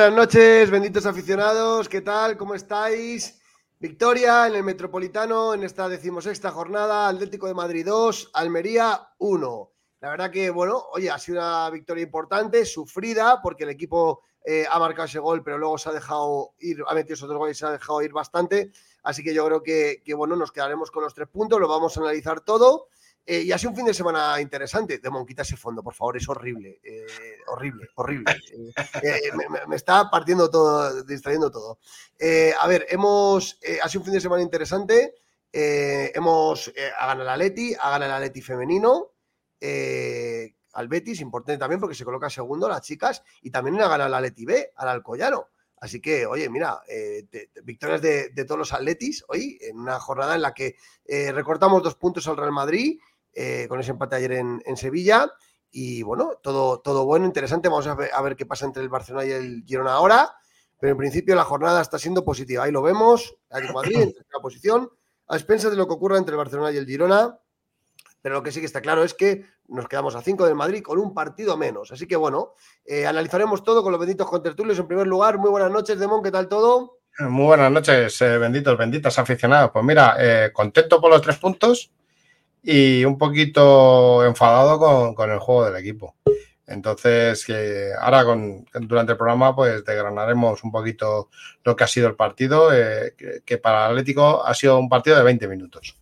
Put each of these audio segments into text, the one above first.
buenas noches, benditos aficionados. ¿Qué tal? ¿Cómo estáis? Victoria en el Metropolitano en esta decimosexta jornada. Atlético de Madrid 2, Almería 1. La verdad que, bueno, oye, ha sido una victoria importante, sufrida, porque el equipo eh, ha marcado ese gol, pero luego se ha dejado ir, ha metido esos dos goles y se ha dejado ir bastante. Así que yo creo que, que, bueno, nos quedaremos con los tres puntos, lo vamos a analizar todo. Eh, y ha sido un fin de semana interesante. De quita ese fondo, por favor, es horrible. Eh, horrible, horrible. Eh, me, está partiendo todo, distrayendo todo. a ver, hemos. ha sido un fin de semana interesante. hemos. ganado la Leti, ha ganado la Leti femenino. al Betis, importante también porque se coloca segundo las chicas. Y también ha ganado la Leti B, al Alcoyano. Así que, oye, mira, victorias de, todos los atletis hoy, en una jornada en la que recortamos dos puntos al Real Madrid eh, con ese empate ayer en, Sevilla. Y bueno, todo, todo bueno, interesante. Vamos a ver, qué pasa entre el Barcelona y el Girona ahora. Pero en principio la jornada está siendo positiva. Ahí lo vemos. Madrid en tercera posición. A expensas de lo que ocurra entre el Barcelona y el Girona. Pero lo que sí que está claro es que nos quedamos a 5 del Madrid con un partido menos. Así que bueno, eh, analizaremos todo con los benditos contertulios. En primer lugar, muy buenas noches, Demón, ¿qué tal todo? Muy buenas noches, eh, benditos, benditas aficionados. Pues mira, contento por los tres puntos y un poquito enfadado con, el juego del equipo. Entonces, que ahora con, durante el programa, pues desgranaremos un poquito lo que ha sido el partido, eh, que, para el Atlético ha sido un partido de 20 minutos.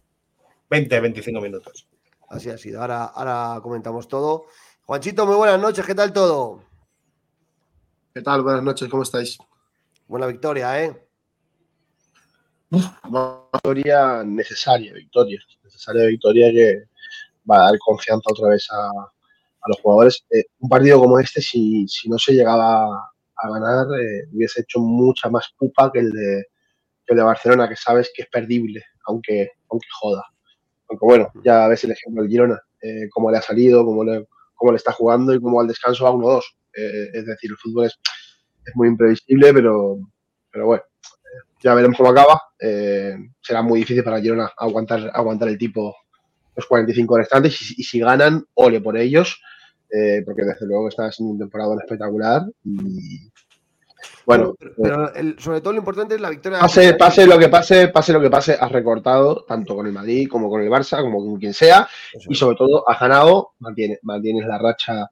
20, 25 minutos. Así ha sido. Ahora, ahora comentamos todo. Juanchito, muy buenas noches, ¿qué tal todo? ¿Qué tal? Buenas noches, ¿cómo estáis? Buena victoria, ¿eh? victoria necesaria, victoria necesaria victoria que va a dar confianza otra vez a, los jugadores. Eh, un partido como este, si, no se llegaba a ganar, eh, hubiese hecho mucha más culpa que el de, el de Barcelona, que sabes que es perdible, aunque, aunque joda. Aunque bueno, ya ves el ejemplo del Girona, eh, cómo le ha salido, cómo le, cómo le está jugando y cómo al descanso va 1-2. es decir, el fútbol es, es muy imprevisible, pero, pero bueno, ya veremos cómo acaba. Eh, será muy difícil para Girona aguantar, aguantar el tipo los 45 restantes y, si ganan, ole por ellos, eh, porque desde luego está siendo un temporada espectacular y bueno. Pero, sobre todo lo importante es la victoria. Pase, pase lo que pase, pase lo que pase, has recortado tanto con el Madrid como con el Barça, como con quien sea, y sobre todo has ganado, mantienes, mantienes la racha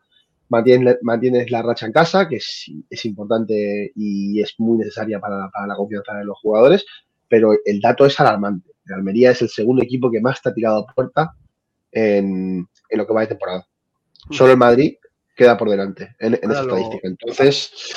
mantienes, la racha en casa, que es, importante y es muy necesaria para, la confianza de los jugadores, pero el dato es alarmante. El Almería es el segundo equipo que más está tirado a puerta en, lo que va de temporada. Solo el Madrid queda por delante en, esa estadística. Entonces,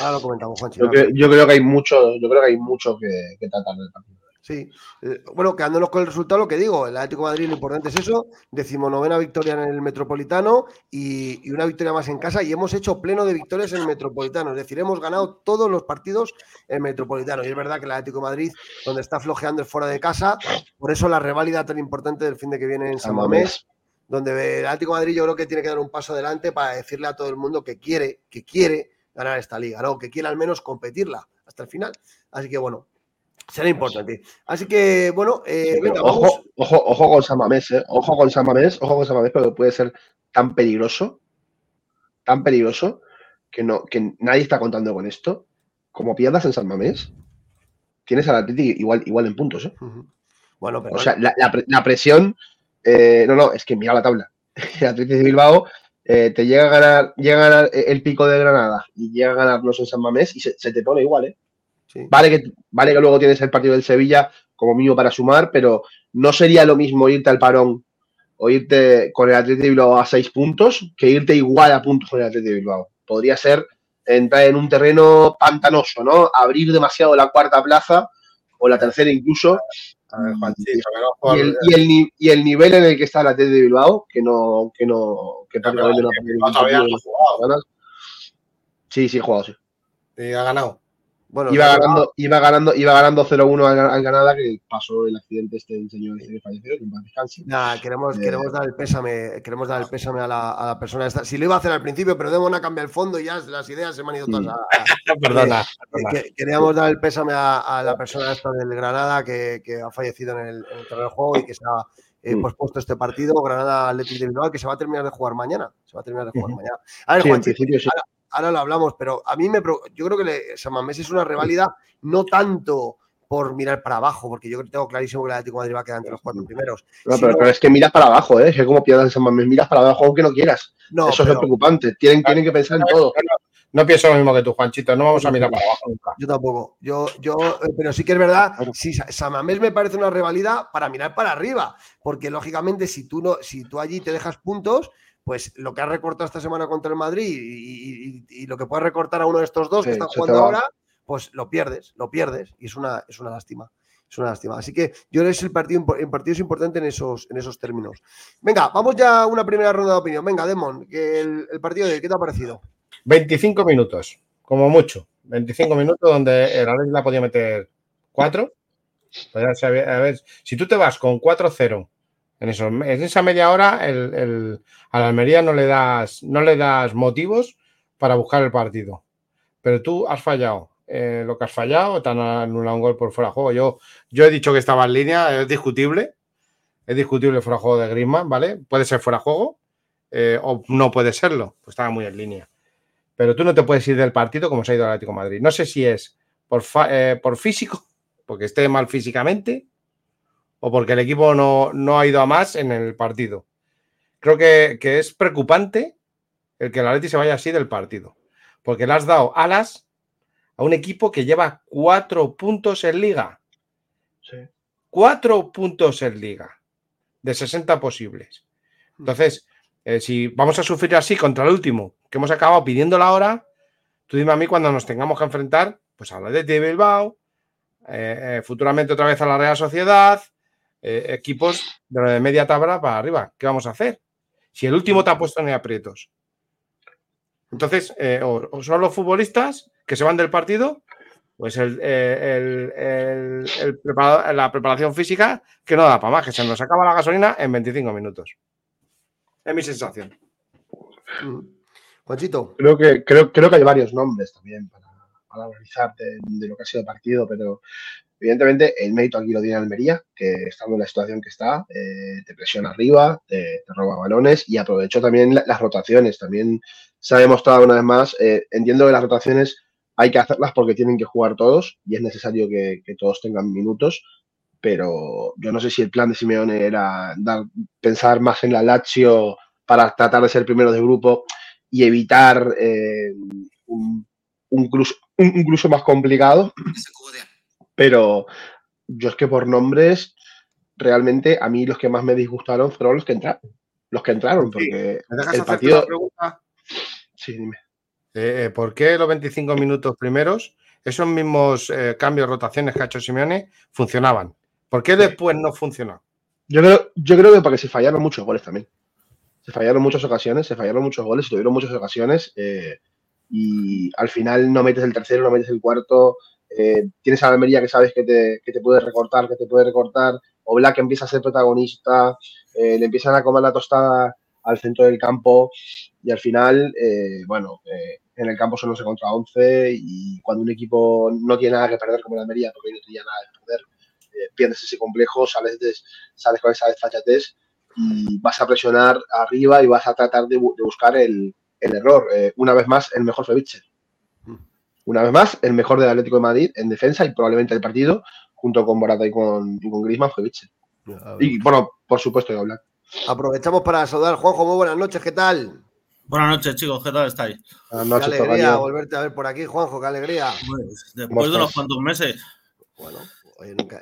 yo, creo, que hay mucho, yo creo que hay mucho que, que tratar del partido. Sí, eh, bueno, quedándonos con el resultado, lo que digo, el Atlético de Madrid lo importante es eso, decimonovena victoria en el Metropolitano y, una victoria más en casa y hemos hecho pleno de victorias en el Metropolitano, es decir, hemos ganado todos los partidos en el Metropolitano. Y es verdad que el Atlético de Madrid, donde está flojeando es fuera de casa, por eso la reválida tan importante del fin de que viene en San Mamés, donde el Atlético de Madrid yo creo que tiene que dar un paso adelante para decirle a todo el mundo que quiere, que quiere ganar esta liga, ¿no? que quiere al menos competirla hasta el final. Así que bueno, Será importante. Así que, bueno, eh, ojo, ojo, ojo, con Samamés, ¿eh? Ojo con Samamés, ojo con Samamés, porque puede ser tan peligroso, tan peligroso que, no, que nadie está contando con esto. Como pierdas en San Mamés, tienes al Atlético igual, igual en puntos. ¿eh? Bueno, pero. O sea, la, la, la presión. Eh, no, no, es que mira la tabla. El Atlético de Bilbao eh, te llega a ganar, llega a ganar el pico de Granada y llega a ganarlos en San Mamés y se, se te pone igual, ¿eh? Sí. Vale que, vale que luego tienes el partido del Sevilla como mínimo para sumar, pero no sería lo mismo irte al parón o irte con el Atlético de Bilbao a seis puntos que irte igual a puntos con el Atlético de Bilbao. Podría ser entrar en un terreno pantanoso, ¿no? Abrir demasiado la cuarta plaza o la tercera incluso. A ver, Y el, y, el, ni- y el nivel en el que está el Atlético de Bilbao, que no, que no, que prácticamente no ha jugado. Sí, sí, he jugado, sí. y ha ganado. Bueno, Iba ganando, iba ganando, iba ganando 0-1 al, Granada, que pasó el accidente este del señor este que falleció, que descanse. Nada, queremos, Eh. queremos dar el pésame, queremos dar el pésame a la, a la persona esta. Si lo iba a hacer al principio, pero Demon ha cambiado el fondo y ya las ideas se me han ido todas Mm. a, Perdona, que- queríamos dar el pésame a, a la persona esta del Granada que, que ha fallecido en el, en el terreno de juego y que se ha eh, Mm. pospuesto este partido, Granada Atlético de Bilbao, que se va a terminar de jugar mañana. Se va a terminar de jugar mañana. A ver, sí. Ahora lo hablamos, pero a mí me yo creo que le, San Mamés es una reválida no tanto por mirar para abajo, porque yo creo que tengo clarísimo que el Atlético de Madrid va a quedar entre los cuatro primeros. No, Si pero, no- pero es que miras para abajo, ¿eh? Es que como pierdas en San Mamés, miras para abajo aunque no quieras. No, Eso es lo preocupante. Tienen, tienen que pensar en todo. No pienso lo mismo que tú, Juanchito. No vamos a mirar para abajo nunca. yo tampoco. Yo, yo, eh, pero sí que es verdad, si Sa- San Mamés me parece una rivalidad para mirar para arriba, porque lógicamente si tú no, si tú allí te dejas puntos, pues lo que has recortado esta semana contra el Madrid y, y- y- y lo que puedes recortar a uno de estos dos que están jugando ahora, pues lo pierdes, lo pierdes y es una, es una lástima. Es una lástima. Así que yo es el partido, el partido es importante en esos, en esos términos. Venga, vamos ya a una primera ronda de opinión. Venga, Demon, que el, el partido de hoy, ¿qué te ha parecido? 25 minutos, como mucho. 25 minutos donde el Atleti la podía meter 4. Podría ser- A ver, si tú te vas con 4-0 en, esa media hora, el, a la Almería no le, das, no le das motivos para buscar el partido. Pero tú has fallado. Eh, lo que has fallado, te han anulado un gol por fuera de juego. Yo, yo he dicho que estaba en línea, es discutible. Es discutible fuera de juego de Griezmann, ¿vale? Puede ser fuera de juego eh, o no puede serlo. Pues estaba muy en línea pero tú no te puedes ir del partido como se ha ido el Atlético Madrid. No sé si es por, eh, por físico, porque esté mal físicamente, o porque el equipo no, no ha ido a más en el partido. Creo que, que es preocupante el que el Atlético se vaya así del partido, porque le has dado alas a un equipo que lleva cuatro puntos en liga. Sí. Cuatro puntos en liga, de 60 posibles. Entonces, eh, si vamos a sufrir así contra el último, que hemos acabado pidiendo la hora, tú dime a mí cuando nos tengamos que enfrentar, pues a la de Bilbao, eh, eh, futuramente otra vez a la Real Sociedad, eh, equipos de, lo de media tabla para arriba. ¿Qué vamos a hacer? Si el último te ha puesto en aprietos. Entonces, eh, o, o son los futbolistas que se van del partido, pues el, eh, el- el- el preparado- la preparación física que no da para más, que se nos acaba la gasolina en 25 minutos. Es mi sensación. Juanchito. Creo que, creo, creo que hay varios nombres también para, analizar de, de lo que ha sido el partido, pero evidentemente el mérito aquí lo tiene Almería, que estando en la situación que está, eh, te presiona arriba, te, roba balones y aprovechó también la- las rotaciones. También se ha demostrado una vez más, eh, entiendo que las rotaciones hay que hacerlas porque tienen que jugar todos y es necesario que, que todos tengan minutos, pero yo no sé si el plan de Simeone era pensar más en la Lazio para tratar de ser primero de grupo y evitar eh, un, un, cruce, un, un cruce más complicado. Pero yo es que por nombres, realmente a mí los que más me disgustaron fueron los que entraron. Los que entraron, porque ¿Me dejas el partido. pregunta? Sí, dime. Eh, eh, ¿Por qué los 25 minutos primeros, esos mismos eh, cambios, rotaciones que ha hecho Simeone, funcionaban? ¿Por qué después no funcionó? Yo creo, yo creo que porque se fallaron muchos goles también. Se fallaron muchas ocasiones, se fallaron muchos goles, se tuvieron muchas ocasiones eh, y al final no metes el tercero, no metes el cuarto. eh, tienes a Almería que sabes que te, que te puede recortar, que te puede recortar. O Black empieza a ser protagonista, eh, le empiezan a comer la tostada al centro del campo y al final, eh, bueno, en el campo son 11 contra 11 y cuando un equipo no tiene nada que perder como la Almería, porque no tenía nada que perder, pierdes ese complejo, sales, de- sales con esa desfachatez y vas a presionar arriba y vas a tratar de buscar el, el error. Eh, una vez más, el mejor fue Bitcher. Mm. Una vez más, el mejor del Atlético de Madrid en defensa y probablemente el partido, junto con Morata y con, y con Griezmann. Y bueno, por supuesto, de hablar. Aprovechamos para saludar. Juanjo, muy buenas noches, ¿qué tal? Buenas noches, chicos, ¿qué tal estáis? Buenas noches, qué alegría volverte a ver por aquí, Juanjo, qué alegría. Pues, después de unos cuantos meses. Bueno,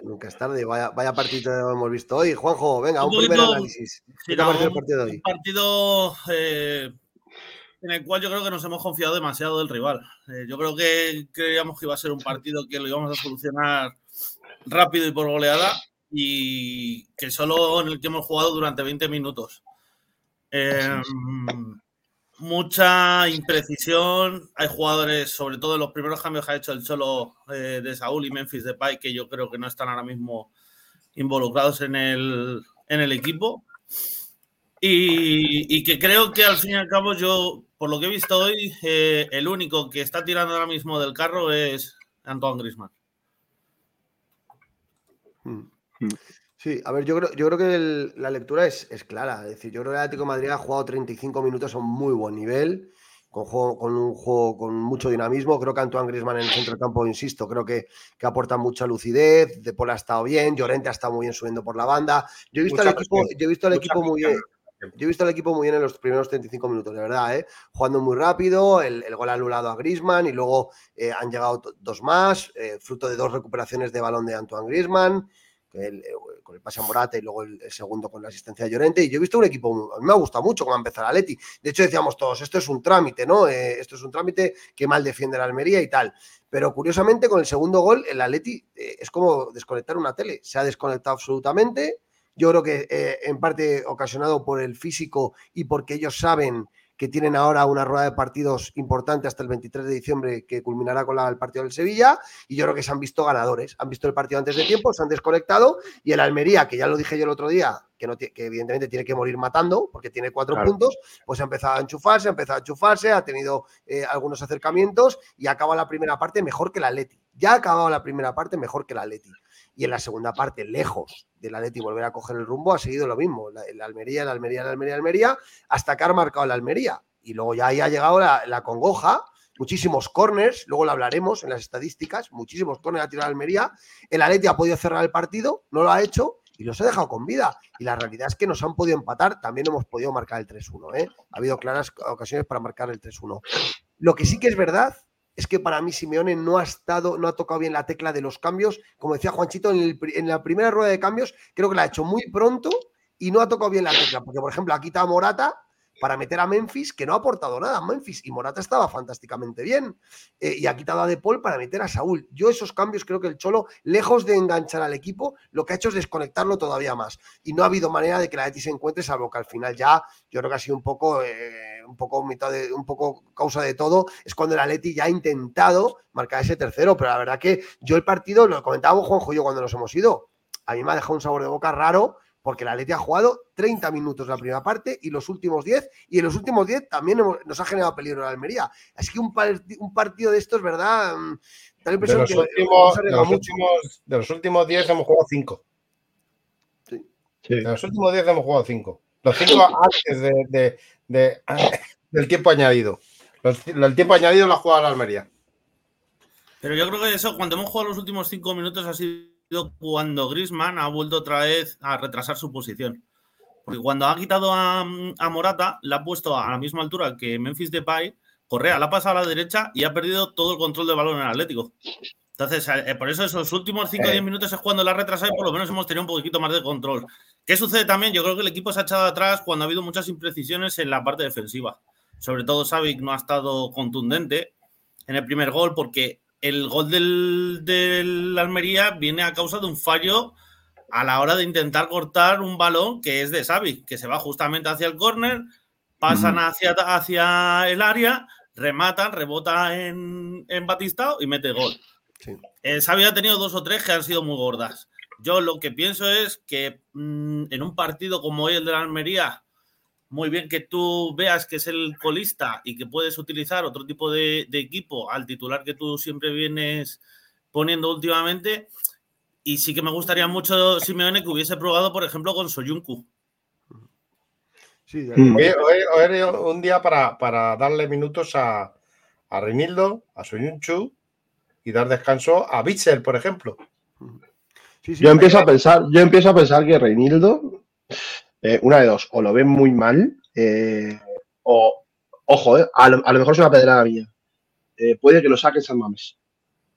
nunca, es tarde, vaya, vaya partido hemos visto hoy. Juanjo, venga, un, primer análisis. ¿Qué te el partido de hoy? Un partido eh, en el cual yo creo que nos hemos confiado demasiado del rival. Eh, yo creo que creíamos que iba a ser un partido que lo íbamos a solucionar rápido y por goleada y que solo en el que hemos jugado durante 20 minutos. Em, mucha imprecisión. Hay jugadores, sobre todo en los primeros cambios que ha hecho el Cholo eh, de Saúl y Memphis Depay, que yo creo que no están ahora mismo involucrados en el, en el equipo. Y, que creo que al fin y al cabo yo, por lo que he visto hoy, eh, el único que está tirando ahora mismo del carro es Antoine Grisman. Hmm. Hmm. Sí, a ver, yo creo, yo creo que la lectura es, clara. Es decir, yo creo que el Atlético de Madrid ha jugado 35 minutos a un muy buen nivel, con, con un juego con mucho dinamismo. Creo que Antoine Griezmann en el centro del campo, insisto, creo que, que aporta mucha lucidez. De Paul ha estado bien, Llorente ha estado muy bien subiendo por la banda. Yo he visto al equipo, yo he visto al equipo muy bien. Yo he visto al equipo muy bien en los primeros 35 minutos, de verdad, ¿eh? jugando muy rápido, el, el gol anulado a Grisman y luego eh, han llegado dos más, eh, fruto de dos recuperaciones de balón de Antoine Grisman. Eh, con el pase a Morata y luego el, segundo con la asistencia de Llorente. Y yo he visto un equipo, a mí me ha gustado mucho cómo ha empezado Leti. De hecho, decíamos todos, esto es un trámite, ¿no? Esto es un trámite que mal defiende la Almería y tal. Pero curiosamente, con el segundo gol, el Atleti es como desconectar una tele. Se ha desconectado absolutamente. Yo creo que en parte ocasionado por el físico y porque ellos saben que tienen ahora una rueda de partidos importante hasta el 23 de diciembre que culminará con el partido del Sevilla y yo creo que se han visto ganadores, han visto el partido antes de tiempo, se han desconectado y el Almería, que ya lo dije yo el otro día, que, no, que evidentemente tiene que morir matando porque tiene cuatro puntos, pues ha empezado a enchufarse, ha empezado a enchufarse, ha tenido eh, algunos acercamientos y acaba la primera parte mejor que la Leti. Ya ha acabado la primera parte mejor que la Leti y en la segunda parte, lejos del Atleti volver a coger el rumbo, ha seguido lo mismo, la, Almería, la Almería, la Almería, la Almería, hasta que ha marcado la Almería. Y luego ya ahí ha llegado la, congoja, muchísimos corners, luego lo hablaremos en las estadísticas, muchísimos corners ha tirado la Almería, el Atleti ha podido cerrar el partido, no lo ha hecho, y los ha dejado con vida. Y la realidad es que nos han podido empatar, también hemos podido marcar el 3-1. ¿eh? Ha habido claras ocasiones para marcar el 3-1. Lo que sí que es verdad es que para mí Simeone no ha estado, no ha tocado bien la tecla de los cambios. Como decía Juanchito, en, la primera rueda de cambios creo que la ha hecho muy pronto y no ha tocado bien la tecla. Porque, por ejemplo, ha quitado Morata para meter a Memphis, que no ha aportado nada. Memphis y Morata estaba fantásticamente bien. Eh, y ha quitado a De Paul para meter a Saúl. Yo esos cambios creo que el Cholo, lejos de enganchar al equipo, lo que ha hecho es desconectarlo todavía más. Y no ha habido manera de que la Eti se encuentre, salvo que al final ya, yo creo que ha sido un poco, eh, un poco mitad de, un poco causa de todo, es cuando el Atleti ya ha intentado marcar ese tercero. Pero la verdad que yo el partido, lo comentábamos Juanjo y yo cuando nos hemos ido, a mí me ha dejado un sabor de boca raro porque la Leti ha jugado 30 minutos la primera parte y los últimos 10, y en los últimos 10 también nos ha generado peligro la Almería. Así que un, un partido de estos, ¿verdad? De, los últimos, de, los últimos, 10 hemos jugado 5. Sí. De los últimos 10 hemos jugado 5. Los 5 antes de, de, del tiempo añadido. el tiempo añadido lo ha jugado la Almería. Pero yo creo que eso, cuando hemos jugado los últimos 5 minutos, ha sido cuando Grisman ha vuelto otra vez a retrasar su posición. Porque cuando ha quitado a, Morata, la ha puesto a la misma altura que Memphis Depay, Correa la ha pasado a la derecha y ha perdido todo el control del balón en el Atlético. Entonces, eh, por eso esos últimos 5 o 10 minutos es cuando la ha retrasado y por lo menos hemos tenido un poquito más de control. ¿Qué sucede también? Yo creo que el equipo se ha echado atrás cuando ha habido muchas imprecisiones en la parte defensiva. Sobre todo Savic no ha estado contundente en el primer gol porque el gol del, Almería viene a causa de un fallo a la hora de intentar cortar un balón que es de Xavi, que se va justamente hacia el córner, pasan hacia, hacia el área, rematan, rebota en, en Batistao y mete gol. Sí. Eh, Xavi ha tenido dos o tres que han sido muy gordas. Yo lo que pienso es que mm, en un partido como hoy el de la Almería, muy bien que tú veas que es el colista y que puedes utilizar otro tipo de, equipo al titular que tú siempre vienes poniendo últimamente. Y sí que me gustaría mucho, Simeone, que hubiese probado, por ejemplo, con Soyuncu. Sí, hoy, hoy- hoy un día para, para darle minutos a, a Reinildo, a Soyunchu y dar descanso a Bitzel, por ejemplo. sí, sí, Yo empiezo a pensar, yo empiezo a pensar que Reinildo, eh, una de dos, o lo ven muy mal, eh, o, ojo, eh, a, lo, a lo mejor es una pedrada mía. Eh, puede que lo saquen San Mames.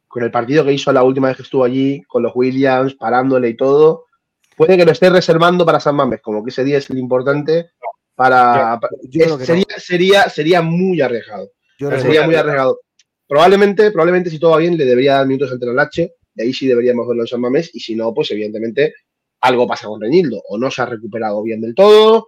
Con el partido que hizo la última vez que estuvo allí, con los Williams, parándole y todo, puede que lo esté reservando para San Mames, como que ese día es el importante para. yo es- sería, no. sería, sería muy arriesgado. Yo Sería muy arriesgado. Probablemente, probablemente si todo va bien, le debería dar minutos ante el H, y ahí sí deberíamos verlo en San Mamés, y si no, pues evidentemente algo pasa con Reñildo, o no se ha recuperado bien del todo,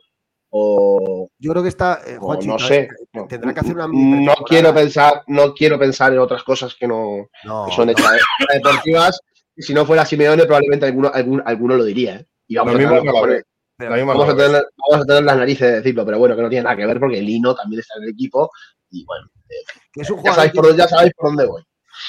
o, Yo creo que está, eh, no sé. tendrá que hacer una No quiero pensar, no quiero pensar en otras cosas que no No, que son no. hechas deportivas. Y si no fuera Simeone, probablemente alguno, algún- alguno lo diría. ¿eh? Y vamos, Lo a tener, vamos, a tener, vamos a tener las narices de decirlo, pero bueno, que no tiene nada que ver porque Lino también está en el equipo. Y bueno, que es un ya jugador sabéis que- por, dónde- ya sabéis por dónde voy.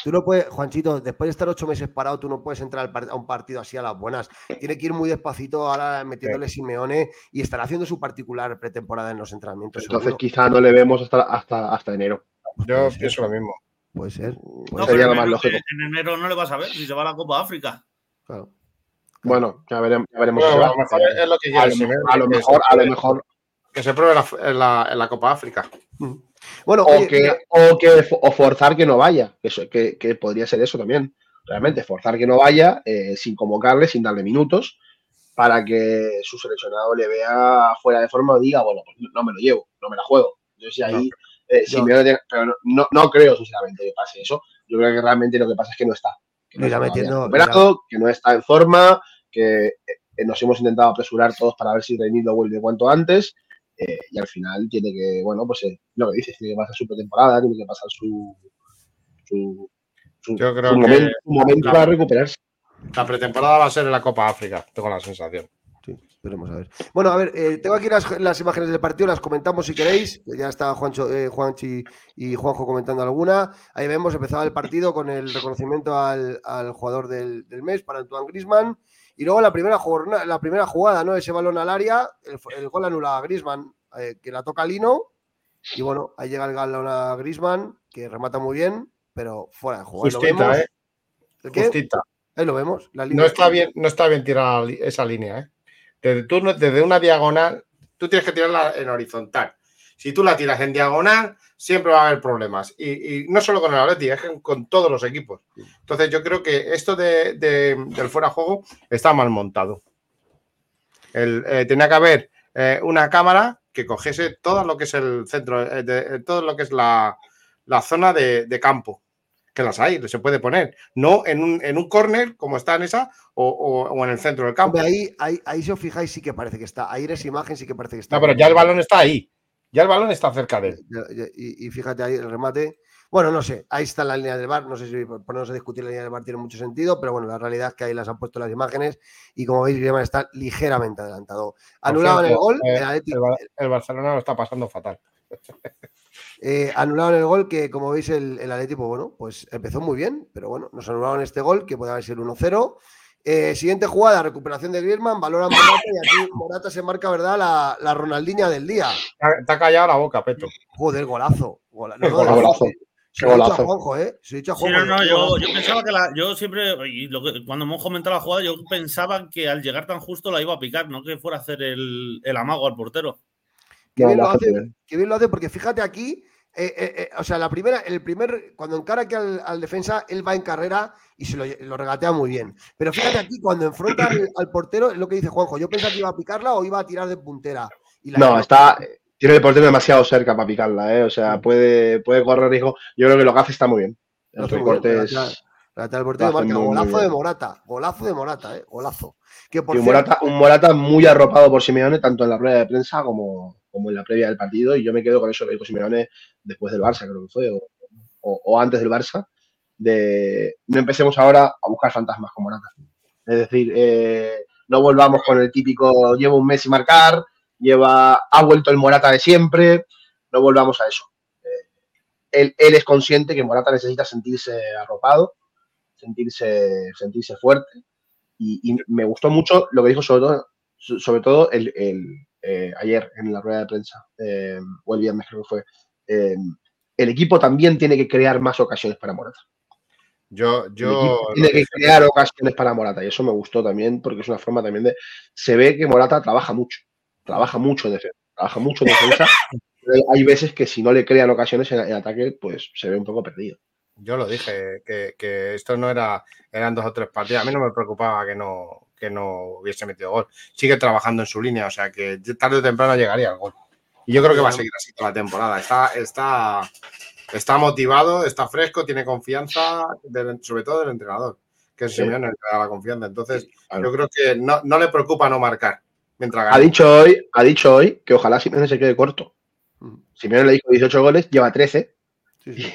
Tú no puedes, Juanchito, después de estar ocho meses parado, tú no puedes entrar a un partido así a las buenas. Tiene que ir muy despacito ahora metiéndole Simeone y estará haciendo su particular pretemporada en los entrenamientos. Entonces seguro. quizá no le vemos hasta, hasta, hasta enero. Pues Yo ser, pienso lo mismo. Puede ser. No, sería ser, lo en más enero- lógico. En enero no le vas a ver si se va a la Copa África. claro. Bueno, ya veremos. Ya veremos Bueno, si a va. lo mejor es lo que a, lo, mejor, a lo mejor. Que se pruebe la- en la, en la Copa África. Bueno, O oye, que, o que o forzar que no vaya. que Eso, que, que podría ser eso también. Realmente, forzar que no vaya eh, sin convocarle, sin darle minutos, para que su seleccionado le vea fuera de forma o diga, bueno, pues no me lo llevo, no me la juego. Entonces, y ahí, eh, Yo- Simeone tiene- pero no, no, no creo, sinceramente, que pase eso. Yo creo que realmente lo que pasa es que no está. Que irá está metiendo- que no está en forma, que eh, nos hemos intentado apresurar todos para ver si Reinildo vuelve cuanto antes. Eh, y al final tiene que, bueno, pues eh, lo que dices, tiene que pasar su pretemporada, tiene que pasar su, su, su- Yo creo su que momento, su momento la- para recuperarse. La pretemporada va a ser en la Copa África, tengo la sensación. Sí, esperemos a ver. Bueno, a ver, eh, tengo aquí las, las imágenes del partido, las comentamos si queréis. que Ya está Juancho, eh, Juanchi y Juanjo comentando alguna. Ahí vemos, empezaba el partido con el reconocimiento al, al jugador del, del mes para Antoine Grisman. Y luego la primera, jornada, la primera jugada, ¿no? Ese balón al área, el, el gol anula a Grisman, eh, que la toca Lino. Y bueno, ahí llega el balón a Grisman, que remata muy bien, pero fuera de juego. Justita. ¿eh? Justita. Ahí lo vemos. La No está bien, no está bien tirada esa línea, ¿eh? Desde, tú no- desde una diagonal, tú tienes que tirarla en horizontal. Si tú la tiras en diagonal, siempre va a haber problemas. Y, y no solo con el Atleti, es con todos los equipos. Entonces yo creo que esto de, de- del fuera de juego está mal montado. El, eh, tenía que haber eh, una cámara que cogiese todo lo que es el centro, eh, de- todo lo que es la, la zona de, campo. Que las hay, se puede poner. No en un, en un córner, como está en esa, o, o- o en el centro del campo. Ahí, ahí, ahí si os fijáis sí que parece que está. Ahí esa imagen sí que parece que está. No, pero ya el balón está ahí. Ya el balón está cerca de él. Y, y fíjate ahí el remate. Bueno, no sé, ahí está la línea del bar. No sé si ponernos a discutir la línea del bar tiene mucho sentido, pero bueno, la realidad es que ahí las han puesto las imágenes y como veis, Griezmann está ligeramente adelantado. Anulado en el gol, eh, el Atleti- El, Bar- el Barcelona lo está pasando fatal. eh, el gol que como veis el, el Atleti, pues bueno, pues empezó muy bien, pero bueno, nos anularon este gol que puede haber sido 1-0. Eh, siguiente jugada, recuperación de Griezmann, valora Morata y aquí Morata se marca, ¿verdad? La, la Ronaldinha del día. Te ha- callado la boca, Peto. Joder, golazo. Gola- no, no, Golazo. golazo. Se lo he dicho a Golazo. Juanjo, ¿eh? Se lo he dicho a Sí, Juanjo. no, no, qué yo, pensaba que la. Yo siempre. Y lo que- cuando hemos comentado la jugada, yo pensaba que al llegar tan justo la iba a picar, no que fuera a hacer el, el amago al portero. Qué bien, lo hace qué bien lo hace, porque fíjate aquí, eh, eh, eh, o sea, la primera, el primer, cuando encara aquí al, al defensa, él va en carrera y se lo, lo regatea muy bien. Pero fíjate aquí, cuando enfrenta al, al portero, es lo que dice Juanjo, yo pensaba que iba a picarla o iba a tirar de puntera. Y la No, está. Tiene el portero demasiado cerca para picarla, ¿eh? O sea, puede, puede correr riesgo. Yo creo que lo que hace está muy bien. El recorte es. al portero marca golazo de. Morata, golazo de Morata, eh, golazo. Que por Y un cierto- Morata, un Morata muy arropado por Simeone, tanto en la rueda de prensa como, como en la previa del partido. Y yo me quedo con eso que dijo Simeone después del Barça, creo que fue, o, o- antes del Barça, de no empecemos ahora a buscar fantasmas con Morata. Es decir, eh, no volvamos con el típico lleva un mes sin marcar, lleva, ha vuelto el Morata de siempre, no volvamos a eso. Eh, él, es consciente que Morata necesita sentirse arropado, sentirse, sentirse fuerte y, me gustó mucho lo que dijo sobre todo, so- sobre todo el- eh, ayer en la rueda de prensa, eh, o el viernes creo que fue, eh, el equipo también tiene que crear más ocasiones para Morata. Yo, yo tiene que crear ocasiones para Morata y eso me gustó también porque es una forma también de... Se ve que Morata trabaja mucho, trabaja mucho en defensa, trabaja mucho en defensa. hay veces que si no le crean ocasiones en, en ataque, pues se ve un poco perdido. Yo lo dije, que, que esto no era, eran dos o tres partidas. A mí no me preocupaba que no, que no hubiese metido gol. Sigue trabajando en su línea, o sea que tarde o temprano llegaría al gol. Y yo creo que va a seguir así toda la temporada. Está, está, está motivado, está fresco, tiene confianza, del- sobre todo del entrenador, que es Sí. Simeone el que da la confianza. Claro. yo creo que no, no le preocupa no marcar mientras Ha dicho hoy, ha dicho hoy que ojalá Simeone se quede corto. Simeone le dijo 18 goles, lleva 13. Sí, sí.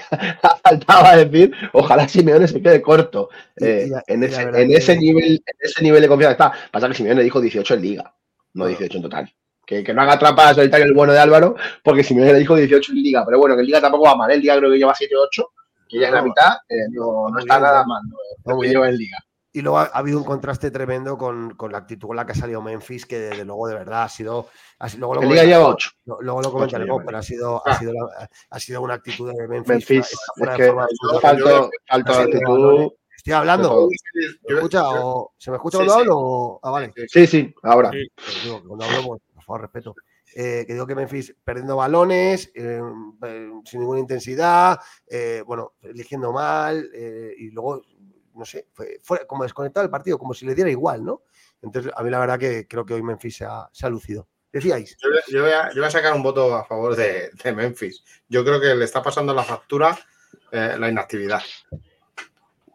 Faltaba decir, ojalá Simeone se quede corto. Eh, en ese, que- nivel, en ese nivel de confianza está. Pasa que Simeone dijo 18 en liga, no Bueno. 18 en total. Que, que no haga trampa solitario el bueno de Álvaro, porque Simeone le dijo 18 en liga. Pero bueno, que en liga tampoco va mal. ¿eh? En liga creo que lleva 7-8, que ya es la mitad. eh, no, no está nada mal. No, No, en liga. Y luego ha, ha habido un contraste tremendo con, con la actitud con la que ha salido Memphis, que desde luego de verdad ha sido. ha luego lo liga lleva 8. lo- luego lo comentaremos, pero ha sido, Ah. ha, sido la- ha sido una actitud de Memphis. Memphis, es que de actitud. Estoy hablando. todo. ¿Se me escucha, o, ¿se me escucha Sí, cuando sí. hablo? o- Ah, vale. Sí, sí, ahora. Sí. Pues digo, que cuando hablo, pues, por favor, respeto. Eh, que digo que Memphis perdiendo balones, eh, eh, sin ninguna intensidad, eh, bueno, eligiendo mal, eh, y luego, no sé, fue, fue como desconectado el partido, como si le diera igual, ¿no? Entonces, a mí la verdad que creo que hoy Memphis se ha, se ha lucido. Decíais. Yo, yo voy a, yo voy a sacar un voto a favor de, de Memphis. Yo creo que le está pasando la factura eh, la inactividad.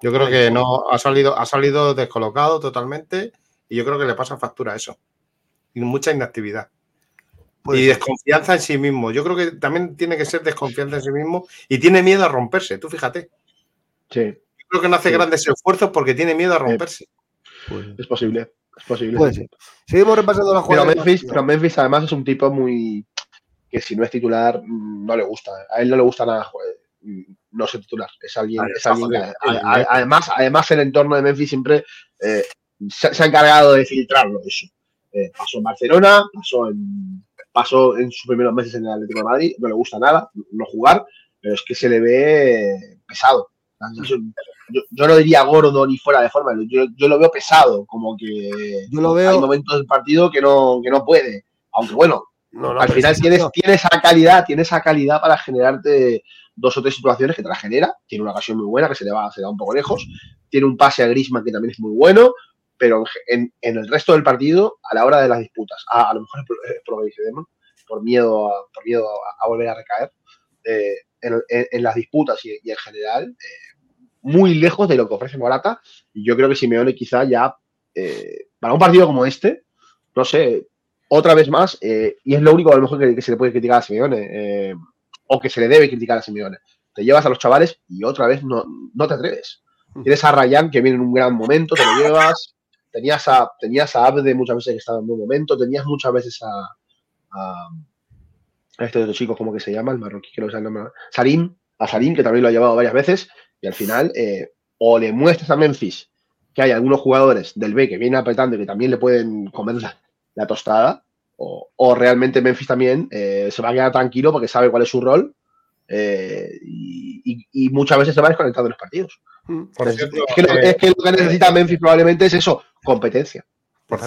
Yo creo que no ha salido, ha salido descolocado totalmente y yo creo que le pasa factura eso. Y mucha inactividad. Y desconfianza en sí mismo. Yo creo que también tiene que ser desconfianza en sí mismo y tiene miedo a romperse. Tú fíjate. Sí, creo que no hace Sí. grandes esfuerzos porque tiene miedo a romperse. Puede- es posible. Es posible. puede ser. Seguimos repasando la Pero jugada. Memphis, pero Memphis además es un tipo muy que si no es titular mm, no le gusta. A él no le gusta nada joder, mm, no ser titular. Es alguien, Vale, es alguien que- además, además el entorno de Memphis siempre eh, se, se ha encargado de filtrarlo eso. Eh, pasó en Barcelona, pasó en pasó en sus primeros meses en el Atlético de Madrid, no le gusta nada, no jugar, pero es que se le ve pesado. Yo, yo- yo no diría gordo ni fuera de forma, yo, yo lo veo pesado, como que Yo lo hay veo. momentos del partido que no, que no puede. Aunque bueno, No, no, al final tienes, no. tiene esa calidad, tiene esa calidad para generarte dos o tres situaciones que te la genera. Tiene una ocasión muy buena que se le va, se le va un poco lejos. Tiene un pase a Griezmann que también es muy bueno, pero en, en- el resto del partido, a la hora de las disputas, a, a lo mejor es por, es por lo que dice Demon, por miedo a, por miedo a, a volver a recaer, eh, en, en- en las disputas y, y en general, eh, muy lejos de lo que ofrece Morata. Y yo creo que Simeone quizá ya, eh, para un partido como este, no sé, otra vez más, eh, y es lo único a lo mejor que, que se le puede criticar a Simeone, eh, o que se le debe criticar a Simeone. Te llevas a los chavales y otra vez no, no te atreves. Tienes a Ryan que viene en un gran momento, te lo llevas. Tenías a, tenías a Abde muchas veces que estaba en buen momento, tenías muchas veces a, a, a este otro chico, ¿cómo que se llama? El marroquí, que no sé el nombre. Salim, a Salim, que también lo ha llevado varias veces, y al final, eh, o le muestras a Memphis que hay algunos jugadores del B que vienen apretando y que también le pueden comer la, la tostada, o, o realmente Memphis también eh, se va a quedar tranquilo porque sabe cuál es su rol eh, y, y- y muchas veces se va desconectando de los partidos. Por Es, cierto, es que lo, eh, es que lo que necesita Memphis probablemente es eso, competencia. Por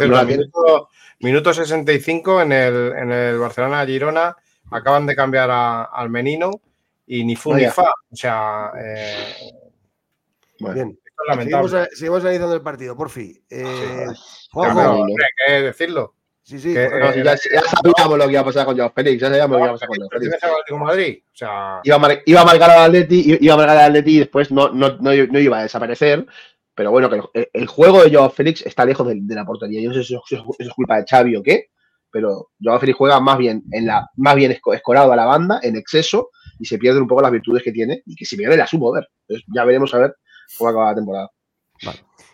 cierto, minuto 65 en el, en el Barcelona-Girona acaban de cambiar a- al Menino y ni fu ni fa. O sea, eh, Bueno, Bien. es. Seguimos, seguimos analizando el partido, por fin. Eh, Juanjo, que decirlo. sí, sí. que- eh, ya, ya sabíamos lo que iba a pasar con Joao Félix, ya sabíamos lo que iba a pasar con Joao Félix. O sea, Iba a, mar- iba a marcar al Atleti, iba a marcar al Atleti y después no, no, no, iba a desaparecer. Pero bueno, que el, el juego de Joao Félix está lejos de, de la portería. Yo no sé si eso, si eso es culpa de Xavi o qué, pero Joao Félix juega más bien en la más bien esco- escorado a la banda, en exceso, y se pierden un poco las virtudes que tiene y que si me la sumo ver. Entonces ya veremos a ver cómo acaba la temporada.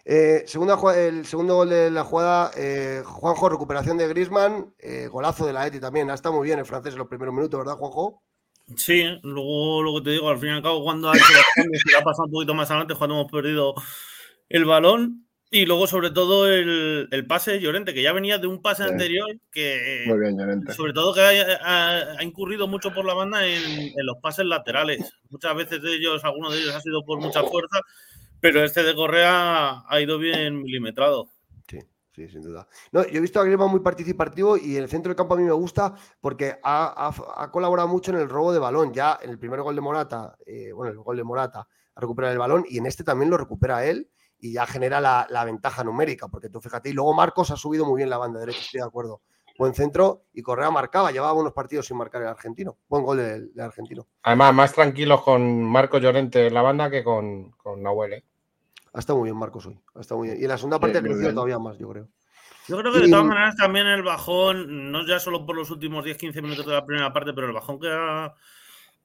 Eh, segunda, el segundo gol de la jugada, eh, Juanjo, recuperación de Grisman, golazo de la Eti también. Ha estado muy bien el francés en los primeros minutos, ¿verdad, Juanjo? Sí, luego lo que te digo, al fin y al cabo, cuando ha hecho ha pasado un poquito más adelante, cuando hemos perdido el balón, Y luego, sobre todo, el, pase de Llorente, que ya venía de un pase anterior que. Muy bien, Llorente. Sobre todo que ha, incurrido mucho por la banda en, los pases laterales. Muchas veces de ellos, alguno de ellos ha sido por mucha fuerza, pero este de Correa ha ido bien milimetrado. Sí. Sí, sin duda. No, yo he visto a Griezmann muy participativo y en el centro del campo a mí me gusta porque ha, colaborado mucho en el robo de balón. Ya en el primer gol de Morata, eh, bueno, el gol de Morata, a recuperar el balón y en este también lo recupera él y ya genera la, ventaja numérica, porque tú fíjate, y luego Marcos ha subido muy bien la banda derecha, estoy de acuerdo. Buen centro y Correa marcaba, llevaba unos partidos sin marcar el argentino. Buen gol del, argentino. Además, más tranquilos con Marcos Llorente en la banda que con, con Nahuel. ¿eh? Ha estado muy bien Marcos hoy, ha estado muy bien. Y en la segunda parte ha crecido todavía más, yo creo. Yo creo que de todas maneras también el bajón, no ya solo por los últimos 10-15 minutos de la primera parte, pero el bajón que ha,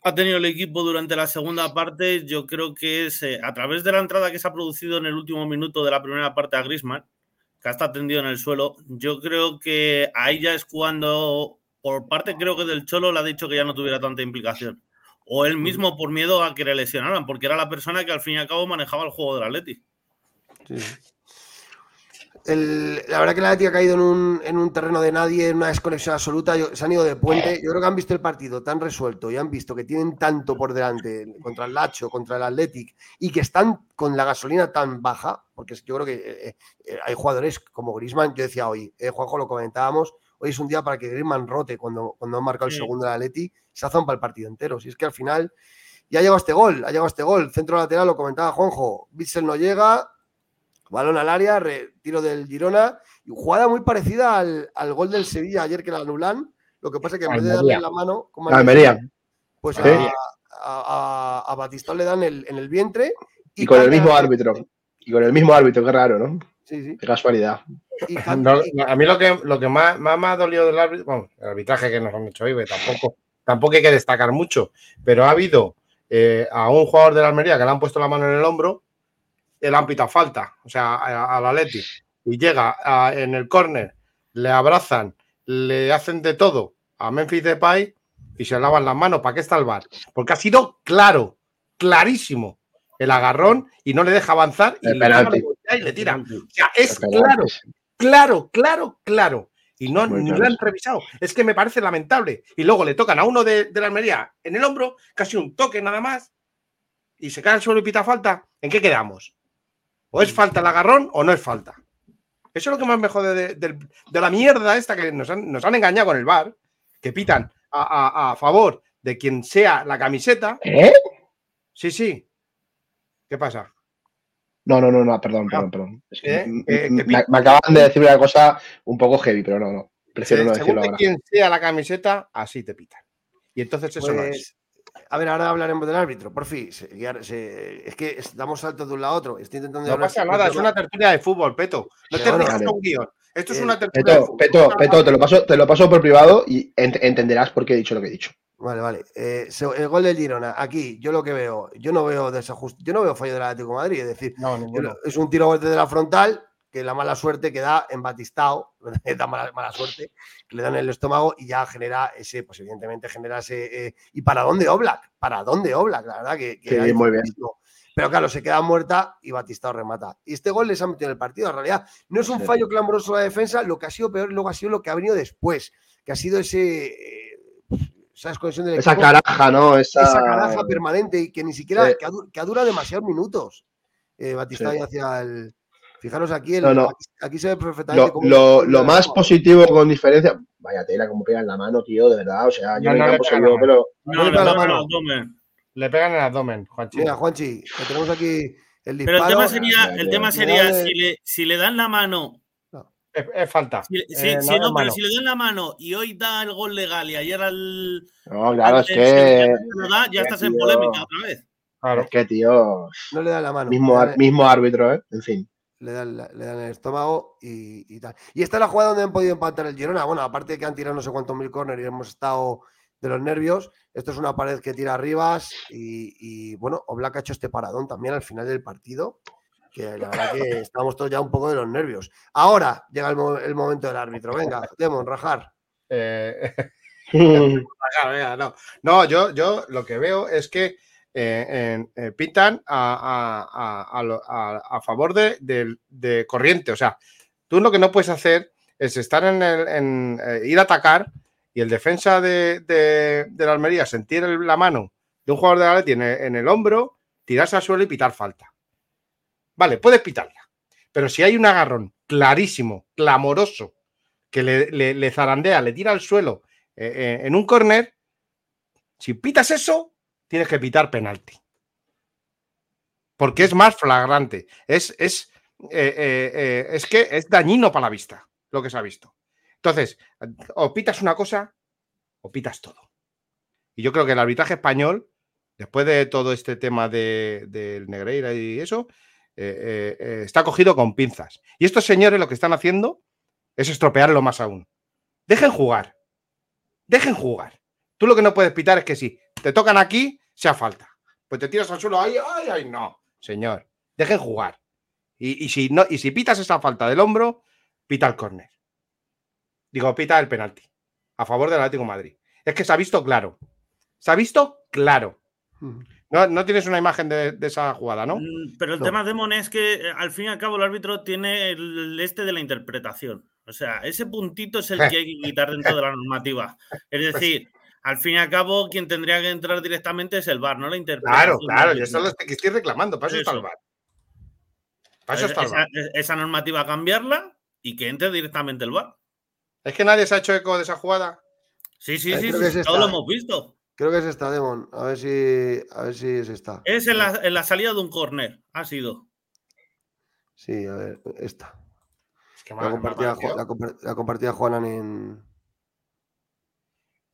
ha tenido el equipo durante la segunda parte, yo creo que es eh, a través de la entrada que se ha producido en el último minuto de la primera parte a Grisman, que estado tendido en el suelo, yo creo que ahí ya es cuando, por parte creo que del Cholo le ha dicho que ya no tuviera tanta implicación. O él mismo por miedo a que le lesionaran, porque era la persona que al fin y al cabo manejaba el juego del Atleti. Sí la verdad que la Atleti ha caído en un, terreno de nadie, en una desconexión absoluta. se han ido de puente. Yo creo que han visto el partido tan resuelto y han visto que tienen tanto por delante contra el Lacho, contra el Athletic y que están con la gasolina tan baja, porque yo creo que eh, eh, hay jugadores como Grisman. Yo decía hoy, eh, Juanjo, lo comentábamos. Hoy es un día para que Grisman rote cuando, cuando han marcado el segundo del Atleti. Se para el partido entero. Si es que al final ya ha llegado este gol, ha llegado este gol. Centro lateral, lo comentaba Juanjo. Bitzel no llega, Balón al área, tiro del Girona. Y jugada muy parecida al, gol del Sevilla ayer que la anulan. Lo que pasa es que en vez de darle la mano, como Almería. pues a, Batista le dan el, en el vientre. Y, con el mismo árbitro. Y con el mismo árbitro, qué raro, ¿no? Sí, sí. Qué casualidad. a mí lo que, lo que más, más me ha dolido del árbitro, bueno, el arbitraje que nos han hecho hoy, tampoco, tampoco hay que destacar mucho, pero ha habido eh, a un jugador de la Almería que le han puesto la mano en el hombro el ámbito falta, o sea, al Atleti, y llega en el córner, le abrazan, le hacen de todo a Memphis Depay y se lavan las manos. ¿Para qué está el bar? Porque ha sido claro, clarísimo el agarrón y no le deja avanzar y, le, tira. O sea, es claro, claro, claro, claro. Y no ni lo han revisado. Es que me parece lamentable. Y luego le tocan a uno de, de, la Almería en el hombro, casi un toque nada más, y se cae al suelo y pita falta. ¿En qué quedamos? O es falta el agarrón o no es falta. Eso es lo que más me jode de, la mierda esta que nos han, engañado con el bar, que pitan a, favor de quien sea la camiseta. ¿Eh? Sí, sí. ¿Qué pasa? No, no, no, no, perdón, perdón, perdón. ¿Eh? me, acaban de decir una cosa un poco heavy, pero no, no. Prefiero no decirlo ahora. quien sea la camiseta, así te pitan. Y entonces eso no es. A ver, ahora hablaremos del árbitro, por fin. es que damos saltos de un lado a otro. Estoy intentando no pasa nada, es una tertulia de fútbol, Peto. No te un guion. Esto es una tertulia Peto, de fútbol. Peto, Peto, te lo, paso, te lo paso por privado y entenderás por qué he dicho lo que he dicho. Vale, vale. Eh, el gol del Girona, aquí, yo lo que veo, yo no veo desajuste, yo no veo fallo del Atlético de Madrid, es decir, es un tiro desde la frontal, que la mala suerte que da en Batistao, da mala, mala, suerte, que le dan en el estómago y ya genera ese, pues evidentemente genera ese. Eh, ¿Y para dónde Oblak? ¿Para dónde Oblak? La verdad que. que muy bien. Pero claro, se queda muerta y Batistao remata. Y este gol les ha metido en el partido. En realidad, no es un fallo clamoroso la defensa, lo que ha sido peor luego ha sido lo que ha venido después, que ha sido ese. Eh, esa del Esa caraja, ¿no? Esa, esa caraja permanente y que ni siquiera. que, ha, dura demasiados minutos. Eh, Batistao hacia el Fijaros aquí, aquí se ve perfectamente. Lo, lo, más positivo con diferencia. Vaya tela, como pega en la mano, tío, de verdad. O sea, yo no, no, le pero. No, le pegan en el abdomen. Le pegan en el abdomen, Juanchi. Mira, Juanchi, que tenemos aquí el disparo. Pero el tema sería, el tema sería si, le, si le dan la mano. Es, falta. Si, eh, no, pero si le dan la mano y hoy da el gol legal y ayer al. No, claro, es que. ya estás en polémica otra vez. Claro. Es que, tío. No le da la mano. Mismo, mismo árbitro, ¿eh? En fin le dan, le dan el estómago y, tal. Y esta es la jugada donde han podido empatar el Girona. Bueno, aparte de que han tirado no sé cuántos mil corners y hemos estado de los nervios, esto es una pared que tira arriba y, bueno, Oblak ha hecho este paradón también al final del partido, que la verdad que estamos todos ya un poco de los nervios. Ahora llega el, momento del árbitro. Venga, Demon, rajar. Eh, no. no, yo, yo lo que veo es que eh, eh, pitan a, favor de, corriente. O sea, tú lo que no puedes hacer es estar en, el, en ir a atacar y el defensa de, la Almería sentir la mano de un jugador de la en en el hombro, tirarse al suelo y pitar falta. Vale, puedes pitarla. Pero si hay un agarrón clarísimo, clamoroso, que le, zarandea, le tira al suelo eh, eh, en un corner, si pitas eso, tienes que pitar penalti. Porque es más flagrante. Es, es, eh, es que es dañino para la vista lo que se ha visto. Entonces, o pitas una cosa o pitas todo. Y yo creo que el arbitraje español, después de todo este tema del de, Negreira y eso, eh, eh, está cogido con pinzas. Y estos señores lo que están haciendo es estropearlo más aún. Dejen jugar. Dejen jugar. Tú lo que no puedes pitar es que si te tocan aquí, sea falta. Pues te tiras al suelo, ay, ay, ay, no. Señor, dejen jugar. Y, si, no, y si pitas esa falta del hombro, pita el córner. Digo, pita el penalti. A favor del Atlético Madrid. Es que se ha visto claro. Se ha visto claro. No, tienes una imagen de, esa jugada, ¿no? Mm, pero el tema, Demon, es que eh, al fin y al cabo el árbitro tiene el este de la interpretación. O sea, ese puntito es el que hay que quitar dentro de la normativa. Es pues decir, al fin y al cabo, quien tendría que entrar directamente es el VAR, no la interpretación. Claro, claro, yo eso es lo que estoy reclamando. Para eso, está el VAR. Para eso está el VAR. Esa, esa, normativa cambiarla y que entre directamente el VAR. ¿Es que nadie se ha hecho eco de esa jugada? Sí, sí, sí, sí, todos lo hemos visto. Creo que es esta, Demon. A ver si, a ver si es esta. Es en la, salida de un córner, ha sido. Sí, a ver, esta. la, compartía, la, compartía, Juanan en.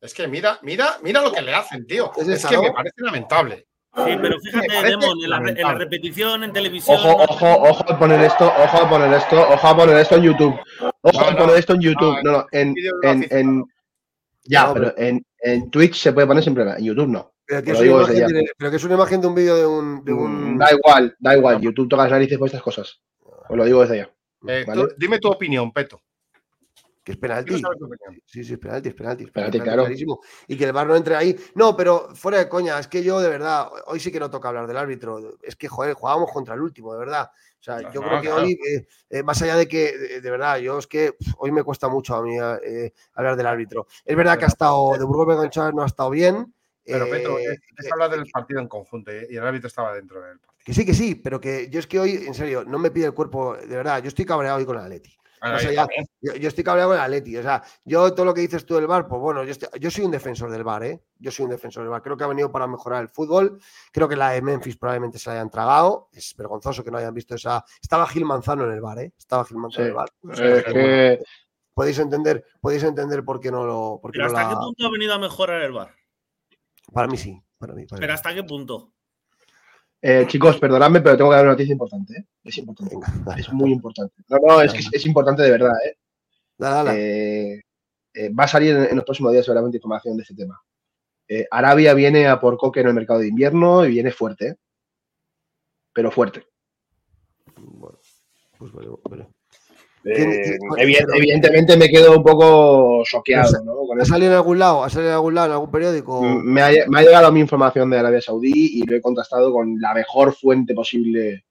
Es que mira, mira, mira lo que le hacen, tío. Es, que me parece lamentable. Sí, pero fíjate, Demon, en la, repetición en televisión. Ojo, ojo, ojo a poner esto, ojo a poner esto, ojo a poner esto en YouTube. Ojo a poner esto en YouTube. No, no, en, en, ya, pero en, en Twitch se puede poner sin problema, en YouTube no. Pero que, es una, imagen de un vídeo de un, mm, Da igual, da igual. YouTube toca las narices por estas cosas. Os lo digo desde allá. Eh, dime tu opinión, Peto. Que es penalti. Sí, sí, es penalti, es penalti. penalti, claro. Y que el bar no entre ahí. No, pero fuera de coña, es que yo de verdad, hoy sí que no toca hablar del árbitro. Es que, joder, jugábamos contra el último, de verdad. O sea, yo creo que hoy, eh, eh, más allá de que, de, verdad, yo es que hoy me cuesta mucho a mí eh, hablar del árbitro. Es verdad que ha estado, de Burgos no ha estado bien. Pero Petro, es hablar del partido en conjunto y el árbitro estaba dentro del partido. Que sí, que sí, pero que yo es que hoy, en serio, no me pide el cuerpo, de verdad, yo estoy cabreado hoy con el Atleti yo, estoy cabreado con el Atleti. O sea, yo todo lo que dices tú del bar, pues bueno, yo, soy un defensor del bar, ¿eh? Yo soy un defensor del bar. Creo que ha venido para mejorar el fútbol. Creo que la de Memphis probablemente se la hayan tragado. Es vergonzoso que no hayan visto esa. Estaba Gil Manzano en el bar, ¿eh? Estaba Gil Manzano en el bar. Podéis entender, podéis entender por qué no lo. Pero ¿hasta qué punto ha venido a mejorar el bar? Para mí sí. Para mí, Pero ¿hasta qué punto? Eh, chicos, perdonadme, pero tengo que dar una noticia importante. ¿eh? Es importante. Es muy importante. No, no, es que es, importante de verdad. ¿eh? eh, eh va a salir en, los próximos días seguramente información de este tema. Arabia viene a por coque en el mercado de invierno y viene fuerte. Pero fuerte. Bueno, pues bueno, bueno. Eh, evidentemente me quedo un poco choqueado. ¿no? ¿Ha salido en algún lado? ¿Ha salido en algún lado, en algún periódico? Mm, me ha, llegado a mi información de Arabia Saudí y lo he contrastado con la mejor fuente posible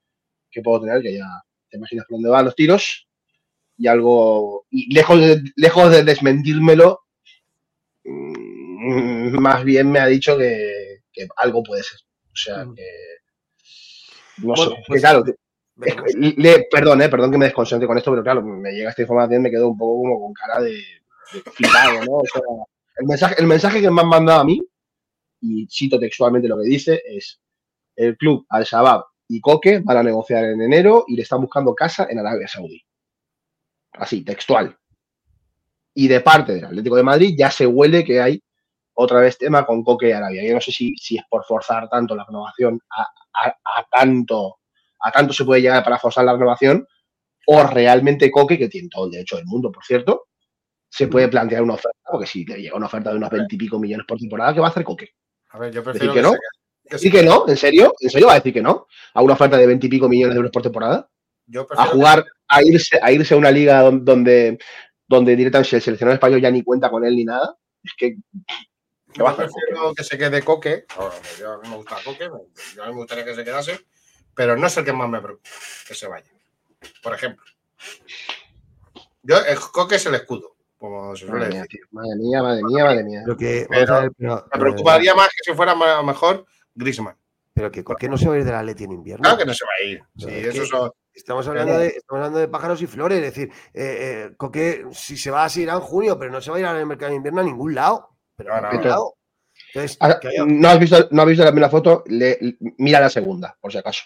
que puedo tener, que ya te imaginas por dónde van los tiros. Y algo, y lejos de, lejos de desmentírmelo, mm, más bien me ha dicho que, algo puede ser. O sea, mm. que. No sé. Pues, claro, perdón, eh, perdón que me desconcentre con esto, pero claro, me llega esta información me quedo un poco como con cara de, flipado, ¿no? el, mensaje, el mensaje que me han mandado a mí, y cito textualmente lo que dice, es el club Al-Shabaab y Coque van a negociar en enero y le están buscando casa en Arabia Saudí. Así, textual. Y de parte del Atlético de Madrid ya se huele que hay otra vez tema con Coque y Arabia. Yo no sé si, si es por forzar tanto la renovación a tanto a tanto se puede llegar para forzar la renovación, o realmente Coque, que tiene todo el derecho del mundo, por cierto, se puede plantear una oferta, porque si le llega una oferta de unos veintipico millones por temporada, ¿qué va a hacer Coque? A ver, yo prefiero ¿Decir que, no? ¿Decir que no? ¿En serio? ¿En serio va a decir que no? ¿A una oferta de veintipico millones de euros por temporada? a jugar, a irse, a irse a una liga donde, donde directamente el seleccionador español ya ni cuenta con él ni nada. Es que Yo prefiero que se quede Coque. yo a mí me gusta Coque, yo a mí me gustaría que se quedase, pero no es el que más me preocupa que se vaya. Por ejemplo. Yo, el Coque es el escudo, como se suele Madre mía, decir. tío. Madre mía, madre mía, madre mía. Pero que, Pero vamos a ver, pero, Me preocuparía más que si fuera ma- mejor Grisman. pero que ¿por qué no se va a ir del Atleti en invierno? Claro que no se va a ir. No, Sí, es eso que- son- Estamos hablando, de, estamos hablando de pájaros y flores, es decir, eh, eh, Coque, si se va, se irá en junio, pero no se va a ir al mercado de invierno a ningún lado. Pero No, a ningún no. lado. Entonces, Ah, haya- ¿No has visto, no has visto la, la foto? Le- le- mira la segunda, por si acaso.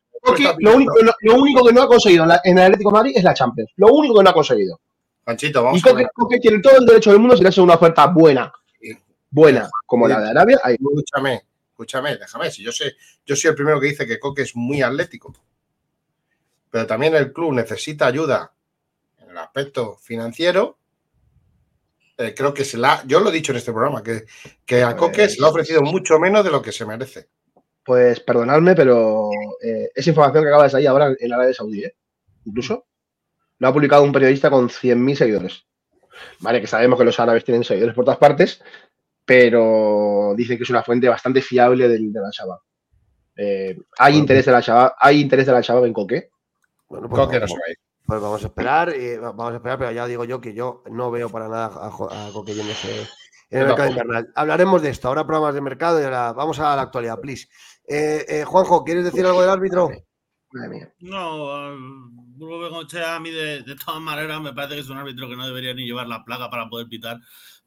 Lo único, lo, lo único que no ha conseguido en, el Atlético de Madrid es la Champions. Lo único que no ha conseguido. Panchito, vamos Y Coque, tiene todo el derecho del mundo si le hace una oferta buena, buena, como la de Arabia. ahí. Escúchame, escúchame, déjame. Si yo sé, yo soy el primero que dice que Coque es muy atlético. Pero también el club necesita ayuda en el aspecto financiero. Eh, creo que se la. Yo lo he dicho en este programa, que, que a Coque se le ha ofrecido mucho menos de lo que se merece. Pues perdonadme, pero eh, esa información que acaba de salir ahora en Arabia Saudí, ¿eh? incluso, lo ha publicado un periodista con 100.000 seguidores. Vale, que sabemos que los árabes tienen seguidores por todas partes, pero dice que es una fuente bastante fiable del, de la Shabab. Eh, hay interés de la Shabab, hay interés de la Shabab en Coque. bueno, pues, Coque no se vamos, va a ir. pues vamos a esperar, eh, vamos a esperar, pero ya digo yo que yo no veo para nada a, a Coque yéndose en el mercado invernal. Hablaremos de esto, ahora programas de mercado y ahora vamos a la actualidad, please. Eh, eh, Juanjo, ¿quieres decir algo del árbitro? Madre mía. No, Bruno Bengochea a mí de, de todas maneras me parece que es un árbitro que no debería ni llevar la plaga para poder pitar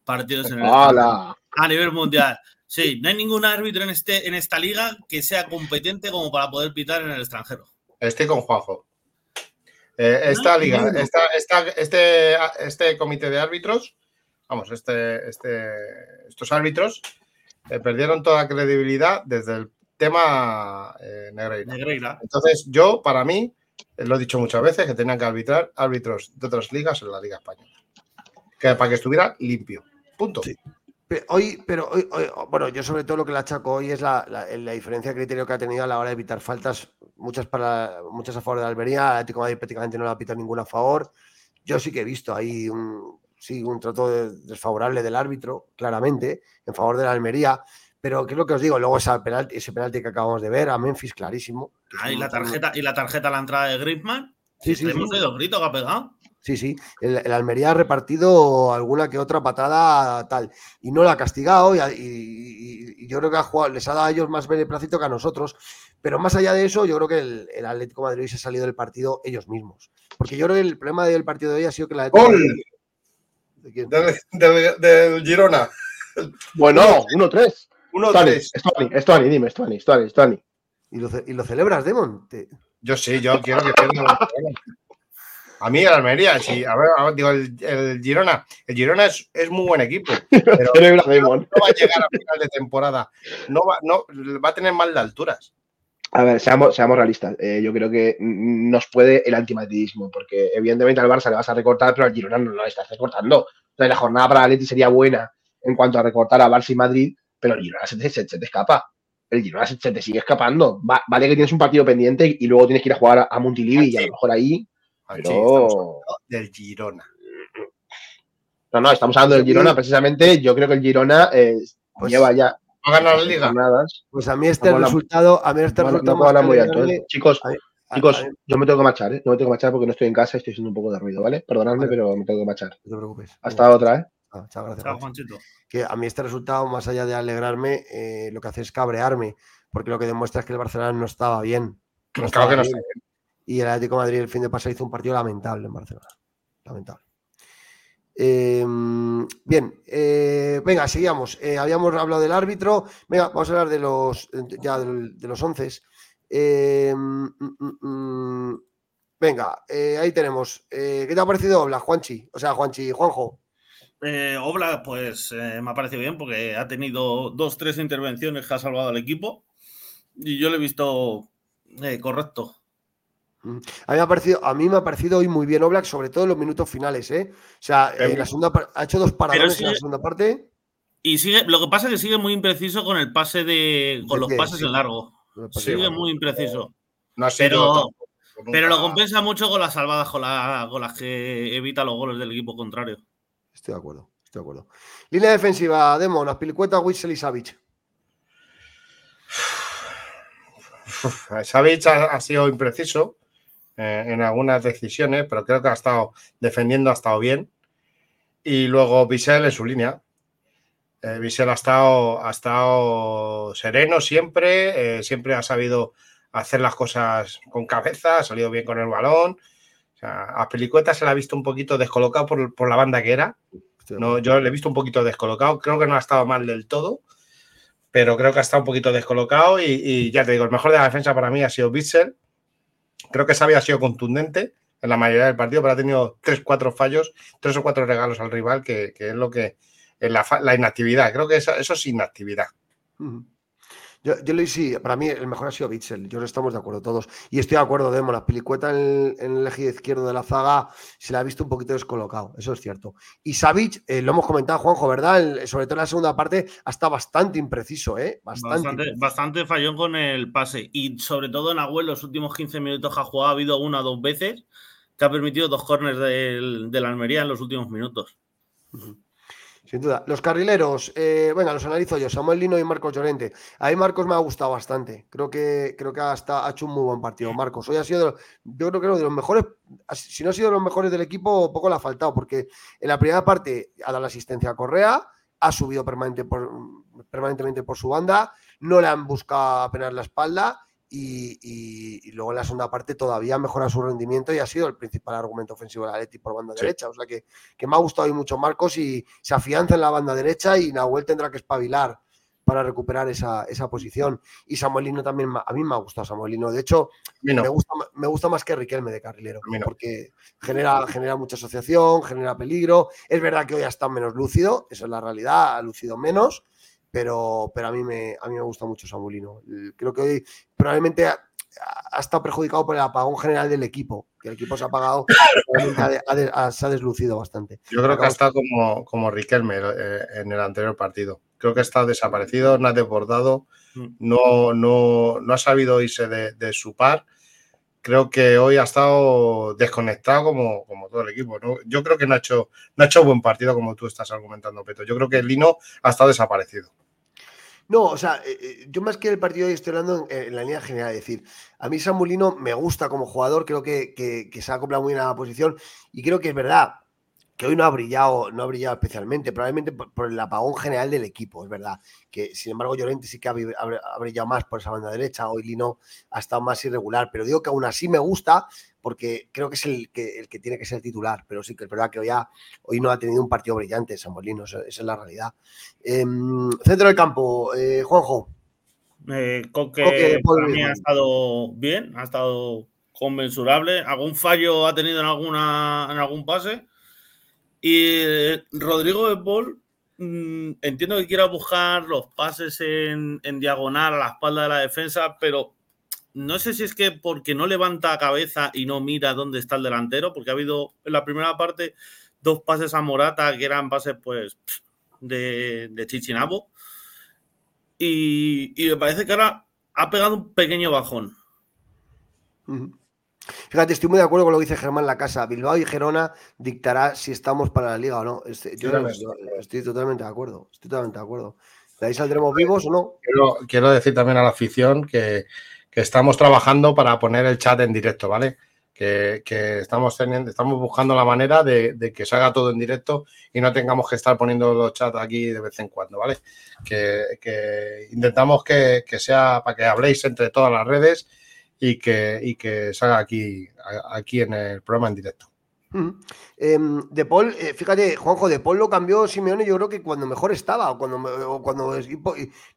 partidos en el ¡Hala! a nivel mundial. Sí, no hay ningún árbitro en, este, en esta liga que sea competente como para poder pitar en el extranjero. Estoy con Juanjo. Eh, esta No, liga, ninguno. esta, esta- este, este comité de árbitros, vamos, este, este, estos árbitros eh, perdieron toda credibilidad desde el tema eh, Negreira. Negreira. Entonces, yo, para mí, eh, lo he dicho muchas veces, que tenían que arbitrar árbitros de otras ligas en la Liga Española. Que, para que estuviera limpio. Punto. Sí. Hoy, pero hoy, hoy- bueno, yo sobre todo lo que le achaco hoy es la, la- la diferencia de criterio que ha tenido a la hora de evitar faltas, muchas para muchas a favor de Almería, el Atlético de Madrid prácticamente no le ha pitado ninguna a favor. Yo sí que he visto ahí un, sí, un trato de- desfavorable del árbitro, claramente, en favor de la Almería. Pero ¿qué es lo que os digo? Luego ese penalti, ese penalti que acabamos de ver a Memphis, clarísimo. Ah, y la tarjeta, y la tarjeta a la entrada de Griezmann. Sí, sí, Hemos sí. grito que ha pegado. Sí, sí. El, el Almería ha repartido alguna que otra patada tal. Y no la ha castigado. Y, y- y- y yo creo que ha jugado, les ha dado a ellos más beneplácito que a nosotros. Pero más allá de eso, yo creo que el, el Atlético de Madrid se ha salido del partido ellos mismos. Porque yo creo que el problema del partido de hoy ha sido que la Atlético de ¡Gol! ¿De quién? Del, del- del Girona. Bueno, 1-3. Stuani, 1-3. Stuani, Stuani, dime, Stuani, Stuani, Stuani. ¿Y lo, y lo celebras, Demon? Te- Yo sí, yo quiero que pierda. A mí el Almería, sí. A ver, a ver, digo, el, el Girona. El Girona es, es muy buen equipo. Pero Celebra, Demon. no va a llegar a final de temporada. No va, no, va a tener mal de alturas. A ver, seamos, seamos realistas. Eh, yo creo que nos puede el antimadridismo, porque evidentemente al Barça le vas a recortar, pero al Girona no lo estás recortando. O sea, la jornada para el Atleti sería buena en cuanto a recortar a Barça y Madrid, pero el Girona se te, se- se te escapa. El Girona se, se te sigue escapando. Va- vale que tienes un partido pendiente y luego tienes que ir a jugar a, a Montilivi y a lo mejor ahí, Ah, pero... del Girona. No, no, estamos hablando del Girona precisamente. Yo creo que el Girona eh, Pues- lleva ya ¿Va a ganar la liga? jornadas. Pues a mí este resultado, a mí este No, no resultado muy alto. ¿eh? Chicos, a- chicos, a yo me tengo que marchar, ¿eh? Yo me tengo que marchar porque no estoy en casa y estoy haciendo un poco de ruido, ¿vale? Perdonadme, Vale. pero me tengo que marchar. no te preocupes. Hasta otra, ¿eh? Ah, chao, gracias. Chao, Juancho. Juanchito. que a mí este resultado, más allá de alegrarme, eh, lo que hace es cabrearme, porque lo que demuestra es que el Barcelona no estaba bien. Claro estaba que no bien. sé. Y el Atlético de Madrid el fin de pasado hizo un partido lamentable en Barcelona. Lamentable. Eh, bien, eh, venga, seguíamos. Eh, habíamos hablado del árbitro. Venga, vamos a hablar de los ya de los once. Eh, mm, mm, mm, venga, eh, ahí tenemos. Eh, ¿Qué te ha parecido Blas, Juanchi? O sea, Juanchi, Juanjo. Eh, Obla, pues eh, me ha parecido bien porque ha tenido dos, tres intervenciones que ha salvado al equipo y yo lo he visto eh, correcto. Mm. A mí, me ha parecido, a mí me ha parecido hoy muy bien Oblak, sobre todo en los minutos finales. ¿eh? O sea, en la segunda, ha hecho dos paradas en la segunda parte. Y sigue, lo que pasa es que sigue muy impreciso con el pase de. con los pases en largo. Sigue muy impreciso. No pero, pero lo compensa mucho con las salvadas con, las que evita los goles del equipo contrario. Estoy de acuerdo, estoy de acuerdo. Línea defensiva, Demon, Aspilicueta, Witzel y Savic. Savic ha, sido impreciso eh, en algunas decisiones, pero creo que ha estado defendiendo, ha estado bien. Y luego Bissell en su línea. Eh, ha estado, ha estado sereno siempre, eh, siempre ha sabido hacer las cosas con cabeza, ha salido bien con el balón. A Pelicueta se la ha visto un poquito descolocado por, la banda que era. No, yo le he visto un poquito descolocado. Creo que no ha estado mal del todo, pero creo que ha estado un poquito descolocado. Y, ya te digo, el mejor de la defensa para mí ha sido Bitzel. Creo que Xavi ha sido contundente en la mayoría del partido, pero ha tenido tres, cuatro fallos, tres o cuatro regalos al rival, que, que es lo que, la, inactividad. Creo que eso, es inactividad. Yo, yo le sí, para mí el mejor ha sido Bitzel, yo estamos de acuerdo todos. Y estoy de acuerdo, Demo, la pelicueta en el, eje izquierdo de la zaga se la ha visto un poquito descolocado, eso es cierto. Y Savic, eh, lo hemos comentado, Juanjo, ¿verdad? sobre todo en la segunda parte, ha bastante impreciso, ¿eh? Bastante. Bastante, fallón con el pase. Y sobre todo en Agüel, los últimos 15 minutos que ha jugado, ha habido una o dos veces que ha permitido dos corners de la Almería en los últimos minutos. Sin duda. Los carrileros, eh, venga, los analizo yo, Samuel Lino y Marcos Llorente. Ahí Marcos me ha gustado bastante. Creo que, creo que hasta ha hecho un muy buen partido. Marcos, hoy ha sido, yo creo que uno de los mejores, si no ha sido de los mejores del equipo, poco le ha faltado, porque en la primera parte ha dado la asistencia a Correa, ha subido permanente por, permanentemente por su banda, no le han buscado apenas la espalda y, luego en la segunda parte todavía mejora su rendimiento y ha sido el principal argumento ofensivo de Atleti por banda derecha. O sea que, me ha gustado hoy mucho Marcos y se afianza en la banda derecha y Nahuel tendrá que espabilar para recuperar esa, posición. Y Samuelino también, a mí me ha gustado Samuelino. De hecho, me, gusta, me gusta más que Riquelme de carrilero, porque genera, genera mucha asociación, genera peligro. Es verdad que hoy ha estado menos lúcido, eso es la realidad, ha lucido menos pero, pero a, mí me, a mí me gusta mucho Samulino. Creo que hoy probablemente ha, estado perjudicado por el apagón general del equipo, que el equipo se ha apagado, se ha deslucido bastante. Yo creo que ha estado como, como Riquelme eh, en el anterior partido. Creo que ha estado desaparecido, no ha desbordado, mm. no, no, no ha sabido irse de, su par creo que hoy ha estado desconectado como, como todo el equipo. Yo creo que no ha, hecho, no ha hecho buen partido como tú estás argumentando, Peto. Yo creo que el Lino ha estado desaparecido. No, o sea, eh, eh, yo más que el partido hoy estoy hablando en, la línea general. Es decir, a mí Samulino me gusta como jugador, creo que, que, se ha acoplado muy bien a la posición y creo que es verdad que hoy no ha brillado, no ha brillado especialmente, probablemente por, el apagón general del equipo, es verdad. Que sin embargo Llorente sí que ha, brillado más por esa banda derecha, hoy Lino ha estado más irregular, pero digo que aún así me gusta porque creo que es el que, el que tiene que ser titular, pero sí que es verdad que hoy, hoy no ha tenido un partido brillante Samuel Lino, esa, es la realidad. Em, centro del campo, eh, Juanjo. Eh, Coque, para mí ha estado bien, ha estado conmensurable. ¿Algún fallo ha tenido en, alguna, en algún pase? Y eh, Rodrigo de Paul, mm, entiendo que quiera buscar los pases en, diagonal a la espalda de la defensa, pero no sé si es que porque no levanta cabeza y no mira dónde está el delantero, porque ha habido en la primera parte dos pases a Morata que eran pases pues de, de Chichinabo. Y, me parece que ahora ha pegado un pequeño bajón. Fíjate, estoy muy de acuerdo con lo que dice Germán La Casa. Bilbao y Gerona dictará si estamos para la liga o no. Este, yo estoy totalmente de acuerdo. Estoy totalmente de acuerdo. ¿De ahí saldremos vivos o no? Quiero, decir también a la afición que, estamos trabajando para poner el chat en directo, ¿vale? Que, estamos, teniendo, estamos buscando la manera de, que se haga todo en directo y no tengamos que estar poniendo los chats aquí de vez en cuando, ¿vale? Que, intentamos que, que sea para que habléis entre todas las redes y que, y que salga aquí, aquí en el programa en directo. Em, de Paul, eh, fíjate, Juanjo, De Paul lo cambió Simeone, yo creo que cuando mejor estaba, o cuando, o cuando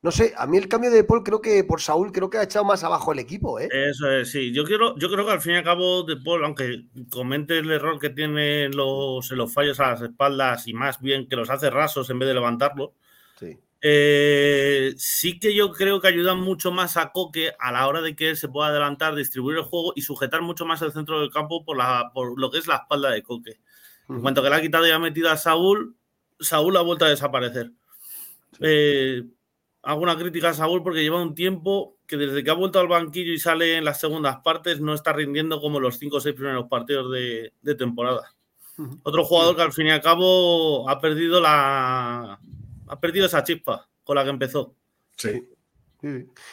no sé, a mí el cambio de Paul creo que por Saúl creo que ha echado más abajo el equipo, ¿eh? Eso es, sí. Yo quiero, yo creo que al fin y al cabo De Paul, aunque comente el error que tiene los, los fallos a las espaldas y más bien que los hace rasos en vez de levantarlos, sí. Eh, sí que yo creo que ayudan mucho más a Coque a la hora de que él se pueda adelantar, distribuir el juego y sujetar mucho más el centro del campo por, la, por lo que es la espalda de Coque. En cuanto que le ha quitado y ha metido a Saúl, Saúl ha vuelto a desaparecer. Eh, hago una crítica a Saúl porque lleva un tiempo que desde que ha vuelto al banquillo y sale en las segundas partes no está rindiendo como los cinco o seis primeros partidos de, temporada. Otro jugador que al fin y al cabo ha perdido la, ha perdido esa chispa con la que empezó. Sí.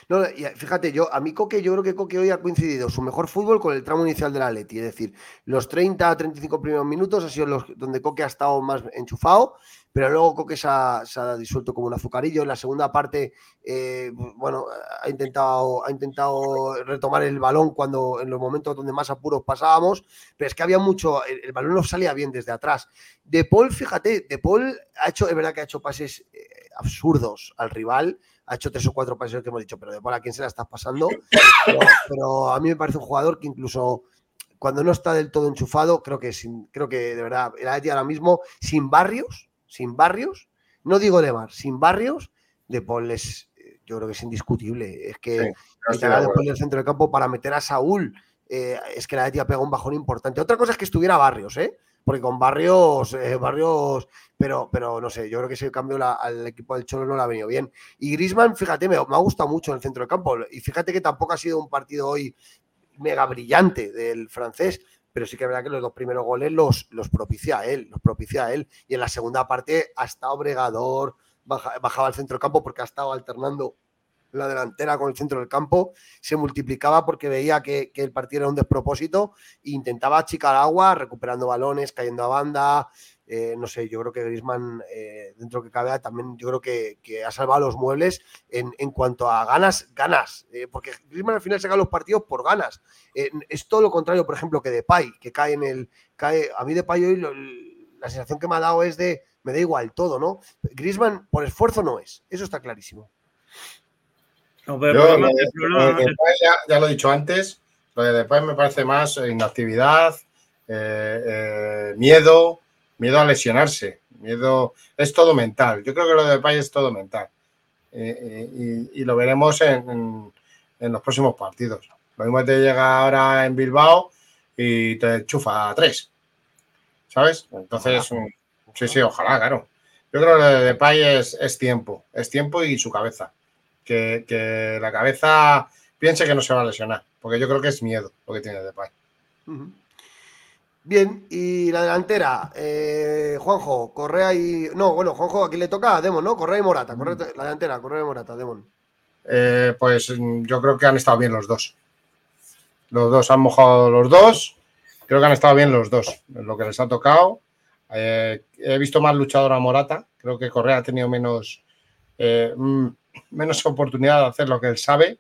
No, fíjate, yo a mí Coque, yo creo que Coque hoy ha coincidido su mejor fútbol con el tramo inicial de la Leti, es decir, los 30 a 35 primeros minutos ha sido los donde Coque ha estado más enchufado pero luego Coque se ha, disuelto como un azucarillo. En la segunda parte, eh, bueno, ha intentado, ha intentado retomar el balón cuando en los momentos donde más apuros pasábamos, pero es que había mucho, el, balón no salía bien desde atrás. De Paul, fíjate, De Paul ha hecho, es verdad que ha hecho pases eh, absurdos al rival, ha hecho tres o cuatro pases que hemos dicho, pero De Paul a quién se la estás pasando. Pero, a mí me parece un jugador que incluso cuando no está del todo enchufado, creo que, sin, creo que de verdad, el Atleti ahora mismo, sin barrios, sin barrios, no digo de Mar, sin barrios, De Paul es, eh, yo creo que es indiscutible. Es que sí, después del centro del campo para meter a Saúl, eh, es que la ha pega un bajón importante. Otra cosa es que estuviera Barrios, ¿eh? Porque con Barrios, eh, Barrios, pero, pero no sé, yo creo que ese cambio al equipo del Cholo no le ha venido bien. Y Grisman, fíjate, me, me ha gustado mucho en el centro del campo. Y fíjate que tampoco ha sido un partido hoy mega brillante del francés, pero sí que es verdad que los dos primeros goles los, los propicia él, los propicia él. Y en la segunda parte ha estado bregador, bajaba al centro del campo porque ha estado alternando la delantera con el centro del campo, se multiplicaba porque veía que, el partido era un despropósito e intentaba achicar agua, recuperando balones, cayendo a banda, eh, no sé, yo creo que Grisman, eh, dentro que cabe, también yo creo que, ha salvado los muebles en, cuanto a ganas, ganas, eh, porque Grisman al final se gana los partidos por ganas. es todo lo contrario, por ejemplo, que Depay, que cae en el. Cae, a mí Depay hoy la sensación que me ha dado es de me da igual todo, ¿no? Grisman por esfuerzo no es, eso está clarísimo. Ya, lo he dicho antes, lo de Depay me parece más inactividad, miedo miedo a lesionarse, miedo, es todo mental. Yo creo que lo de Depay es todo mental. Eh, eh, y, lo veremos en, los próximos partidos. Lo mismo te llega ahora en Bilbao y te chufa a tres. ¿Sabes? Entonces, sí, sí, ojalá, claro. Yo creo que lo de Depay es, es tiempo, es tiempo y su cabeza. Que, la cabeza piense que no se va a lesionar, porque yo creo que es miedo lo que tiene Depay. Bien, y la delantera, eh, Juanjo, Correa y. No, bueno, Juanjo, aquí le toca a Demon, ¿no? Correa y Morata. Correa, la delantera, Correa y Morata, Demon. Eh, pues mm, yo creo que han estado bien los dos. Los dos han mojado los dos. Creo que han estado bien los dos. Lo que les ha tocado. Eh, he visto más luchador a Morata. Creo que Correa ha tenido menos, mm, menos oportunidad de hacer lo que él sabe,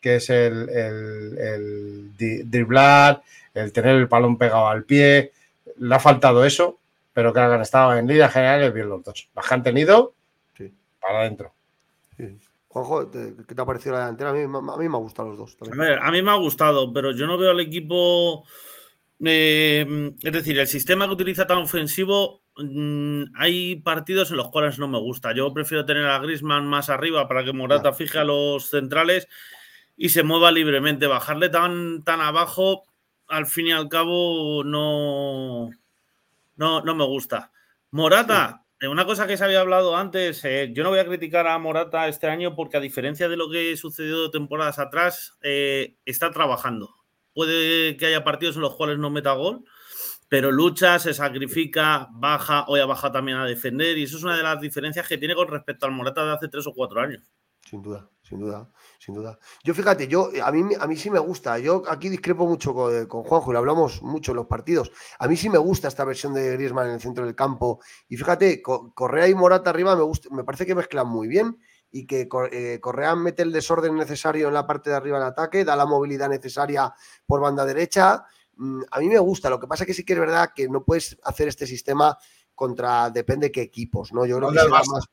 que es el, el driblar, el tener el balón pegado al pie, le ha faltado eso, pero que han estado en líneas generales bien los dos. Las que han tenido, sí. para adentro. Juanjo, ¿qué te ha parecido la delantera? A mí, me ha gustado los dos. A, mí me ha gustado, pero yo no veo al equipo. Eh, es decir, el sistema que utiliza tan ofensivo, mm, hay partidos en los cuales no me gusta. Yo prefiero tener a Grisman más arriba para que Morata fije a los centrales y se mueva libremente. Bajarle tan, tan abajo al fin y al cabo no, no, no me gusta. Morata, eh, una cosa que se había hablado antes, eh, yo no voy a criticar a Morata este año porque a diferencia de lo que sucedió temporadas atrás, eh, está trabajando. Puede que haya partidos en los cuales no meta gol, pero lucha, se sacrifica, baja, hoy ha bajado también a defender y eso es una de las diferencias que tiene con respecto al Morata de hace tres o cuatro años. Sin duda, sin duda sin duda. Yo fíjate, yo a mí, a mí sí me gusta. Yo aquí discrepo mucho con, con Juanjo, lo hablamos mucho en los partidos. A mí sí me gusta esta versión de Griezmann en el centro del campo. Y fíjate, Correa y Morata arriba me, gusta, me parece que mezclan muy bien y que eh, Correa mete el desorden necesario en la parte de arriba del ataque, da la movilidad necesaria por banda derecha. Mm, a mí me gusta. Lo que pasa que sí que es verdad que no puedes hacer este sistema contra, depende qué equipos, ¿no? Yo creo que se da más,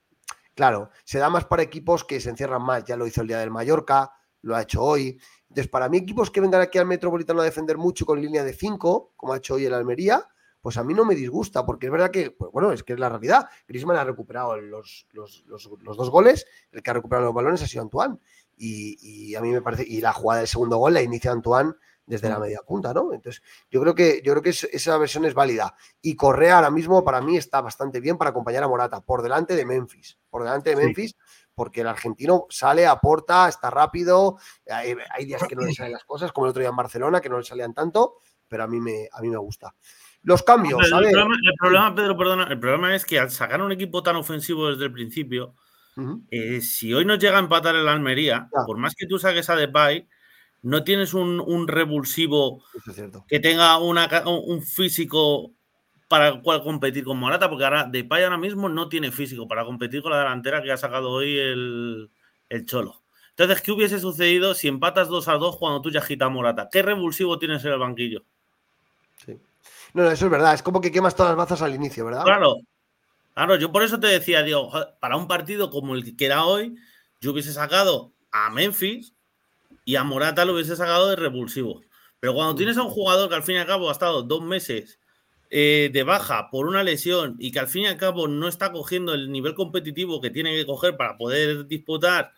claro, se da más para equipos que se encierran más. Ya lo hizo el día del Mallorca, lo ha hecho hoy. Entonces, para mí, equipos que vengan aquí al Metropolitano a defender mucho con línea de 5, como ha hecho hoy el Almería, pues a mí no me disgusta, porque es verdad que, pues bueno, es que es la realidad. Grisman ha recuperado los, los, dos goles, el que ha recuperado los balones ha sido Antoine. Y, a mí me parece, y la jugada del segundo gol la inicia Antoine desde la media punta, ¿no? Entonces, yo creo que, yo creo que esa versión es válida. Y Correa ahora mismo para mí está bastante bien para acompañar a Morata, por delante de Memphis. Por delante de Memphis, porque el argentino sale, aporta, está rápido. Hay, días que no le salen las cosas, como el otro día en Barcelona, que no le salían tanto, pero a mí me, a mí me gusta. Los cambios. El, problema, Pedro, perdona, el problema es que al sacar un equipo tan ofensivo desde el principio, eh, si hoy nos llega a empatar el Almería, por más que tú saques a Depay, no tienes un, revulsivo que tenga un físico para el cual competir con Morata, porque ahora Depay ahora mismo no tiene físico para competir con la delantera que ha sacado hoy el, Cholo. Entonces, ¿qué hubiese sucedido si empatas 2 a 2 cuando tú ya agitas Morata? ¿Qué revulsivo tienes en el banquillo? Sí. No, eso es verdad. Es como que quemas todas las bazas al inicio, ¿verdad? Claro. Claro, yo por eso te decía, digo, para un partido como el que era hoy, yo hubiese sacado a Memphis y a Morata lo hubiese sacado de revulsivo. Pero cuando tienes a un jugador que al fin y al cabo ha estado dos meses eh, de baja por una lesión y que al fin y al cabo no está cogiendo el nivel competitivo que tiene que coger para poder disputar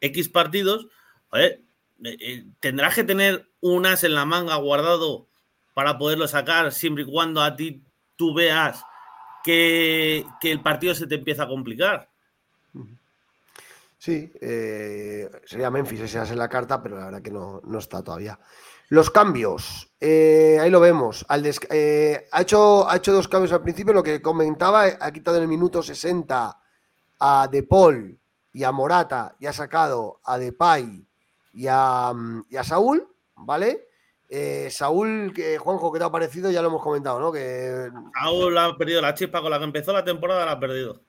X partidos, eh, eh, tendrás que tener un as en la manga guardado para poderlo sacar siempre y cuando a ti tú veas que, el partido se te empieza a complicar. Sí, eh, sería Memphis ese en la carta, pero la verdad que no, está todavía. Los cambios, eh, ahí lo vemos. Al eh, ha, hecho, ha hecho dos cambios al principio, lo que comentaba, ha quitado en el minuto 60 a De Paul y a Morata y ha sacado a Depay y a, y a Saúl, ¿vale? Eh, Saúl, que, Juanjo, ¿qué te ha parecido? Ya lo hemos comentado, ¿no? Que... Saúl ha perdido la chispa con la que empezó la temporada, la ha perdido.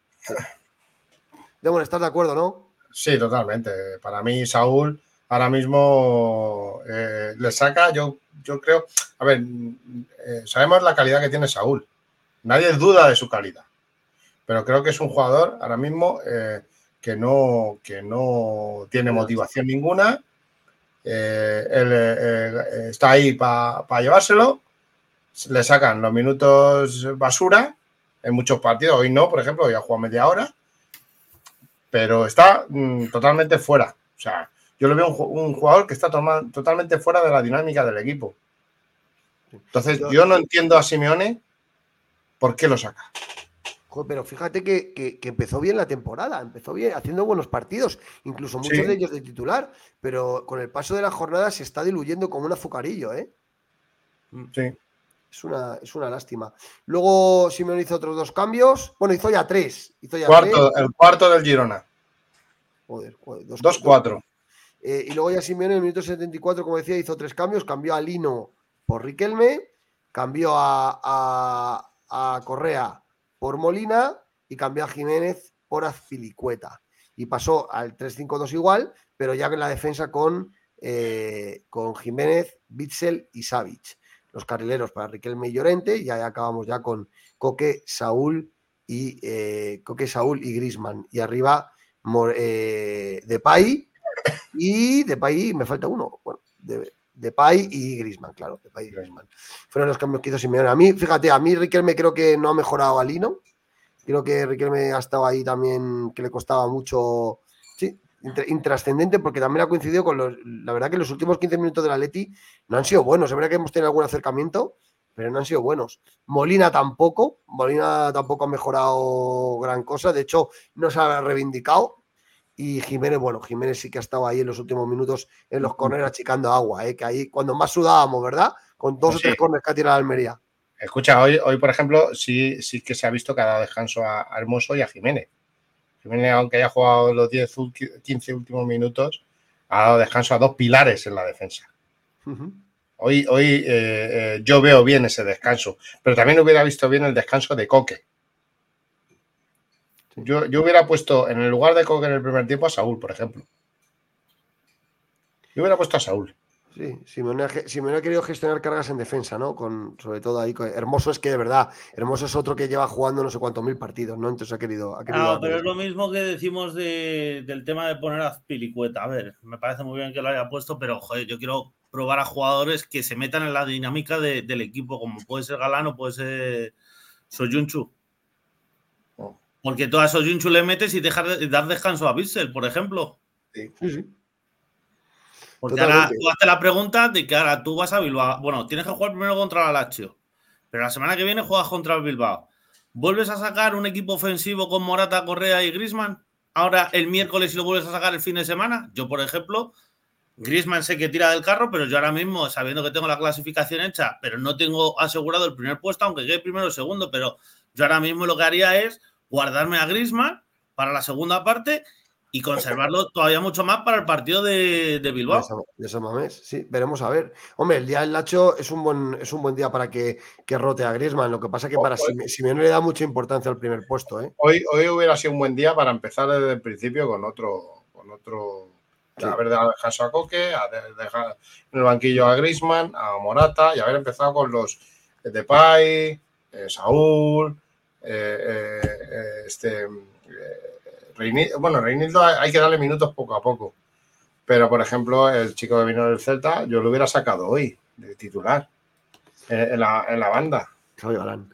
Demon, ¿estás de acuerdo, no? Sí, totalmente. Para mí, Saúl ahora mismo eh, le saca, yo, yo creo, a ver, eh, sabemos la calidad que tiene Saúl. Nadie duda de su calidad. Pero creo que es un jugador ahora mismo que, no, que no tiene motivación ninguna eh, él eh, está ahí para llevárselo, le sacan los minutos basura en muchos partidos, hoy no, por ejemplo, hoy ha jugado media hora, pero está mm, totalmente fuera. O sea, yo le veo un, jugador que está totalmente fuera de la dinámica del equipo. Entonces, yo no entiendo a Simeone por qué lo saca pero fíjate que, empezó bien la temporada, empezó bien, haciendo buenos partidos, incluso muchos de ellos de titular, pero con el paso de la jornada se está diluyendo como un azucarillo, ¿eh? Sí. Es una, es una lástima. Luego Simeone hizo otros dos cambios. Bueno, hizo ya tres. Hizo ya cuarto, El cuarto del Girona. Joder, dos, cuatro. Eh, y luego ya Simeone en el minuto 74, como decía, hizo tres cambios. Cambió a Lino por Riquelme, cambió a, a Correa por Molina y cambió a Jiménez por Azpilicueta. Y pasó al 3-5-2 igual, pero ya en la defensa con, eh, con Jiménez, Bitzel y Savic. Los carrileros para Riquelme y Llorente, y ahí acabamos ya con Coque, Saúl y eh, Coque, Saúl y Grisman. Y arriba eh, Depay y Depay, me falta uno. Bueno, de, Depay y Grisman, claro, Depay y Grisman. Fueron los cambios que hizo Simeone. A mí, fíjate, a mí Riquelme creo que no ha mejorado a Lino. Creo que Riquelme ha estado ahí también, que le costaba mucho, intrascendente, porque también ha coincidido con los, la verdad que los últimos 15 minutos de la Leti no han sido buenos. Es verdad que hemos tenido algún acercamiento, pero no han sido buenos. Molina tampoco, Molina tampoco ha mejorado gran cosa, de hecho no se ha reivindicado, y Jiménez, bueno, Jiménez sí que ha estado ahí en los últimos minutos en los corners achicando agua, ¿eh? que ahí cuando más sudábamos, ¿verdad? Con dos o tres corners que ha tirado Almería. Escucha, hoy, hoy, por ejemplo, sí, sí que se ha visto que ha dado descanso a, Hermoso y a Jiménez. Jiménez, aunque haya jugado los 10, 15 últimos minutos, ha dado descanso a dos pilares en la defensa. Hoy, hoy eh, eh, yo veo bien ese descanso, pero también hubiera visto bien el descanso de Coque. Yo, hubiera puesto en el lugar de Coque en el primer tiempo a Saúl, por ejemplo. Yo hubiera puesto a Saúl. Sí, Simeone ha, ge- Simeone ha querido gestionar cargas en defensa, ¿no? Con, sobre todo ahí. con- Hermoso es que de verdad, Hermoso es otro que lleva jugando no sé cuántos mil partidos, ¿no? Entonces ha querido. Ha querido Ah, pero es lo mismo que decimos de- del tema de poner a Azpilicueta. A ver, me parece muy bien que lo haya puesto, pero joder, yo quiero probar a jugadores que se metan en la dinámica de- del equipo, como puede ser Galán o puede ser Soyunchu. Oh. Porque tú a Soyunchu le metes y dejas de, dar descanso a Bissell, por ejemplo. Sí, sí. Porque Totalmente. ahora tú haces la pregunta de que ahora tú vas a Bilbao. Bueno, tienes que jugar primero contra la Lazio, pero la semana que viene juegas contra el Bilbao. ¿Vuelves a sacar un equipo ofensivo con Morata, Correa y Grisman? Ahora el miércoles y lo vuelves a sacar el fin de semana. Yo, por ejemplo, Grisman sé que tira del carro, pero yo ahora mismo, sabiendo que tengo la clasificación hecha, pero no tengo asegurado el primer puesto, aunque quede primero o segundo, pero yo ahora mismo lo que haría es guardarme a Grisman para la segunda parte y conservarlo todavía mucho más para el partido de, de Bilbao. De San- de San Mamés, sí, veremos a ver. Hombre, el día del Nacho es un buen, es un buen día para que, que rote a Griezmann. Lo que pasa es que para eh. Simeone le da mucha importancia al primer puesto, ¿eh? Hoy, hoy hubiera sido un buen día para empezar desde el principio con otro, con otro, Sí. haber dejado descanso a Coque, haber dejado en el banquillo a Grisman, a Morata y haber empezado con los Depay, eh, Saúl, eh, eh, eh, este, eh, Reini- bueno, Reinildo hay que darle minutos poco a poco. Pero, por ejemplo, el chico que vino del Celta, yo lo hubiera sacado hoy de titular eh, en, la, en la banda, Javi Galán.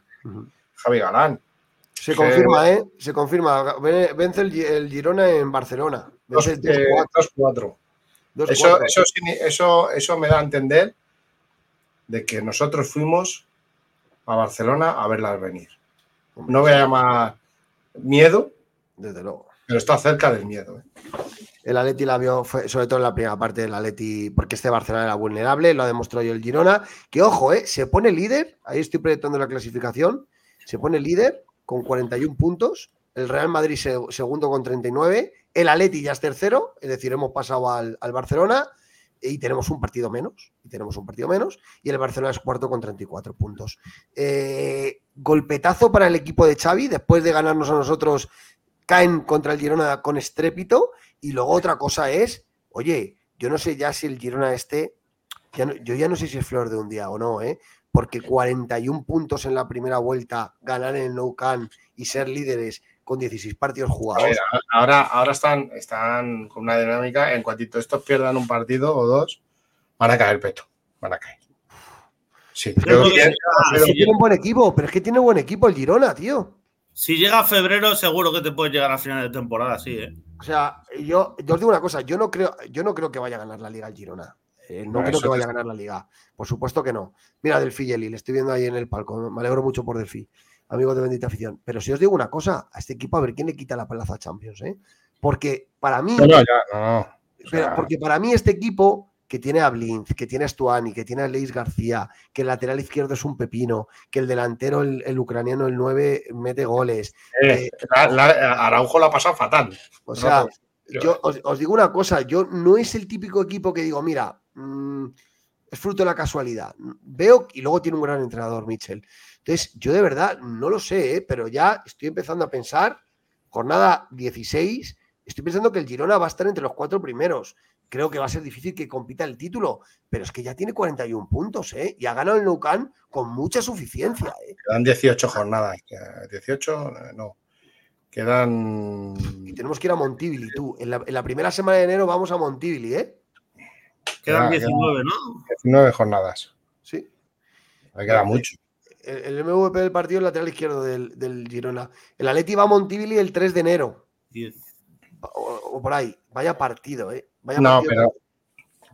Javi Galán. Se confirma, ¿eh? Se confirma. Ve- Vence el, el Girona en Barcelona. Dos, Vence eh, 2-4. dos, cuatro. 2-4. Eso, eso, eso, eso me da a entender de que nosotros fuimos a Barcelona a verlas venir. No voy a llamar miedo, Desde luego. Pero está cerca del miedo. ¿eh? El Atleti la vio, fue, sobre todo en la primera parte del Atleti, porque este Barcelona era vulnerable, lo ha demostrado hoy el Girona, que ojo, ¿eh? se pone líder, ahí estoy proyectando la clasificación, se pone líder con 41 puntos, el Real Madrid se- segundo con 39, el Atleti ya es tercero, es decir, hemos pasado al, al Barcelona y tenemos un partido menos, y tenemos un partido menos, y el Barcelona es cuarto con 34 puntos. Eh, golpetazo para el equipo de Xavi, después de ganarnos a nosotros, caen contra el Girona con estrépito, y luego otra cosa es, oye, yo no sé ya si el Girona este, ya no- yo ya no sé si es flor de un día o no, ¿eh? porque 41 puntos en la primera vuelta, ganar en el Nou Camp y ser líderes con 16 partidos jugados. ver, ahora, ahora están, están con una dinámica, en cuantito estos pierdan un partido o dos, van a caer peto, van a caer. Sí, Pero tiene un buen equipo, pero es que tiene buen equipo el Girona, tío. Si llega febrero, seguro que te puedes llegar a final de temporada, sí, ¿eh? O sea, yo, yo os digo una cosa, yo no creo, yo no creo que vaya a ganar la liga el Girona. Eh, no creo que vaya a ganar la liga. Por supuesto que no. Mira, Delfi Yeli, le estoy viendo ahí en el palco. Me alegro mucho por Delfi, amigo de bendita afición. Pero si os digo una cosa, a este equipo a ver quién le quita la plaza a Champions, ¿eh? Porque para mí, No, no, ya, no. O pero- sea, porque para mí este equipo que tiene a Blinz, que tiene a Stuani, que tiene a Leis García, que el lateral izquierdo es un pepino, que el delantero, el, el ucraniano, el 9, mete goles. eh, la- la- Araujo la ha pasado fatal. O sea, No, yo- yo os, os digo una cosa, yo no es el típico equipo que digo, mira, mm, es fruto de la casualidad. Veo y luego tiene un gran entrenador, Mitchell. Entonces, yo de verdad no lo sé, ¿eh? pero ya estoy empezando a pensar, jornada 16, estoy pensando que el Girona va a estar entre los cuatro primeros. Creo que va a ser difícil que compita el título, pero es que ya tiene 41 puntos, ¿eh? Y ha ganado el Nou Camp con mucha suficiencia, ¿eh? Quedan 18 jornadas. que- 18, eh, no. Quedan. Y tenemos que ir a Montivili, tú. En la, en la primera semana de enero vamos a Montivili, ¿eh? Quedan Ya, 19, ¿no? 19 jornadas. Sí. Me queda mucho. El, el MVP del partido es el lateral izquierdo del, del Girona. El Atleti va a Montivili el 3 de enero. 10. O, o por ahí. Vaya partido, ¿eh? Vaya No, pero,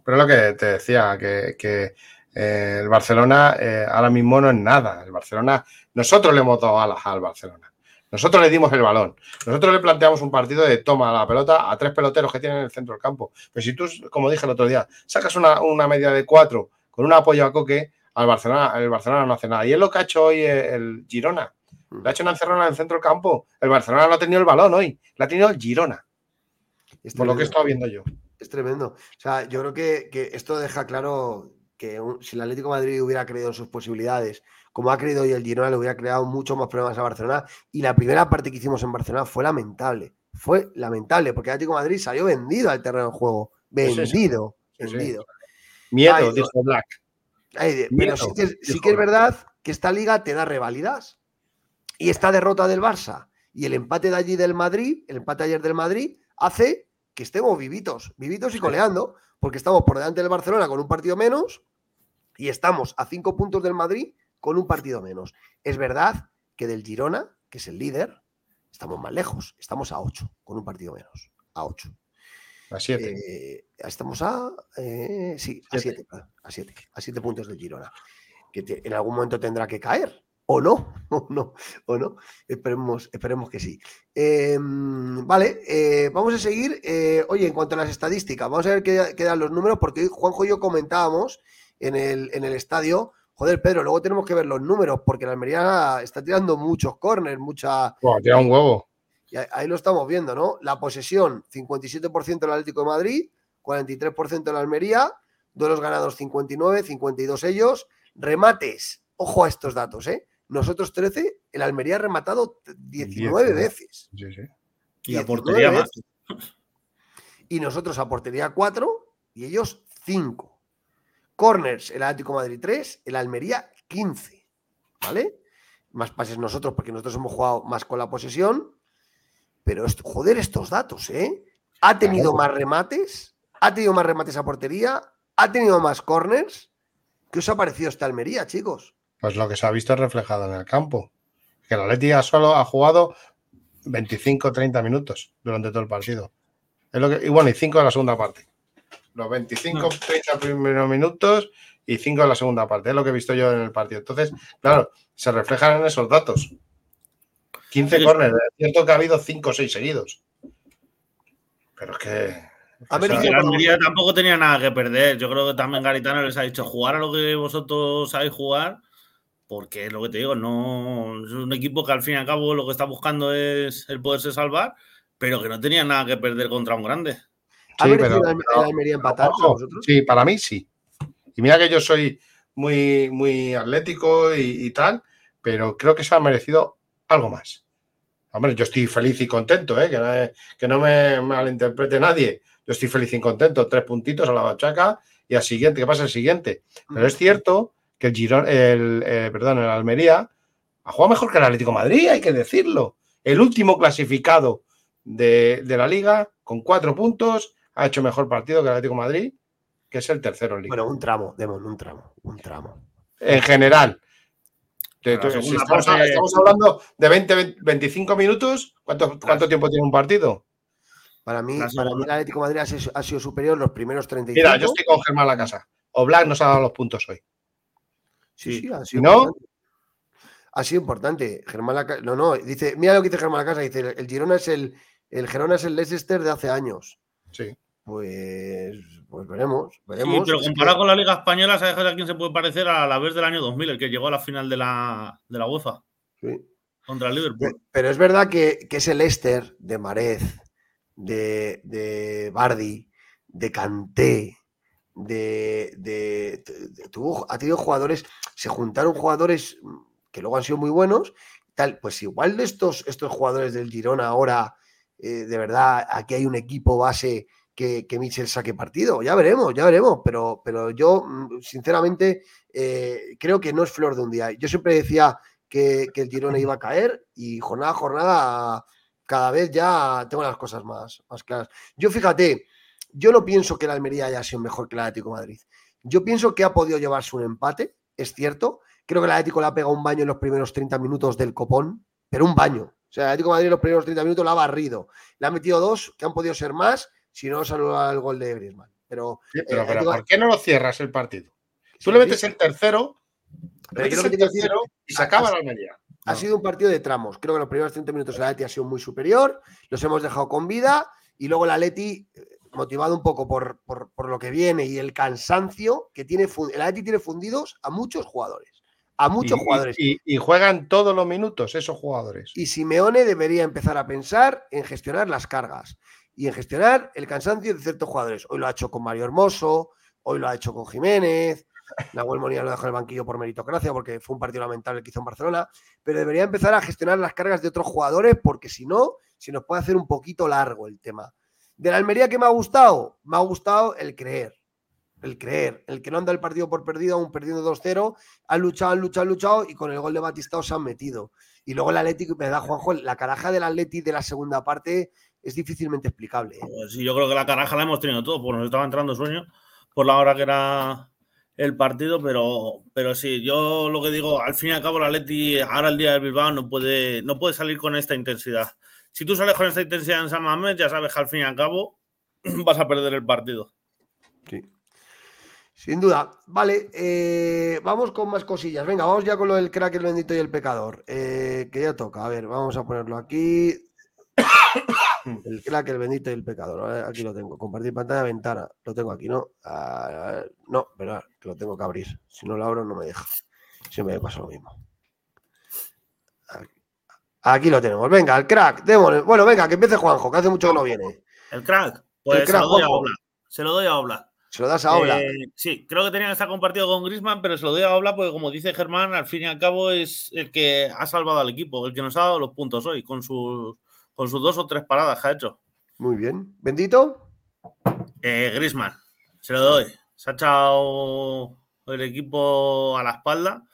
pero lo que te decía, que, que, eh, el Barcelona eh, ahora mismo no es nada. El Barcelona, nosotros le hemos dado alas al Barcelona. Nosotros le dimos el balón. Nosotros le planteamos un partido de toma la pelota a tres peloteros que tienen en el centro del campo. Pero si tú, como dije el otro día, sacas una, una media de cuatro con un apoyo a Coque, al Barcelona, el Barcelona no hace nada. Y es lo que ha hecho hoy el, Girona. Le ha hecho una encerrona en el centro del campo. El Barcelona no ha tenido el balón hoy. La ha tenido el Girona, Es por lo que he estado viendo yo. Es tremendo. O sea, yo creo que, que esto deja claro que un- si el Atlético de Madrid hubiera creído en sus posibilidades, como ha creído hoy el Girona, le hubiera creado mucho más problemas a Barcelona. Y la primera parte que hicimos en Barcelona fue lamentable. Fue lamentable, porque el Atlético de Madrid salió vendido al terreno de juego. Sí, sí. Vendido. Sí, vendido. Miedo, Ay, dijo Black. Ay, de- Miedo, pero sí que, sí que es verdad que esta liga te da reválidas. Y esta derrota del Barça y el empate de allí del Madrid, el empate ayer del Madrid, hace que estemos vivitos, vivitos y coleando, porque estamos por delante del Barcelona con un partido menos y estamos a cinco puntos del Madrid con un partido menos. Es verdad que del Girona, que es el líder, estamos más lejos, estamos a ocho, con un partido menos, a ocho. A siete. Eh, estamos a. eh, sí, a Siete. a siete. A siete puntos del Girona. Que te- en algún momento tendrá que caer. O no, o no, o no. Esperemos, esperemos que sí. Eh, vale, eh, vamos a seguir. eh, oye, en cuanto a las estadísticas, vamos a ver qué, qué dan los números, porque Juanjo y yo comentábamos en el, en el estadio. Joder, Pedro, luego tenemos que ver los números, porque la Almería está tirando muchos corners, mucha, tira un huevo. y ahí- lo estamos viendo, ¿no? La posesión, 57% el Atlético de Madrid, 43% la Almería, duelos ganados 59, 52 ellos, remates, ojo a estos datos, ¿eh? Nosotros 13, el Almería ha rematado 19 19. veces. Sí, sí. Y a 19 portería más. Y nosotros a portería 4 y ellos 5. Corners, el Atlético de Madrid 3, el Almería 15. ¿Vale? Más pases nosotros porque nosotros hemos jugado más con la posesión. Pero esto- joder, estos datos, ¿eh? Ha tenido Claro. más remates, ha tenido más remates a portería, ha tenido más corners. ¿Qué os ha parecido esta Almería, chicos? Pues lo que se ha visto reflejado en el campo. Que el Atleti solo ha jugado 25-30 minutos durante todo el partido. Es lo que, y bueno, y 5 de la segunda parte. Los 25-30 primeros minutos y 5 de la segunda parte. Es lo que he visto yo en el partido. Entonces, claro, se reflejan en esos datos. 15 Sí. córneres. Es cierto que ha habido 5 o 6 seguidos. Pero es que. A ver, la Almería tampoco tenía nada que perder. Yo creo que también Garitano les ha dicho jugar a lo que vosotros sabéis jugar, porque es lo que te digo, no es un equipo que al fin y al cabo lo que está buscando es el poderse salvar, pero que no tenía nada que perder contra un grande. ¿Ha Sí, pero- Almería empatar Ojo, vosotros? Sí, para mí sí. Y mira que yo soy muy, muy atlético y, y tal, pero creo que se ha merecido algo más. Hombre, yo estoy feliz y contento, ¿eh? que, no, que no me malinterprete nadie. Yo estoy feliz y contento. Tres puntitos a la bachaca y al siguiente, ¿qué pasa el siguiente? Pero es cierto que el Girón, el, eh, perdón, el Almería ha jugado mejor que el Atlético de Madrid, hay que decirlo. El último clasificado de, de la liga, con cuatro puntos, ha hecho mejor partido que el Atlético de Madrid, que es el tercero en liga. Bueno, un tramo, Demon, un tramo, un tramo. en general. Si segunda estamos, parte- estamos hablando de 20, 20, 25 minutos. ¿Cuánto, cuánto tiempo tiene un partido? Para mí, para mí el Atlético de Madrid ha sido, ha sido superior los primeros 35. Mira, yo estoy con Germán la casa. O Black nos ha dado los puntos hoy. Sí, Sí. sí, ha Si sido no- importante. Ha sido importante. Germán Laca- No, no, dice, mira lo que dice Germán la casa, dice, el Girona es el, el Girona es el Leicester de hace años. Sí. Pues, pues veremos, Sí, veremos. pero Es comparado con la Liga Española, ¿sabes a quién se puede parecer? A la vez del año 2000, el que llegó a la final de la, de la UEFA sí. contra el Liverpool. Pero es verdad que, que ese Leicester de Marez, de, de Bardi, de Canté, de, de- de- ha tenido jugadores, se juntaron jugadores que luego han sido muy buenos, tal, pues igual de estos, estos jugadores del Girona ahora, eh, de verdad, aquí hay un equipo base que, que Mitchell saque partido, ya veremos, ya veremos, pero, pero yo, mm, sinceramente, eh, creo que no es flor de un día. Yo siempre decía que, que el Girona iba a caer y jornada a jornada cada vez ya tengo las cosas más, más claras. Yo fíjate, yo no pienso que la Almería haya sido mejor que el Atlético de Madrid. Yo pienso que ha podido llevarse un empate, es cierto. Creo que el Atlético le ha pegado un baño en los primeros 30 minutos del copón, pero un baño. O sea, el Atlético de Madrid en los primeros 30 minutos la ha barrido. Le ha metido dos, que han podido ser más, si no salió el gol de Griezmann. Pero, Sí, pero, eh, pero ¿por qué no lo cierras el partido? Tú le metes el tercero, pero metes que el te quiero decir- tercero y se acaba la Almería. Ha No. sido un partido de tramos. Creo que los primeros 30 minutos el Atleti ha sido muy superior, los hemos dejado con vida y luego el Atleti, motivado un poco por, por- por lo que viene y el cansancio que tiene, el Atleti tiene fundidos a muchos jugadores, a muchos Y- jugadores. Y, y juegan todos los minutos esos jugadores. Y Simeone debería empezar a pensar en gestionar las cargas y en gestionar el cansancio de ciertos jugadores. Hoy lo ha hecho con Mario Hermoso, hoy lo ha hecho con Jiménez, Nahuel Molina lo dejó en el banquillo por meritocracia porque fue un partido lamentable que hizo en Barcelona, pero debería empezar a gestionar las cargas de otros jugadores porque si no, se nos puede hacer un poquito largo el tema. De la Almería que me ha gustado, me ha gustado el creer. el creer, el que no anda el partido por perdido, aún perdiendo 2-0, han luchado, han luchado, han luchado y con el gol de Batistao se han metido. Y luego el Atlético, me da Juanjo, la caraja del Atlético de la segunda parte es difícilmente explicable. ¿eh? Pues sí, yo creo que la caraja la hemos tenido todos, porque nos estaba entrando sueño por la hora que era el partido, pero, pero sí, yo lo que digo, al fin y al cabo el Atleti, ahora el día del Bilbao, no puede, no puede salir con esta intensidad. Si tú sales con esta intensidad en San Mamés, ya sabes que al fin y al cabo vas a perder el partido. Sí. Sin duda. Vale, eh, vamos con más cosillas. Venga, vamos ya con lo del crack, el bendito y el pecador. Eh, que ya toca. A ver, vamos a ponerlo aquí. El crack, el bendito y el pecador. Aquí lo tengo. Compartir pantalla, ventana. Lo tengo aquí, ¿no? No, pero que lo tengo que abrir. Si no lo abro, no me deja. Siempre me pasa lo mismo. Aquí, lo tenemos. Venga, el crack. Démosle. Bueno, venga, que empiece Juanjo, que hace mucho que no viene. El crack. Pues el crack, se, lo doy a Obla. se lo doy a Obla. Se lo das a Obla. Eh, sí, creo que tenía que estar compartido con Grisman, pero se lo doy a Obla porque, como dice Germán, al fin y al cabo es el que ha salvado al equipo, el que nos ha dado los puntos hoy con sus con sus dos o tres paradas que ha hecho. Muy bien. ¿Bendito? Eh, Grisman, se lo doy. Se ha echado el equipo a la espalda.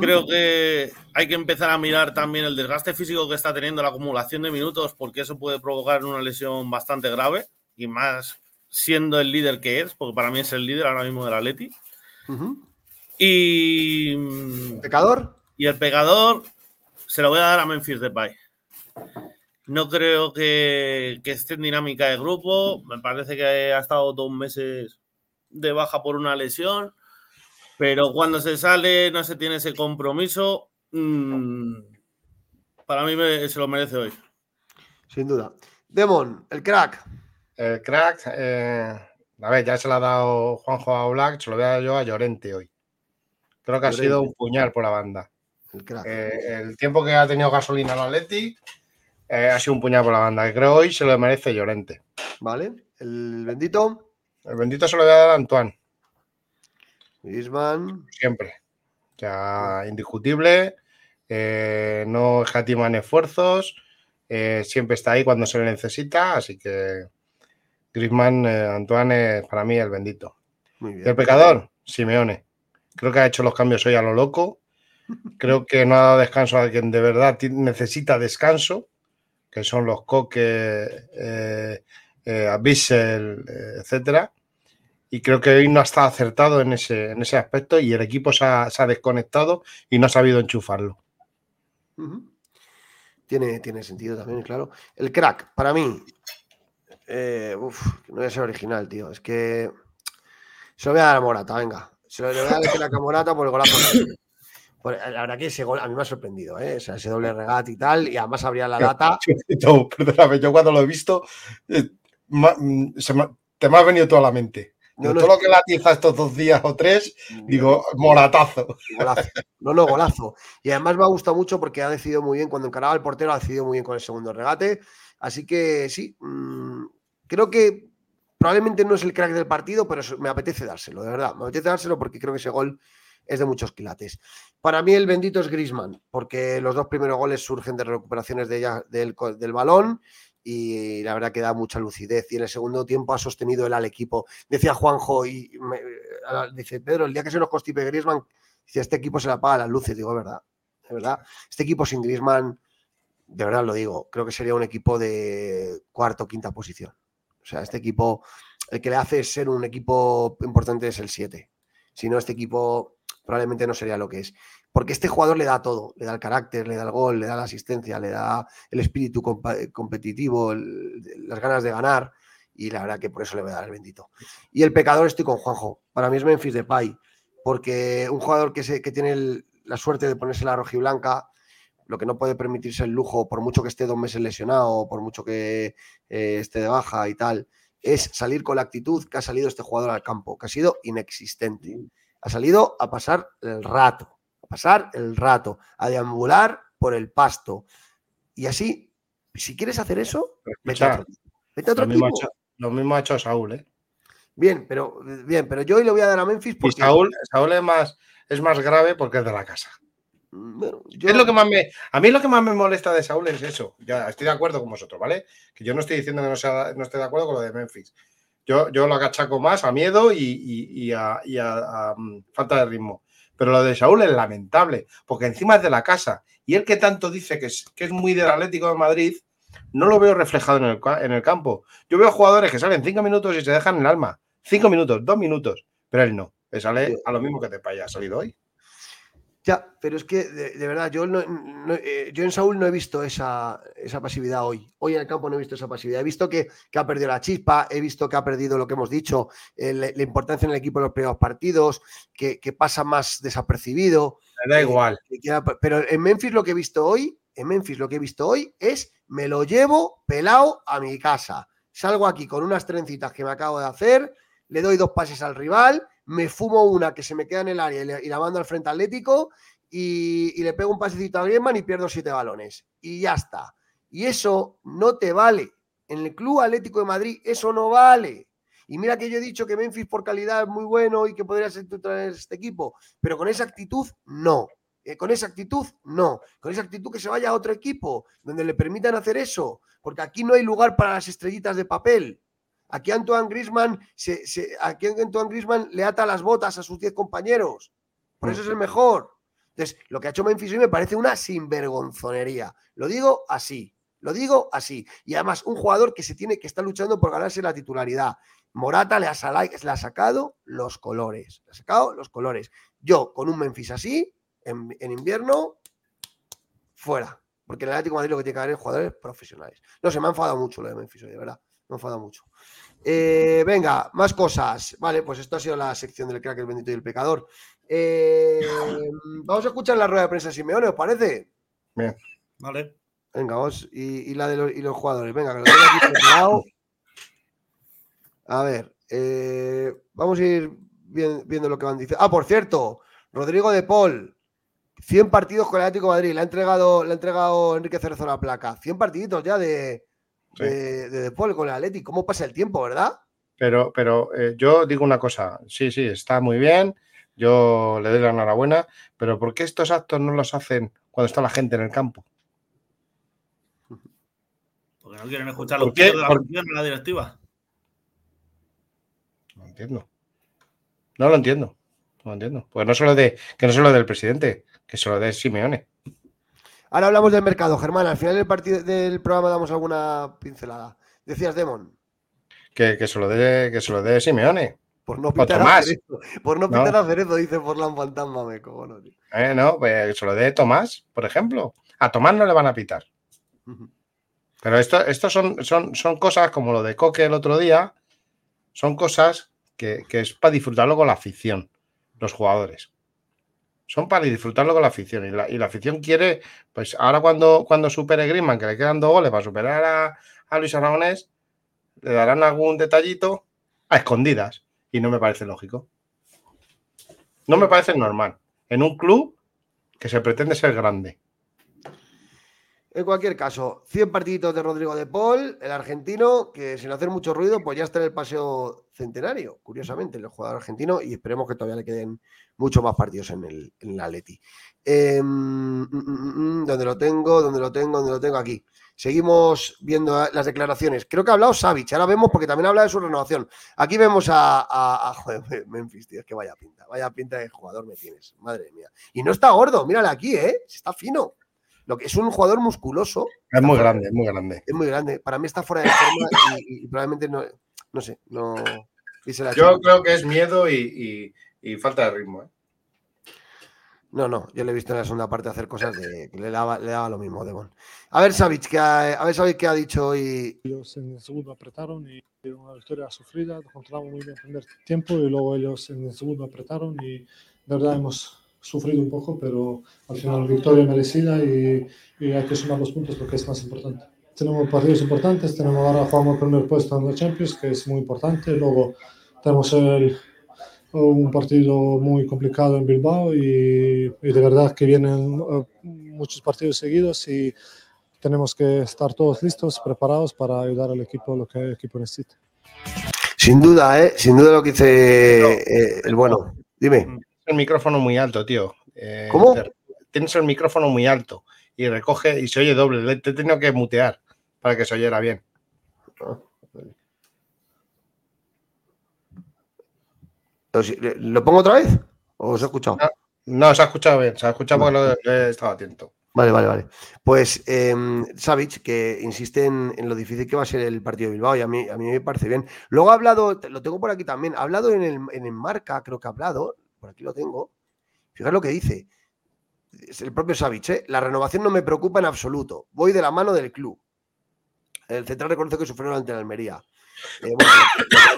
Creo que hay que empezar a mirar también el desgaste físico que está teniendo la acumulación de minutos, porque eso puede provocar una lesión bastante grave y más siendo el líder que es, porque para mí es el líder ahora mismo del Atleti. Y. ¿Pecador? Y el pegador se lo voy a dar a Memphis Depay. No creo que, esté en dinámica de grupo. Me parece que ha estado dos meses de baja por una lesión. Pero cuando se sale, no se tiene ese compromiso. Mm, para mí se lo merece hoy. Sin duda. Demon, el crack. El crack, eh, a ver, ya se lo ha dado Juanjo a Black, se lo voy a dar yo a Llorente hoy. Creo que ha sido un puñal por la banda. El, crack. Eh, el tiempo que ha tenido gasolina el Athletic eh, ha sido un puñado por la banda. Que creo hoy se lo merece Llorente. Vale. ¿El bendito? El bendito se lo voy a dar a Antoine. Isman. Siempre. O sea, indiscutible. Eh, no escatima en esfuerzos. Eh, siempre está ahí cuando se le necesita. Así que Grisman, Antoine es para mí el bendito. Muy bien. el pecador? Simeone. Creo que ha hecho los cambios hoy a lo loco. Creo que no ha dado descanso a quien de verdad necesita descanso que son los coques, eh, eh, Bissell, eh, etcétera. Y creo que hoy no ha estado acertado en ese, en ese aspecto y el equipo se ha, desconectado y no ha sabido enchufarlo. tiene, tiene sentido también, claro. El crack, para mí, uf, no voy a ser original, tío. Es que se lo voy a dar a Morata, venga. Se lo voy a dar a Morata por el golazo. La verdad que ese gol a mí me ha sorprendido, ¿eh? O sea, ese doble regate y tal, y además abría la data. perdóname, yo cuando lo he visto, eh, mm, te me ha venido toda la mente. Todo lo que latiza estos dos días o tres, digo, moratazo. No, no, golazo. Y además me ha gustado mucho porque ha decidido muy bien, cuando encaraba el portero, ha decidido muy bien con el segundo regate. Así que sí, mm, creo que probablemente no es el crack del partido, pero me apetece dárselo, de verdad. Me apetece dárselo porque creo que ese gol es de muchos quilates. Para mí el bendito es Grisman, porque los dos primeros goles surgen de recuperaciones de ella, del, balón y la verdad que da mucha lucidez. Y en el segundo tiempo ha sostenido él al equipo. Decía Juanjo y dice Pedro, el día que se nos constipe Grisman, dice, este equipo se le apaga las luces. Digo, verdad, verdad. Este equipo sin Grisman, de verdad lo digo, creo que sería un equipo de cuarto quinta posición. O sea, este equipo, el que le hace ser un equipo importante es el 7. Si no, este equipo probablemente no sería lo que es. Porque este jugador le da todo, le da el carácter, le da el gol, le da la asistencia, le da el espíritu competitivo, las ganas de ganar, y la verdad que por eso le voy a dar el bendito. Y el pecador estoy con Juanjo, para mí es Memphis Depay, porque un jugador que, se, que tiene la suerte de ponerse la rojiblanca, lo que no puede permitirse el lujo, por mucho que esté dos meses lesionado, por mucho que eh, esté de baja y tal, es salir con la actitud que ha salido este jugador al campo, que ha sido inexistente. Ha salido a pasar el rato, a pasar el rato, a deambular por el pasto. Y así, si quieres hacer eso, vete a otro, lo, mismo ha hecho, Saúl, ¿eh? Bien, pero bien, pero yo hoy le voy a dar a Memphis porque... Saúl, Saúl es más, es más grave porque es de la casa. Mm, es lo que más me, a mí lo que más me molesta de Saúl es eso. Ya estoy de acuerdo con vosotros, ¿vale? Que yo no estoy diciendo que no, sea, no esté de acuerdo con lo de Memphis. Yo, yo lo agachaco más a miedo y, a, mm, falta de ritmo. Pero lo de Saúl es lamentable, porque encima es de la casa. Y él que tanto dice que es, que es muy del Atlético de Madrid, no lo veo reflejado en el, en el campo. Yo veo jugadores que salen cinco minutos y se dejan el alma. Cinco minutos, dos minutos. Pero él no. Le sale a lo mismo que te haya salido hoy. Ya, pero es que de, verdad, yo, eh, yo en Saúl no he visto esa, pasividad hoy. Hoy en el campo no he visto esa pasividad. He visto que, ha perdido la chispa, he visto que ha perdido lo que hemos dicho, eh, la, importancia en el equipo en los primeros partidos, que, pasa más desapercibido. Me da igual. pero en Memphis lo que he visto hoy, en Memphis lo que he visto hoy es me lo llevo pelado a mi casa. Salgo aquí con unas trencitas que me acabo de hacer, le doy dos pases al rival me fumo una que se me queda en el área y, la mando al frente atlético y, le pego un pasecito a Griezmann y pierdo siete balones. Y ya está. Y eso no te vale. En el Club Atlético de Madrid eso no vale. Y mira que yo he dicho que Memphis por calidad es muy bueno y que podría ser titular este equipo, pero con esa actitud no. Eh, con esa actitud no. Con esa actitud que se vaya a otro equipo donde le permitan hacer eso, porque aquí no hay lugar para las estrellitas de papel. Aquí Antoine Grisman, se, aquí Antoine Griezmann le ata las botas a sus 10 compañeros. Por eso es el mejor. Entonces, lo que ha hecho Memphis hoy me parece una sinvergonzonería. Lo digo así. Lo digo así. Y además, un jugador que se tiene que estar luchando por ganarse la titularidad. Morata le ha, le ha sacado los colores. Le ha sacado los colores. Yo, con un Memphis así, en, invierno, fuera. Porque en el Atlético de Madrid lo que tiene que haber es jugadores profesionales. No se me ha enfadado mucho lo de Memphis hoy, de verdad. Me ha enfadado mucho. Eh, venga, más cosas. Vale, pues esto ha sido la sección del crack, el bendito y el pecador. Eh, vamos a escuchar la rueda de prensa de Simeone, ¿os parece? Bien. Vale. Venga, vos y, la de los, y los jugadores. Venga, que lo tengo aquí preparado. A ver, eh, vamos a ir viendo lo que van diciendo. Ah, por cierto, Rodrigo de Paul, 100 partidos con el Atlético de Madrid. Le ha entregado, le ha entregado Enrique Cerezo la placa. 100 partiditos ya de, de, de, Paul con el Atleti. ¿Cómo pasa el tiempo, verdad? Pero, pero eh, yo digo una cosa, sí, sí, está muy bien, yo le doy la enhorabuena, pero ¿por qué estos actos no los hacen cuando está la gente en el campo? Porque no quieren escuchar los de la de la directiva. No entiendo. No lo entiendo. No lo entiendo. Pues no solo de que no solo del presidente, que solo de Simeone. Ahora hablamos del mercado, Germán. Al final del, partido, del programa damos alguna pincelada. Decías, Demon. Que, que, se, lo dé, que se lo dé Simeone. Por no pintar a Cerezo. Por no pintar a Cerezo, dice Forlán Fantasma, me no, eh, no, pues se lo dé Tomás, por ejemplo. A Tomás no le van a pitar. Pero esto, esto son, son, son cosas como lo de Coque el otro día, son cosas que, que es para disfrutarlo con la afición, los jugadores son para disfrutarlo con la afición. Y la, afición quiere, pues ahora cuando, cuando supere Griezmann, que le quedan dos goles para superar a, Luis Aragonés, le darán algún detallito a escondidas. Y no me parece lógico. No me parece normal. En un club que se pretende ser grande. En cualquier caso, 100 partiditos de Rodrigo de Paul, el argentino, que sin hacer mucho ruido, pues ya está en el paseo centenario, curiosamente, el jugador argentino, y esperemos que todavía le queden muchos más partidos en el, en Atleti. Eh, ¿Dónde lo tengo? ¿Dónde lo tengo? ¿Dónde lo tengo? Aquí. Seguimos viendo las declaraciones. Creo que ha hablado Savic, ahora vemos porque también habla de su renovación. Aquí vemos a, Memphis, tío, es que vaya pinta, vaya pinta de jugador me tienes, madre mía. Y no está gordo, mírale aquí, ¿eh? Está fino. Lo que es un jugador musculoso. Es muy grande, es muy grande. Es muy grande. Para mí está fuera de forma y, probablemente no, no sé, no. Yo creo que es miedo y, falta de ritmo. ¿eh? No, no, yo le he visto en la segunda parte hacer cosas de que le daba, le daba lo mismo, Devon. A ver, Savic, que a ver, qué ha dicho hoy. Ellos en el segundo apretaron y una victoria sufrida, controlamos muy bien el primer tiempo y luego ellos en el segundo apretaron y de verdad hemos sufrido un poco, pero al final victoria merecida y, hay que sumar los puntos porque es más importante. Tenemos partidos importantes, tenemos ahora jugamos el primer puesto en la Champions, que es muy importante, luego tenemos el, un partido muy complicado en Bilbao y, y, de verdad que vienen eh, muchos partidos seguidos y tenemos que estar todos listos, preparados para ayudar al equipo lo que el equipo necesita. Sin duda, ¿eh? sin duda lo que dice eh, el bueno. Dime. El micrófono muy alto, tío. Eh, ¿Cómo? Tienes el micrófono muy alto y recoge y se oye doble. Te he tenido que mutear para que se oyera bien. ¿Lo pongo otra vez? ¿O os he escuchado? No, se ha escuchado bien, se ha escuchado porque lo, he estado atento. Vale, vale, vale. Pues eh, Savic, que insiste en, lo difícil que va a ser el partido de Bilbao, y a mí, a mí me parece bien. Luego ha hablado, lo tengo por aquí también, ha hablado en el, en el marca, creo que ha hablado, por aquí lo tengo. Fijaros lo que dice. Es el propio Savic, ¿eh? La renovación no me preocupa en absoluto. Voy de la mano del club. El central reconoce que sufrió ante la Almería. Eh,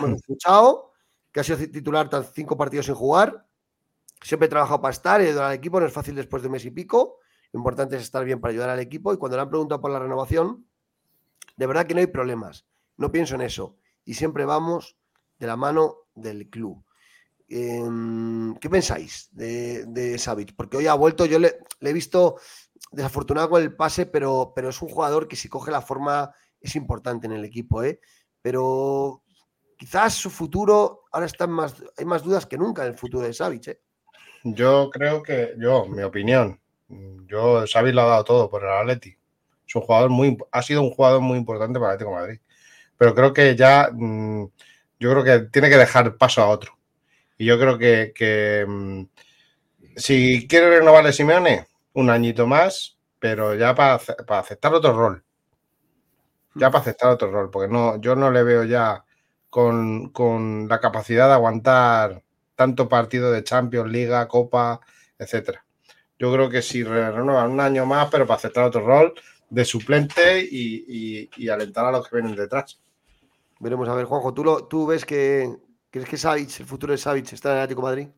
lo hemos escuchado, que ha sido titular cinco partidos sin jugar. Siempre he trabajado para estar y ayudar al equipo. No es fácil después de un mes y pico. Lo importante es estar bien para ayudar al equipo. Y cuando le han preguntado por la renovación, de verdad que no hay problemas. No pienso en eso. Y siempre vamos de la mano del club. Em, ¿Qué pensáis de, de? Porque hoy ha vuelto, yo le, he visto desafortunado con el pase, pero, pero es un jugador que si coge la forma es importante en el equipo, ¿eh? Pero quizás su futuro, ahora están más, hay más dudas que nunca en el futuro de Savic, ¿eh? Yo creo que, yo, mi opinión, yo, Savic lo ha dado todo por el Atleti. Es un jugador muy, ha sido un jugador muy importante para el Atlético Madrid. Pero creo que ya, mm, yo creo que tiene que dejar paso a otro. Y yo creo que, mm, si quiere renovarle Simeone, un añito más, pero ya para, para, aceptar otro rol. Ya para aceptar otro rol, porque no, yo no le veo ya con, con la capacidad de aguantar tanto partido de Champions, Liga, Copa, etcétera. Yo creo que si renueva un año más, pero para aceptar otro rol de suplente y, alentar a los que vienen detrás. Veremos a ver, Juanjo, ¿tú, lo, tú ves que, ¿Crees que Savic, el futuro de Savic está en el Atlético Madrid?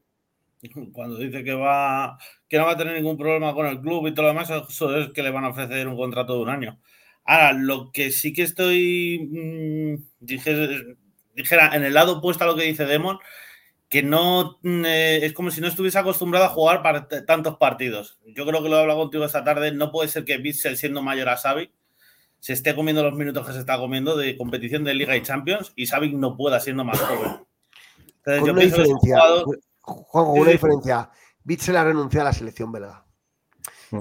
Cuando dice que va que no va a tener ningún problema con el club y todo lo demás, eso es que le van a ofrecer un contrato de un año. Ahora, lo que sí que estoy mmm, dijera en el lado opuesto a lo que dice Demon, que no mm, eh, es como si no estuviese acostumbrado a jugar para tantos partidos. Yo creo que lo he hablado contigo esta tarde. No puede ser que Bitzel, siendo mayor a Savic, se esté comiendo los minutos que se está comiendo de competición de Liga y Champions y Savic no pueda siendo más joven con una diferencia, juego, una diferencia. Bitzel ha renunciado a la selección belga.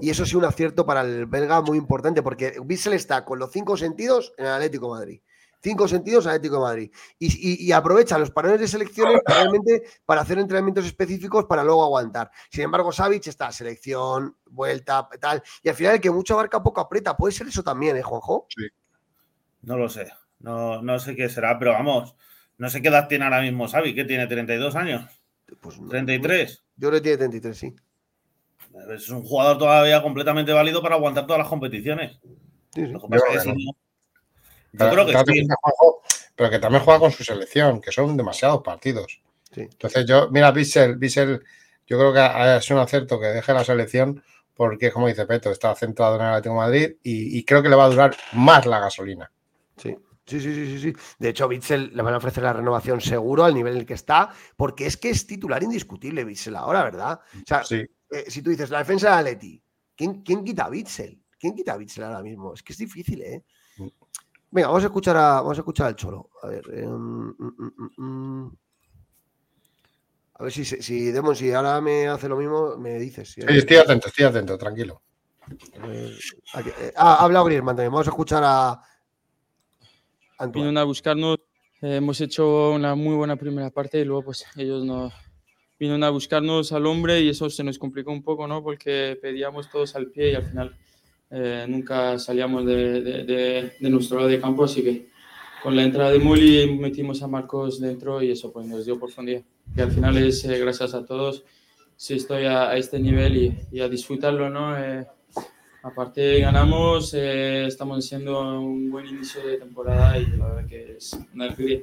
Y eso sí un acierto para el belga muy importante, porque Bitzel está con los cinco sentidos en el Atlético de Madrid. Cinco sentidos Atlético de Madrid. Y, aprovecha los parones de selecciones realmente para hacer entrenamientos específicos para luego aguantar. Sin embargo, Savic está selección, vuelta, tal. Y al final el que mucho abarca poco aprieta. Puede ser eso también, ¿eh, Juanjo? Sí. No lo sé. No, no sé qué será, pero vamos. No sé qué edad tiene ahora mismo Xavi, ¿qué tiene? ¿32 años? Pues, ¿33? Yo le tiene 33, sí. Es un jugador todavía completamente válido para aguantar todas las competiciones. Sí, sí. Lo que pasa es que Yo creo que sí. pero que también juega con su selección, que son demasiados partidos. Sí. Entonces yo, mira, Bissell, Bissell, yo creo que ha sido un acierto que deje la selección porque, como dice Peto, está centrado en el Atlético de Madrid y, y creo que le va a durar más la gasolina. Sí. Sí, sí, sí, sí, De hecho, Bitzel le van a ofrecer la renovación seguro al nivel en el que está, porque es que es titular indiscutible Bitzel ahora, ¿verdad? O sea, eh, si tú dices la defensa de Aleti, ¿quién, ¿quién, quita a Bitzel? ¿Quién quita a Bitzel ahora mismo? Es que es difícil, ¿eh? Mm. Venga, vamos a escuchar, a, vamos a escuchar al Cholo. A ver. Eh, mm, mm, a ver si, si, Demon, si ahora me hace lo mismo, me dices. sí, estoy atento, estoy atento, tranquilo. Eh, ah, ha hablado Griezmann también. Vamos a escuchar a, Vinieron a buscarnos, eh, hemos hecho una muy buena primera parte y luego pues ellos no vinieron a buscarnos al hombre y eso se nos complicó un poco, ¿no? Porque pedíamos todos al pie y al final eh, nunca salíamos de, de, de, nuestro lado de campo, así que con la entrada de Muli metimos a Marcos dentro y eso pues nos dio profundidad. Y al final es eh, gracias a todos si estoy a, a este nivel y, y, a disfrutarlo, ¿no? Aparte ganamos, eh, estamos haciendo un buen inicio de temporada y la verdad que es una alegría.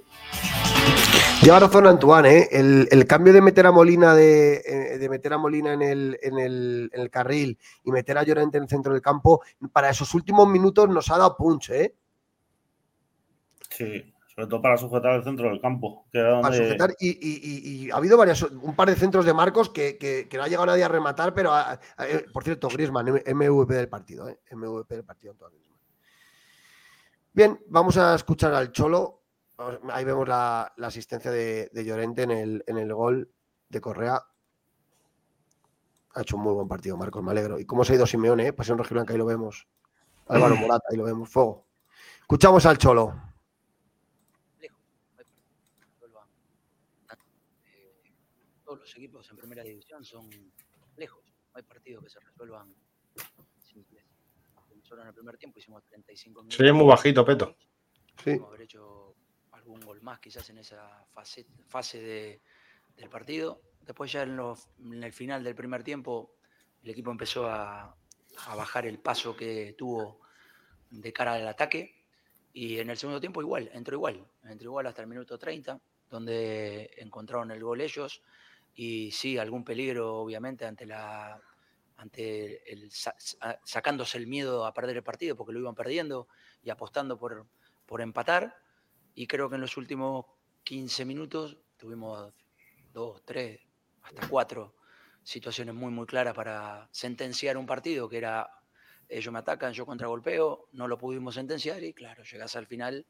Lleva razón Antoine, ¿eh? el, cambio de meter a Molina de, eh, de meter a Molina en el, en, el, en el, carril y meter a Llorente en el centro del campo, para esos últimos minutos nos ha dado punch, ¿eh? Sí, sobre todo para sujetar el centro del campo. Para sujetar, y, ha habido varias, un par de centros de Marcos que, no ha llegado nadie a rematar, pero eh, por cierto, Grisman, MVP del partido, eh, MVP del partido. Bien, vamos a escuchar al Cholo. Ahí vemos la, asistencia de, Llorente en el, en el gol de Correa. Ha hecho un muy buen partido, Marcos, me alegro. ¿Y cómo se ha ido Simeone? Eh? Pasión Rojiblanca, ahí lo vemos. Álvaro Morata, ahí lo vemos. Fuego. Escuchamos al Cholo. todos los equipos en primera división son lejos. No hay partidos que se resuelvan simples. Solo en el primer tiempo hicimos 35 minutos. Sí, muy bajito, Peto. Sí. haber hecho algún gol más quizás en esa fase, fase de, del partido. Después ya en, en, el final del primer tiempo el equipo empezó a, a bajar el paso que tuvo de cara al ataque. Y en el segundo tiempo igual, entró igual, entró igual hasta el minuto 30, donde encontraron el gol ellos. Y sí, algún peligro, obviamente, ante la ante el sacándose el miedo a perder el partido porque lo iban perdiendo y apostando por, por empatar. Y creo que en los últimos 15 minutos tuvimos dos, tres, hasta cuatro situaciones muy, muy claras para sentenciar un partido que era ellos me atacan, yo contragolpeo, no lo pudimos sentenciar y claro, llegas al final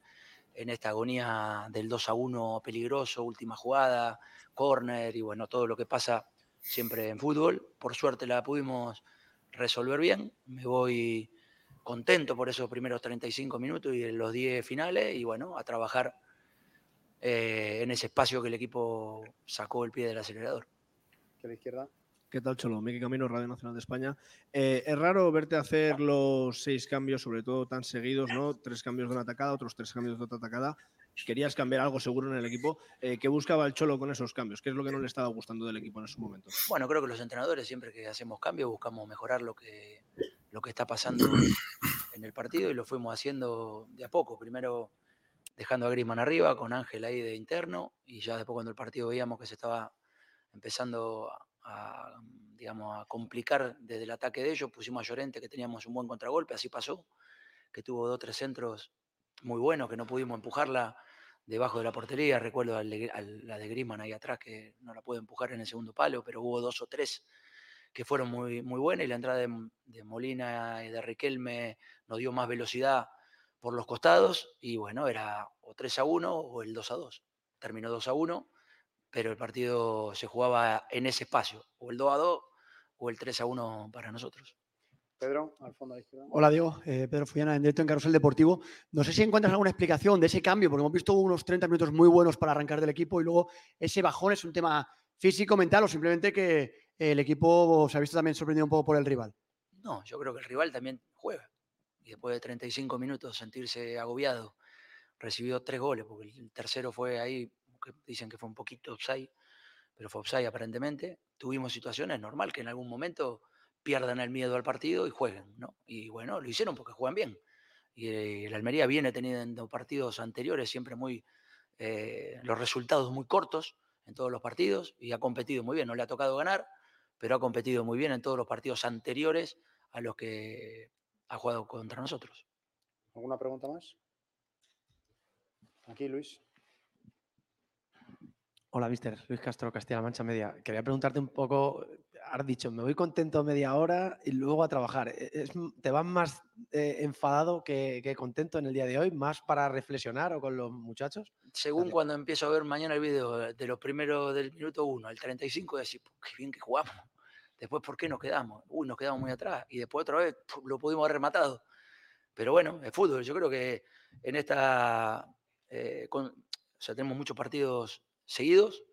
en esta agonía del 2 a 1 peligroso, última jugada, corner y bueno, todo lo que pasa siempre en fútbol. Por suerte la pudimos resolver bien, me voy contento por esos primeros 35 minutos y los 10 finales y bueno, a trabajar eh, en ese espacio que el equipo sacó el pie del acelerador. ¿Que la izquierda? ¿Qué tal, Cholo? Miki Camino, Radio Nacional de España. Eh, es raro verte hacer los seis cambios, sobre todo tan seguidos, ¿no? Tres cambios de una atacada, otros tres cambios de otra atacada. Querías cambiar algo seguro en el equipo. Eh, ¿Qué buscaba el Cholo con esos cambios? ¿Qué es lo que no le estaba gustando del equipo en esos momentos? Bueno, creo que los entrenadores, siempre que hacemos cambios, buscamos mejorar lo que, lo que está pasando en el partido y lo fuimos haciendo de a poco. Primero dejando a Grisman arriba, con Ángel ahí de interno, y ya después cuando el partido veíamos que se estaba empezando a, digamos, a complicar desde el ataque de ellos. Pusimos a Llorente, que teníamos un buen contragolpe, así pasó, que tuvo dos o tres centros muy buenos, que no pudimos empujarla debajo de la portería. Recuerdo la de Griman ahí atrás, que no la pude empujar en el segundo palo, pero hubo dos o tres que fueron muy, muy buenas y la entrada de, Molina y de Riquelme nos dio más velocidad por los costados y bueno, era o 3 a 1 o el 2 a 2. Terminó 2 a 1 pero el partido se jugaba en ese espacio, o el 2 a 2 o el 3 a 1 para nosotros. Pedro, al fondo a la izquierda. Hola Diego, eh, Pedro Fullana en directo en Carrusel Deportivo. No sé si encuentras alguna explicación de ese cambio, porque hemos visto unos 30 minutos muy buenos para arrancar del equipo y luego ese bajón es un tema físico, mental o simplemente que el equipo se ha visto también sorprendido un poco por el rival. No, yo creo que el rival también juega. Y después de 35 minutos sentirse agobiado, recibió tres goles, porque el tercero fue ahí dicen que fue un poquito offside, pero fue offside aparentemente. Tuvimos situaciones, normal que en algún momento pierdan el miedo al partido y jueguen, ¿no? Y bueno, lo hicieron porque juegan bien. Y eh, el Almería viene teniendo partidos anteriores siempre muy, eh, los resultados muy cortos en todos los partidos y ha competido muy bien. No le ha tocado ganar, pero ha competido muy bien en todos los partidos anteriores a los que ha jugado contra nosotros. ¿Alguna pregunta más? Aquí, Luis. Hola, mister. Luis Castro, Castilla-La Mancha Media. Quería preguntarte un poco, has dicho, me voy contento media hora y luego a trabajar. E-, ¿Te vas más eh, enfadado que, contento en el día de hoy? ¿Más para reflexionar o con los muchachos? Según cuando empiezo a ver mañana el video de los primeros del minuto 1 al 35, decir, qué bien que jugamos. Después, ¿por qué nos quedamos? Uy, nos quedamos muy atrás. Y después otra vez lo pudimos haber rematado. Pero bueno, es fútbol. Yo creo que en esta... Eh, o sea, tenemos muchos partidos seguidos.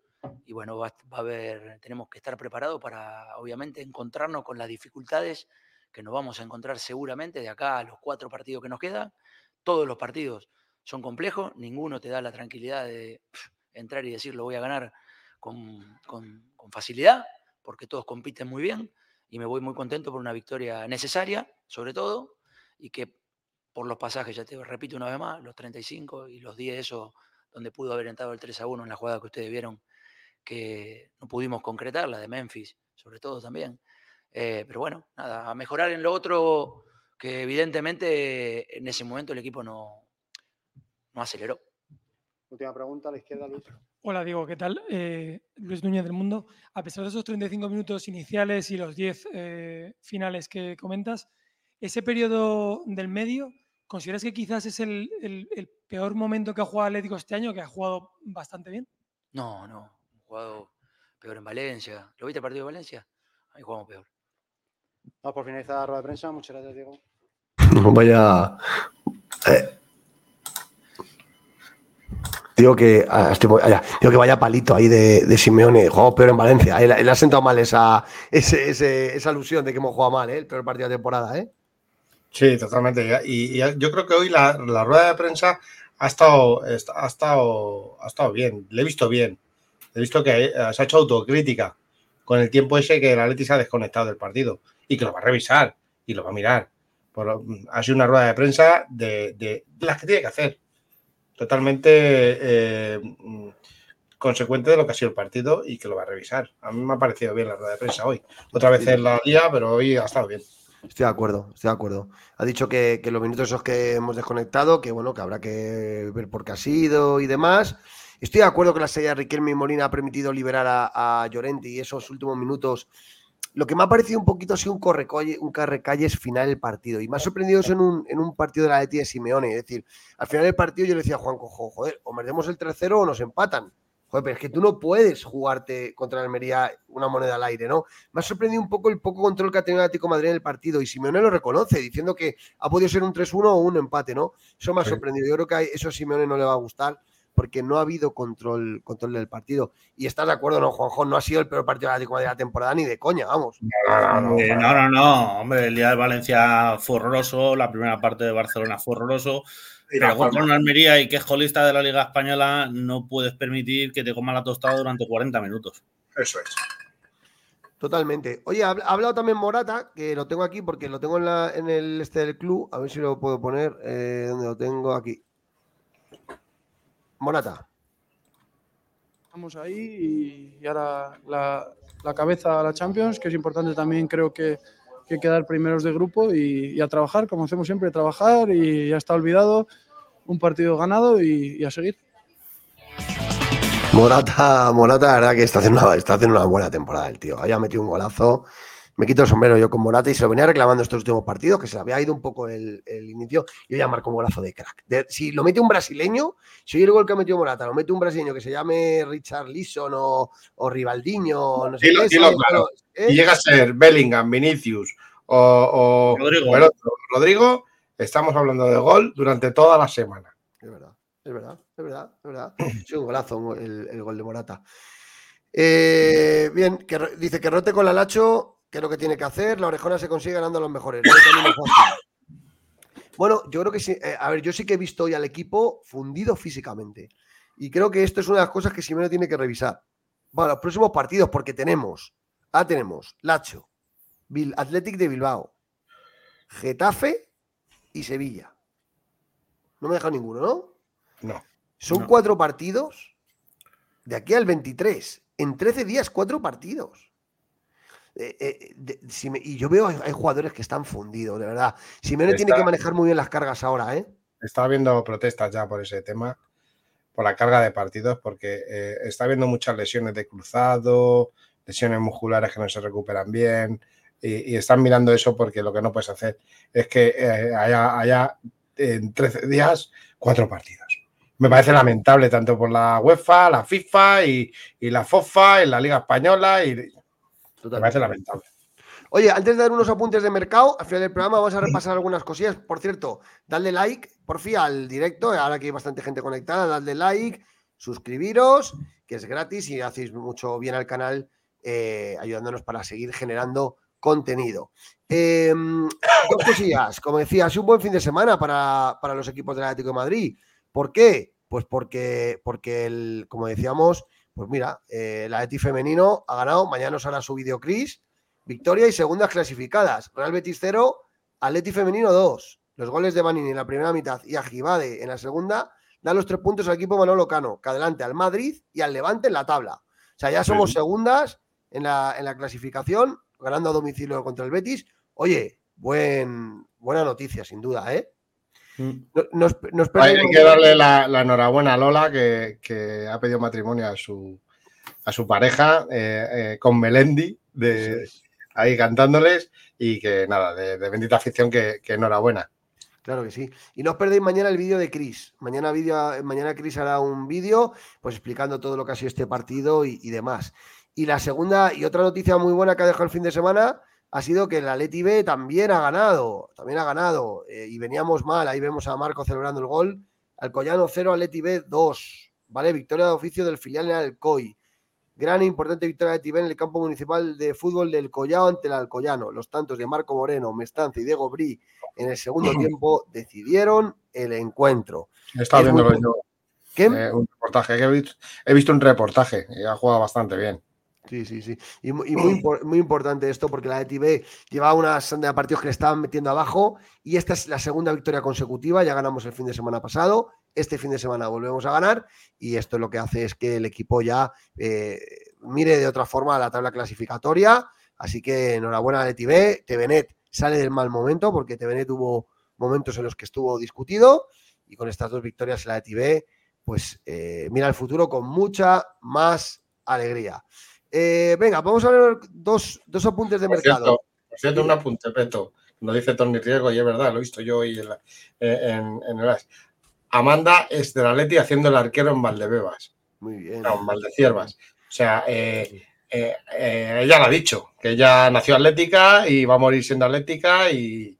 Y bueno, va, a haber, tenemos que estar preparados para, obviamente, encontrarnos con las dificultades que nos vamos a encontrar seguramente de acá a los cuatro partidos que nos quedan. Todos los partidos son complejos, ninguno te da la tranquilidad de entrar y decir lo voy a ganar con, con, facilidad, porque todos compiten muy bien y me voy muy contento por una victoria necesaria, sobre todo, y que por los pasajes, ya te repito una vez más, los 35 y los 10, eso donde pudo haber entrado el 3 a 1 en la jugada que ustedes vieron que no pudimos concretar, la de Memphis, sobre todo también. Eh, pero bueno, nada, a mejorar en lo otro que evidentemente en ese momento el equipo no, no aceleró. Última pregunta, a la izquierda, Luis. Hola, Diego, ¿qué tal? Eh, Luis Núñez del Mundo. A pesar de esos 35 minutos iniciales y los 10 eh, finales que comentas, ese periodo del medio ¿Consideras que quizás es el, peor momento que ha jugado Atlético este año, que ha jugado bastante bien? No, no. Ha jugado peor en Valencia. ¿Lo viste el partido de Valencia? Ahí jugamos peor. Vamos por finalizar la rueda de prensa. Muchas gracias, Diego. Vaya. Eh. Digo que, ah, digo que vaya palito ahí de, de Simeone. Jugamos peor en Valencia. Él, él ha sentado mal esa, ese- ese- esa alusión de que hemos jugado mal, ¿eh? el peor partido de temporada. ¿eh? Sí, totalmente. Y, y yo creo que hoy la, la rueda de prensa ha estado, est- ha, estado, ha estado bien. Le he visto bien. He visto que eh, se ha hecho autocrítica con el tiempo ese que el Atleti se ha desconectado del partido y que lo va a revisar y lo va a mirar. Por- ha sido una rueda de prensa de, de las que tiene que hacer. Totalmente eh, consecuente de lo que ha sido el partido y que lo va a revisar. A mí me ha parecido bien la rueda de prensa hoy. Otra vez es la día, pero hoy ha estado bien. Estoy de acuerdo, estoy de acuerdo. Ha dicho que, los minutos esos que hemos desconectado, que bueno, que habrá que ver por qué ha sido y demás. Estoy de acuerdo que la salida de Riquelme y Molina ha permitido liberar a, a Llorente y esos últimos minutos. Lo que me ha parecido un poquito ha sido un correcalle, un carrecalles final del partido. Y me ha sorprendido eso en un, en un partido de la Leti de Simeone. Es decir, al final del partido yo le decía a Juan Cojo, joder, o perdemos el 3-0 o nos empatan. Joder, pero es que tú no puedes jugarte contra la Almería una moneda al aire, ¿no? Me ha sorprendido un poco el poco control que ha tenido el Atlético de Madrid en el partido y Simeone lo reconoce, diciendo que ha podido ser un 3-1 o un empate, ¿no? Eso me ha sorprendido. Yo creo que a eso a Simeone no le va a gustar porque no ha habido control, control del partido. Y estás de acuerdo, ¿no, Juanjo? No ha sido el peor partido de la temporada ni de coña, vamos. Eh, no, no, no, hombre, el día de Valencia fue horroroso, la primera parte de Barcelona fue horroroso, pero contra una Almería y que es colista de la Liga Española no puedes permitir que te coma la tostada durante 40 minutos. Eso es. Totalmente. Oye, ha ha hablado también Morata, que lo tengo aquí porque lo tengo en, la- en el este del club. A ver si lo puedo poner. Eh, ¿Dónde lo tengo? Aquí. Morata. Estamos ahí y, ahora la, la cabeza a la Champions, que es importante también, creo que, que quedar primeros de grupo y, y a trabajar, como hacemos siempre, trabajar y ya está olvidado, un partido ganado y, y a seguir. Morata, Morata, la verdad que está haciendo, una, está haciendo una buena temporada el tío. Haya metido un golazo. Me quito el sombrero yo con Morata y se lo venía reclamando estos últimos partidos, que se le había ido un poco el, el inicio. Y hoy ya marcó un golazo de crack. De- si lo mete un brasileño, si hoy el gol que ha metido Morata lo mete un brasileño que se llame Richard Leeson o, o Rivaldinho, no sé Dilo, qué, dilo ¿sabes? claro. Pero, ¿eh? Y llega a ser Bellingham, Vinicius o, o- Rodrigo. o el otro, Rodrigo, estamos hablando de gol durante toda la semana. Es verdad, es verdad, es verdad, es verdad. Es un golazo el, el gol de Morata. Eh, bien, que, dice que rote con la Lacho, que es lo que tiene que hacer. La orejona se consigue ganando a los mejores. no. Bueno, yo creo que sí. eh, a ver, yo sí que he visto hoy al equipo fundido físicamente. Y creo que esto es una de las cosas que Simeone tiene que revisar. Para los próximos partidos, porque tenemos, ah, tenemos Lacho, Bil- Athletic de Bilbao, Getafe y Sevilla. No me he dejado ninguno, ¿no? No. Son No. cuatro partidos de aquí al 23. En 13 días, cuatro partidos. Eh, eh, de- si me- y yo veo hay, hay jugadores que están fundidos, de verdad. Simeone tiene Está- que manejar muy bien las cargas ahora, ¿eh? Está habiendo protestas ya por ese tema, por la carga de partidos, porque eh, está habiendo muchas lesiones de cruzado, lesiones musculares que no se recuperan bien, y, y están mirando eso porque lo que no puedes hacer es que haya, haya en 13 días cuatro partidos. Me parece lamentable tanto por la UEFA, la FIFA y, y la FOFA, y la Liga Española, y me parece lamentable. Oye, antes de dar unos apuntes de mercado, al final del programa vamos a repasar algunas cosillas. Por cierto, dadle like, por fin, al directo, ahora que hay bastante gente conectada, dadle like, suscribiros, que es gratis y hacéis mucho bien al canal, eh, ayudándonos para seguir generando contenido. Eh, dos cosillas, como decía, ha sido un buen fin de semana para, para los equipos del Atlético de Madrid. ¿Por qué? Pues porque, porque el, como decíamos, pues mira, eh, el Atleti femenino ha ganado, mañana nos hará su vídeo Cris, victoria y segundas clasificadas. Real Betis 0, Atleti femenino 2. Los goles de Manini en la primera mitad y Agibade en la segunda dan los tres puntos al equipo Manolo Cano, que adelante al Madrid y al Levante en la tabla. O sea, ya somos segundas en la, en la clasificación, ganando a domicilio contra el Betis. Oye, buen, buena noticia, sin duda, ¿eh? No- Nos, nos Hay que darle la, la enhorabuena a Lola, que, que ha pedido matrimonio a su, a su pareja eh, eh, con Melendi, de, ahí cantándoles, y que nada, de, de bendita afición, que, que enhorabuena. Claro que sí. Y no os perdéis mañana el vídeo de Chris. Mañana, vídeo, mañana Chris hará un vídeo pues explicando todo lo que ha sido este partido y, y demás. Y la segunda y otra noticia muy buena que ha dejado el fin de semana ha sido que el Atleti B también ha ganado. También ha ganado. eh, y veníamos mal. Ahí vemos a Marco celebrando el gol. Alcoyano 0, Atleti B 2. ¿vale? Victoria de oficio del filial en Alcoy. Gran e importante victoria de Tibén en el campo municipal de fútbol del Collao ante el Alcoyano. Los tantos de Marco Moreno, Mestanza y Diego Brí en el segundo tiempo decidieron el encuentro. Estaba viendo muy- yo. ¿Qué? eh, un reportaje. he, visto, he visto un reportaje y ha jugado bastante bien. Sí, sí, sí. Y, mu- y muy, impor- muy importante esto porque la Leti B llevaba una senda de partidos que le estaban metiendo abajo y esta es la segunda victoria consecutiva. Ya ganamos el fin de semana pasado. Este fin de semana volvemos a ganar y esto lo que hace es que el equipo ya eh, mire de otra forma la tabla clasificatoria. Así que enhorabuena a Leti B. Tevenet sale del mal momento porque Tevenet tuvo momentos en los que estuvo discutido y con estas dos victorias la Leti B pues eh, mira el futuro con mucha más alegría. Eh, venga, vamos a ver dos, dos apuntes de Por mercado. cierto, por cierto, un apunte, Peto. Lo dice Tony Riesgo y es verdad, lo he visto yo hoy en, la- eh, en- en el AS. Amanda es del Atleti haciendo el arquero en Valdebebas. Muy bien. No, en Valdeciervas. O sea, eh, eh, eh, ella lo ha dicho, que ella nació atlética y va a morir siendo atlética y,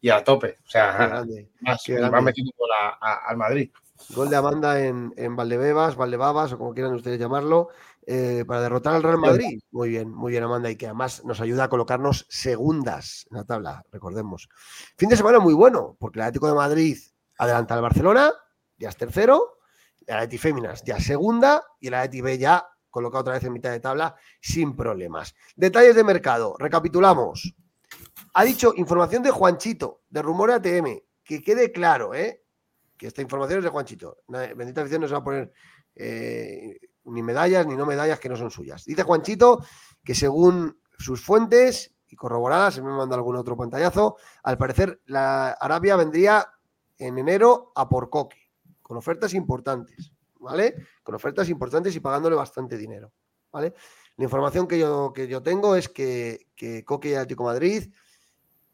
y a tope. O sea, más, va metiendo al Madrid. Gol de Amanda en, en Valdebebas, Valdebabas o como quieran ustedes llamarlo, eh, para derrotar al Real Madrid. Muy bien, muy bien, Amanda, y que además nos ayuda a colocarnos segundas en la tabla, recordemos. Fin de semana muy bueno, porque el Atlético de Madrid adelanta al Barcelona, ya es tercero, el Atleti Féminas ya es segunda y el Atleti B ya colocado otra vez en mitad de tabla sin problemas. Detalles de mercado, recapitulamos. Ha dicho información de Juanchito, de Rumor ATM, que quede claro, ¿eh? Que esta información es de Juanchito. Bendita afición no se va a poner eh, ni medallas ni no medallas que no son suyas. Dice Juanchito que según sus fuentes y corroboradas, se me manda algún otro pantallazo, al parecer la Arabia vendría en enero a por Coque, con ofertas importantes, ¿vale? Con ofertas importantes y pagándole bastante dinero, ¿vale? La información que yo, que yo tengo es que, que Coque y Atlético Madrid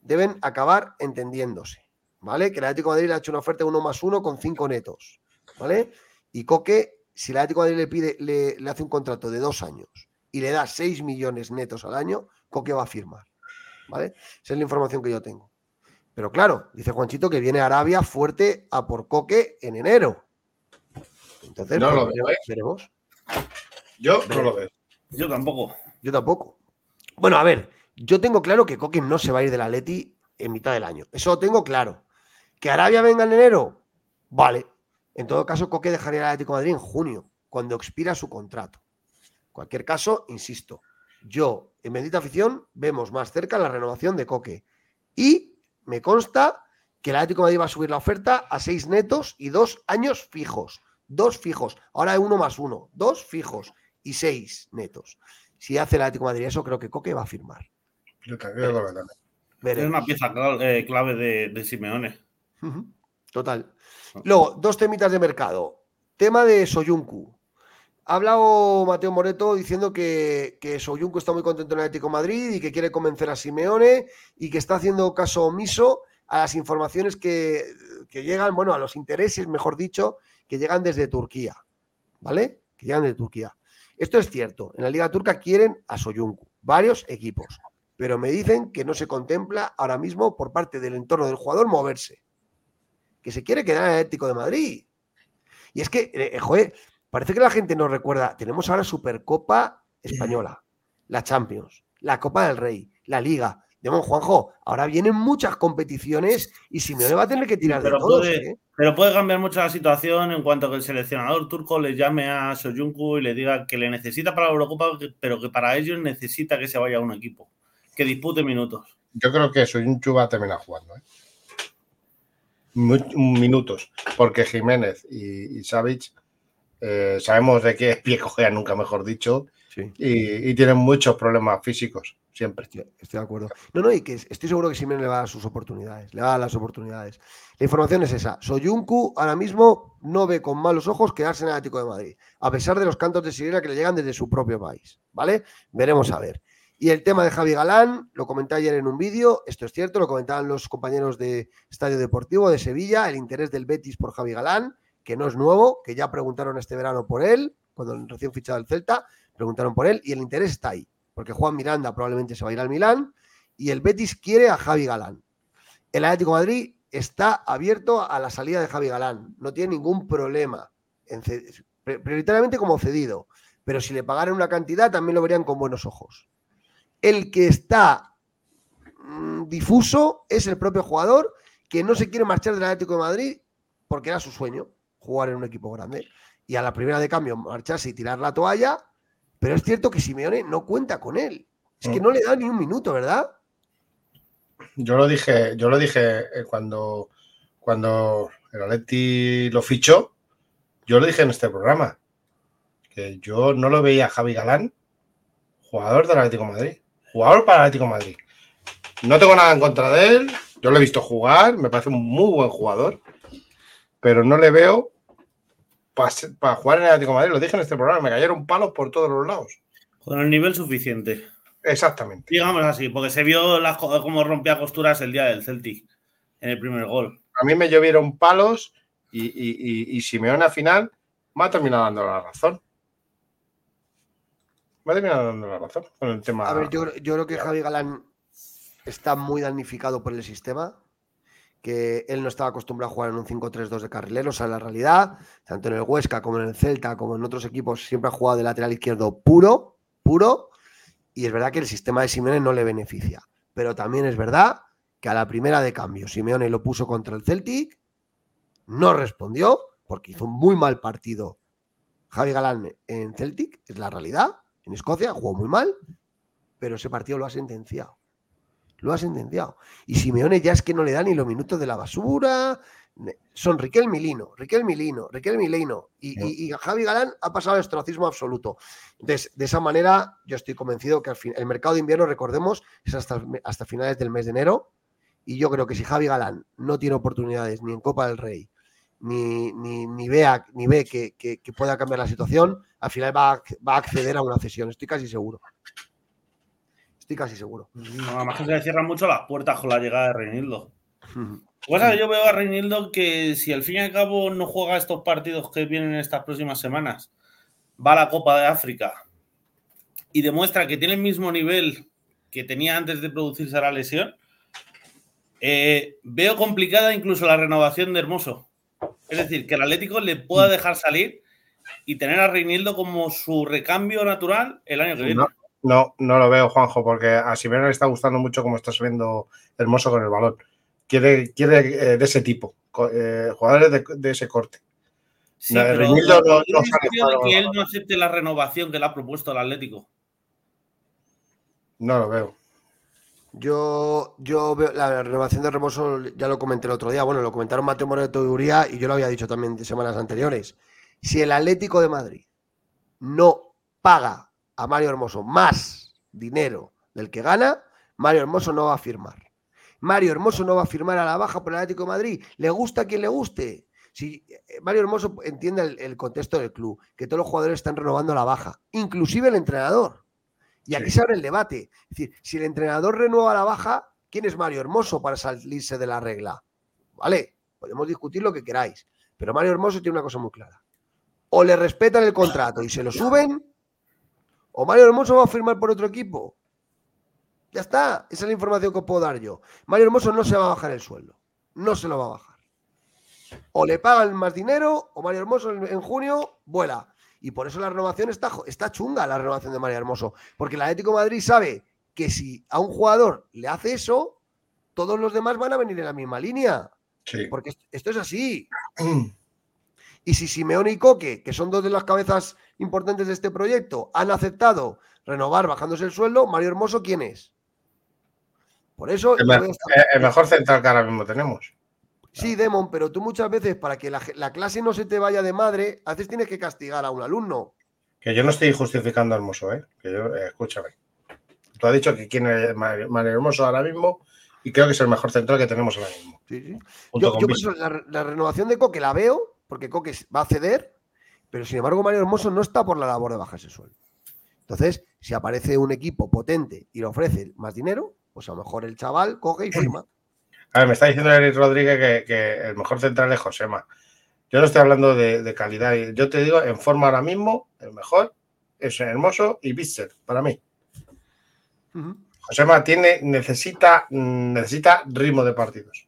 deben acabar entendiéndose, ¿vale? Que el Atlético de Madrid le ha hecho una oferta de uno más uno con cinco netos, ¿vale? Y Coque, si el Atlético de Madrid le pide, le, le hace un contrato de dos años y le da 6 millones netos al año, Coque va a firmar, ¿vale? Esa es la información que yo tengo. Pero claro, dice Juanchito que viene Arabia fuerte a por Coque en enero. Entonces, No pues, lo veremos, veo, ¿eh? veremos. Yo no lo veo. Yo tampoco. Yo tampoco. Bueno, a ver, yo tengo claro que Coque no se va a ir del Atleti en mitad del año. Eso lo tengo claro. ¿Que Arabia venga en enero? Vale. En todo caso, Coque dejaría el Atlético de Madrid en junio, cuando expira su contrato. En cualquier caso, insisto, yo en Bendita Afición vemos más cerca la renovación de Coque. Y me consta que el Atlético de Madrid va a subir la oferta a seis netos y dos años fijos. Dos fijos. Ahora uno más uno. Dos fijos y seis netos. Si hace el Atlético de Madrid eso, creo que Coque va a firmar. Yo también lo veo también. Es una pieza cla- eh, clave de, de Simeone. Total. Luego, dos temitas de mercado. Tema de Soyuncu. Ha hablado Mateo Moreto diciendo que, que Soyuncu está muy contento en el Atlético de Madrid y que quiere convencer a Simeone y que está haciendo caso omiso a las informaciones que, que llegan, bueno, a los intereses, mejor dicho, que llegan desde Turquía. ¿Vale? Que llegan de Turquía. Esto es cierto. En la Liga Turca quieren a Soyuncu, varios equipos. Pero me dicen que no se contempla ahora mismo por parte del entorno del jugador moverse que se quiere quedar en el Atlético de Madrid. Y es que, eh, joder, parece que la gente nos recuerda, tenemos ahora Supercopa Española, la Champions, la Copa del Rey, la Liga. Demon Juanjo, ahora vienen muchas competiciones y Simeone va a tener que tirar de Pero todos, puede, ¿eh? pero puede cambiar mucho la situación en cuanto que el seleccionador turco le llame a Soyuncu y le diga que le necesita para la Eurocopa, pero que para ellos necesita que se vaya a un equipo, que dispute minutos. Yo creo que Soyuncu va a terminar jugando. ¿eh? Minutos. Porque Jiménez y, y Savic eh, sabemos de qué pie cojea, nunca mejor dicho. Y, y tienen muchos problemas físicos, siempre. Estoy de acuerdo. No, no, y que estoy seguro que Simeone le va a dar sus oportunidades, le va a dar las oportunidades. La información es esa. Soyuncu ahora mismo no ve con malos ojos quedarse en el Atlético de Madrid, a pesar de los cantos de sirena que le llegan desde su propio país. ¿Vale? Veremos a ver. Y el tema de Javi Galán, lo comenté ayer en un vídeo, esto es cierto, lo comentaban los compañeros de Estadio Deportivo de Sevilla, el interés del Betis por Javi Galán, que no es nuevo, que ya preguntaron este verano por él, cuando recién fichado el Celta, preguntaron por él y el interés está ahí, porque Juan Miranda probablemente se va a ir al Milán y el Betis quiere a Javi Galán. El Atlético Madrid está abierto a la salida de Javi Galán, no tiene ningún problema prioritariamente como cedido. Pero si le pagaran una cantidad, también lo verían con buenos ojos. El que está mm, difuso es el propio jugador que no se quiere marchar del Atlético de Madrid porque era su sueño, jugar en un equipo grande. Y a la primera de cambio marcharse y tirar la toalla, pero es cierto que Simeone no cuenta con él. Es que no le da ni un minuto, ¿verdad? Yo lo dije, yo lo dije eh, cuando, cuando el Atleti lo fichó, yo lo dije en este programa, que yo no lo veía a Javi Galán, jugador del Atlético de Madrid, jugador para el Atlético de Madrid. No tengo nada en contra de él, yo lo he visto jugar, me parece un muy buen jugador, pero no le veo para, jugar en el Atlético de Madrid. Lo dije en este programa, me cayeron palos por todos los lados. Con el nivel suficiente. Exactamente. Digamos así, porque se vio cómo rompía costuras el día del Celtic en el primer gol. A mí me llovieron palos y, y, y, Simeone al final me ha terminado dando la razón. Me ha terminado dando la razón con el tema. A ver, yo, yo creo que Javi Galán está muy damnificado por el sistema que él no estaba acostumbrado a jugar en un 5-3-2 de carrilero, o sea, la realidad, tanto en el Huesca como en el Celta, como en otros equipos, siempre ha jugado de lateral izquierdo puro, puro, y es verdad que el sistema de Simeone no le beneficia, pero también es verdad que a la primera de cambio Simeone lo puso contra el Celtic, no respondió, porque hizo un muy mal partido Javi Galán en Celtic, es la realidad, en Escocia jugó muy mal, pero ese partido lo ha sentenciado lo ha sentenciado. Y Simeone ya es que no le da ni los minutos de la basura. Son Riquel Milino, Riquel Milino, Riquel Milino. Y, Javi Galán ha pasado al estrocismo absoluto. Entonces, de esa manera, yo estoy convencido que al fin, el mercado de invierno, recordemos, es hasta, hasta finales del mes de enero. Y yo creo que si Javi Galán no tiene oportunidades ni en Copa del Rey, ni, ni, vea, ni ve que, pueda cambiar la situación, al final va va a acceder a una cesión, estoy casi seguro casi seguro. además que se le cierran mucho las puertas con la llegada de Reinildo. Pues, yo veo a Reinildo que si al fin y al cabo no juega estos partidos que vienen estas próximas semanas, va a la Copa de África y demuestra que tiene el mismo nivel que tenía antes de producirse la lesión, eh, veo complicada incluso la renovación de Hermoso. Es decir, que el Atlético le pueda dejar salir y tener a Reinildo como su recambio natural el año que viene. No, no lo veo, Juanjo, porque a Simeone le está gustando mucho cómo está subiendo Hermoso con el balón. Quiere, quiere eh, de ese tipo, eh, jugadores de, ese corte. Sí, no, pero no, que él no acepte la renovación que le ha propuesto el Atlético. No lo veo. Yo, yo veo la renovación de Hermoso, ya lo comenté el otro día, bueno, lo comentaron Mateo Moreto y Uría y yo lo había dicho también de semanas anteriores. Si el Atlético de Madrid no paga a Mario Hermoso más dinero del que gana, Mario Hermoso no va a firmar. Mario Hermoso no va a firmar a la baja por el Atlético de Madrid. Le gusta a quien le guste. Si eh, Mario Hermoso entiende el, contexto del club, que todos los jugadores están renovando a la baja, inclusive el entrenador. Y aquí se abre el debate. Es decir, si el entrenador renueva la baja, ¿quién es Mario Hermoso para salirse de la regla? Vale, podemos discutir lo que queráis, pero Mario Hermoso tiene una cosa muy clara. O le respetan el contrato y se lo suben, o Mario Hermoso va a firmar por otro equipo. Ya está, esa es la información que os puedo dar yo. Mario Hermoso no se va a bajar el sueldo. No se lo va a bajar. O le pagan más dinero, o Mario Hermoso en junio vuela. Y por eso la renovación está, está chunga, la renovación de Mario Hermoso. Porque el Atlético de Madrid sabe que si a un jugador le hace eso, todos los demás van a venir en la misma línea. Porque esto es así. Y si Simeone y Coque, que son dos de las cabezas importantes de este proyecto, han aceptado renovar bajándose el sueldo, Mario Hermoso, ¿quién es? Por eso. El, mejor central que ahora mismo tenemos. Sí, Demon, pero tú muchas veces, para que la, clase no se te vaya de madre, a veces tienes que castigar a un alumno. Que yo no estoy justificando a Hermoso, ¿eh? Que yo, eh, escúchame. Tú has dicho que quién es Mario Hermoso ahora mismo y creo que es el mejor central que tenemos ahora mismo. Sí, sí. Yo, la, la, renovación de Coque la veo porque Coque va a ceder, pero sin embargo Mario Hermoso no está por la labor de bajarse el sueldo. Entonces, si aparece un equipo potente y le ofrece más dinero, pues a lo mejor el chaval coge y firma. A ver, me está diciendo Eric Rodríguez que, el mejor central es Josema. Yo no estoy hablando de, calidad. Yo te digo, en forma ahora mismo, el mejor es Hermoso y Bitzer, para mí. Josema tiene, necesita, necesita ritmo de partidos.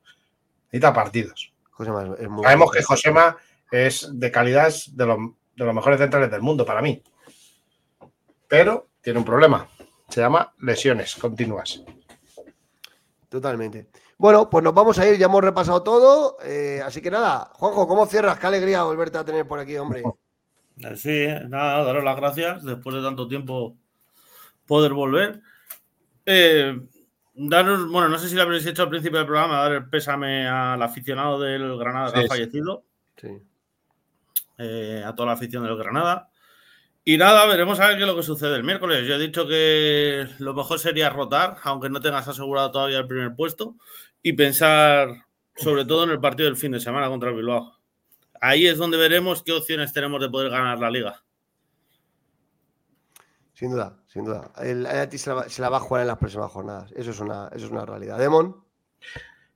Necesita partidos. Sabemos que Josema es de calidad de los de los mejores centrales del mundo para mí. Pero tiene un problema. Se llama lesiones continuas. Totalmente. Bueno, pues nos vamos a ir, ya hemos repasado todo. eh, así que nada, Juanjo, ¿cómo cierras? Qué alegría volverte a tener por aquí, hombre. Eh, Sí, nada, daros las gracias después de tanto tiempo poder volver. Eh, daros, bueno, no sé si lo habréis hecho al principio del programa, dar el pésame al aficionado del Granada que ha fallecido, Sí. eh, a toda la afición del Granada. Y nada, veremos a ver qué es lo que sucede el miércoles. Yo he dicho que lo mejor sería rotar, aunque no tengas asegurado todavía el primer puesto, y pensar sobre todo en el partido del fin de semana contra el Bilbao. Ahí es donde veremos qué opciones tenemos de poder ganar la liga. Sin duda, sin duda. El Atleti se la, va- se la va a jugar en las próximas jornadas. Eso es una, eso es una realidad. Demon,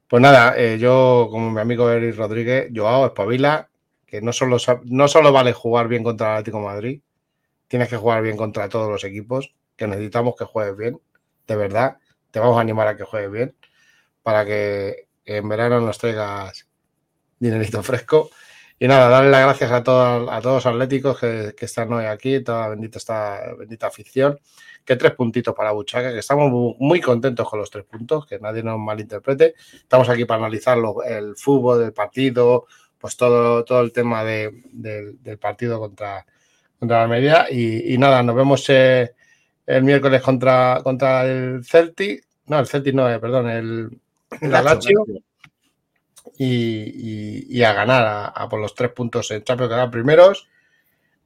Pues nada, eh, yo, como mi amigo Eric Rodríguez, Joao, espabila, que no solo, no solo vale jugar bien contra el Atlético de Madrid, tienes que jugar bien contra todos los equipos, que necesitamos que juegues bien, de verdad. Te vamos a animar a que juegues bien, para que en verano nos traigas dinerito fresco. Y nada, darle las gracias a, todos a todos los atléticos que, están hoy aquí, toda bendita, esta bendita afición. Que tres puntitos para Buchaca, que estamos mu- muy contentos con los tres puntos, que nadie nos malinterprete. Estamos aquí para analizar lo- el fútbol del partido, pues todo, todo el tema de- del- del partido contra, contra la Almería. Y, y nada, nos vemos eh, el miércoles contra, contra el Celtic. No, el Celtic no, eh, perdón, el, el Lazio y, y- y a ganar a, a por los tres puntos en Champions, quedar primeros.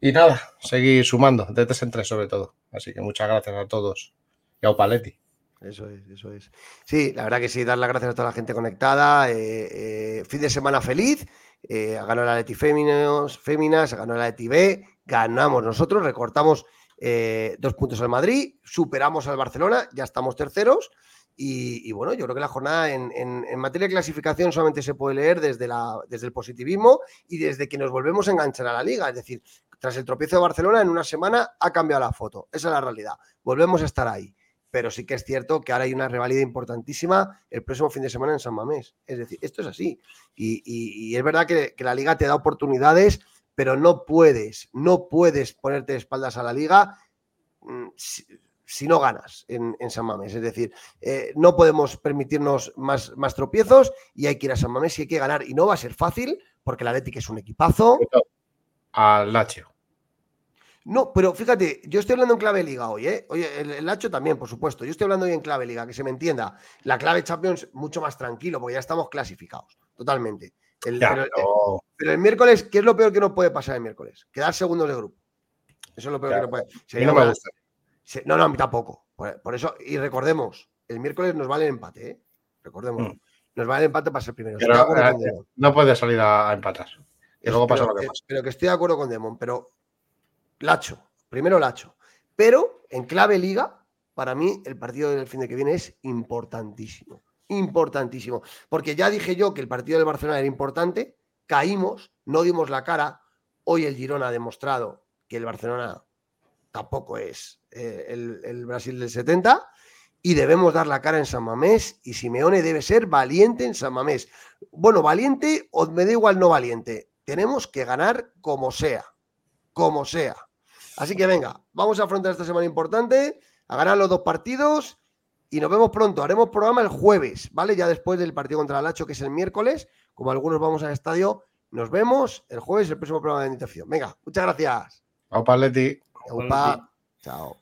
Y nada, seguir sumando de tres en tres sobre todo. Así que muchas gracias a todos. Y a Opaletti. Eso es, eso es. Sí, la verdad que sí, dar las gracias a toda la gente conectada. eh, eh, fin de semana feliz. Eh, ganó la Leti Féminas, Féminas, ganó la Leti B, ganamos nosotros, recortamos eh, dos puntos al Madrid, superamos al Barcelona, ya estamos terceros. Y, bueno, yo creo que la jornada en, materia de clasificación solamente se puede leer desde el positivismo y desde que nos volvemos a enganchar a la liga. Es decir, tras el tropiezo de Barcelona, en una semana ha cambiado la foto. Esa es la realidad. Volvemos a estar ahí pero sí que es cierto que ahora hay una rivalidad importantísima el próximo fin de semana en San Mamés. Es decir, esto es así. Y, es verdad que, la liga te da oportunidades, pero no puedes, no puedes ponerte de espaldas a la liga mm, si, no ganas en, en San Mamés. Es decir, eh, no podemos permitirnos más, más tropiezos y hay que ir a San Mamés y hay que ganar. Y no va a ser fácil porque el Atlético es un equipazo. Al Lazio. No, pero fíjate, yo estoy hablando en clave liga hoy, ¿eh? Oye, el, el Nacho también, por supuesto. Yo estoy hablando hoy en clave liga, que se me entienda. La clave Champions mucho más tranquilo, porque ya estamos clasificados, totalmente. El- Ya, pero, el miércoles, ¿qué es lo peor que nos puede pasar el miércoles? Quedar segundos de grupo. Eso es lo peor Ya, que nos puede. sería no me una- gusta. se- no, no, a mí tampoco. Por, por eso, y recordemos, el miércoles nos vale el empate, ¿eh? Recordemos. Mm. Nos vale el empate para ser primeros. Pero, eh, no puedes salir a, a empatar. Y luego pasa lo que pasa. pero que estoy de acuerdo con Demon, pero Lacho, primero Lacho. Pero en clave liga, para mí el partido del fin de que viene es importantísimo. Importantísimo. Porque ya dije yo que el partido del Barcelona era importante, caímos, no dimos la cara. Hoy el Girona ha demostrado que el Barcelona tampoco es eh, el, el Brasil del 70 y debemos dar la cara en San Mamés y Simeone debe ser valiente en San Mamés. Bueno, valiente o me da igual no valiente. Tenemos que ganar como sea, como sea. Así que venga, vamos a afrontar esta semana importante, a ganar los dos partidos y nos vemos pronto. Haremos programa el jueves, ¿vale? Ya después del partido contra el Lacho, que es el miércoles. Como algunos vamos al estadio, nos vemos el jueves, el próximo programa de invitación. Venga, muchas gracias. Chao, Paletti. Aupa. Chao.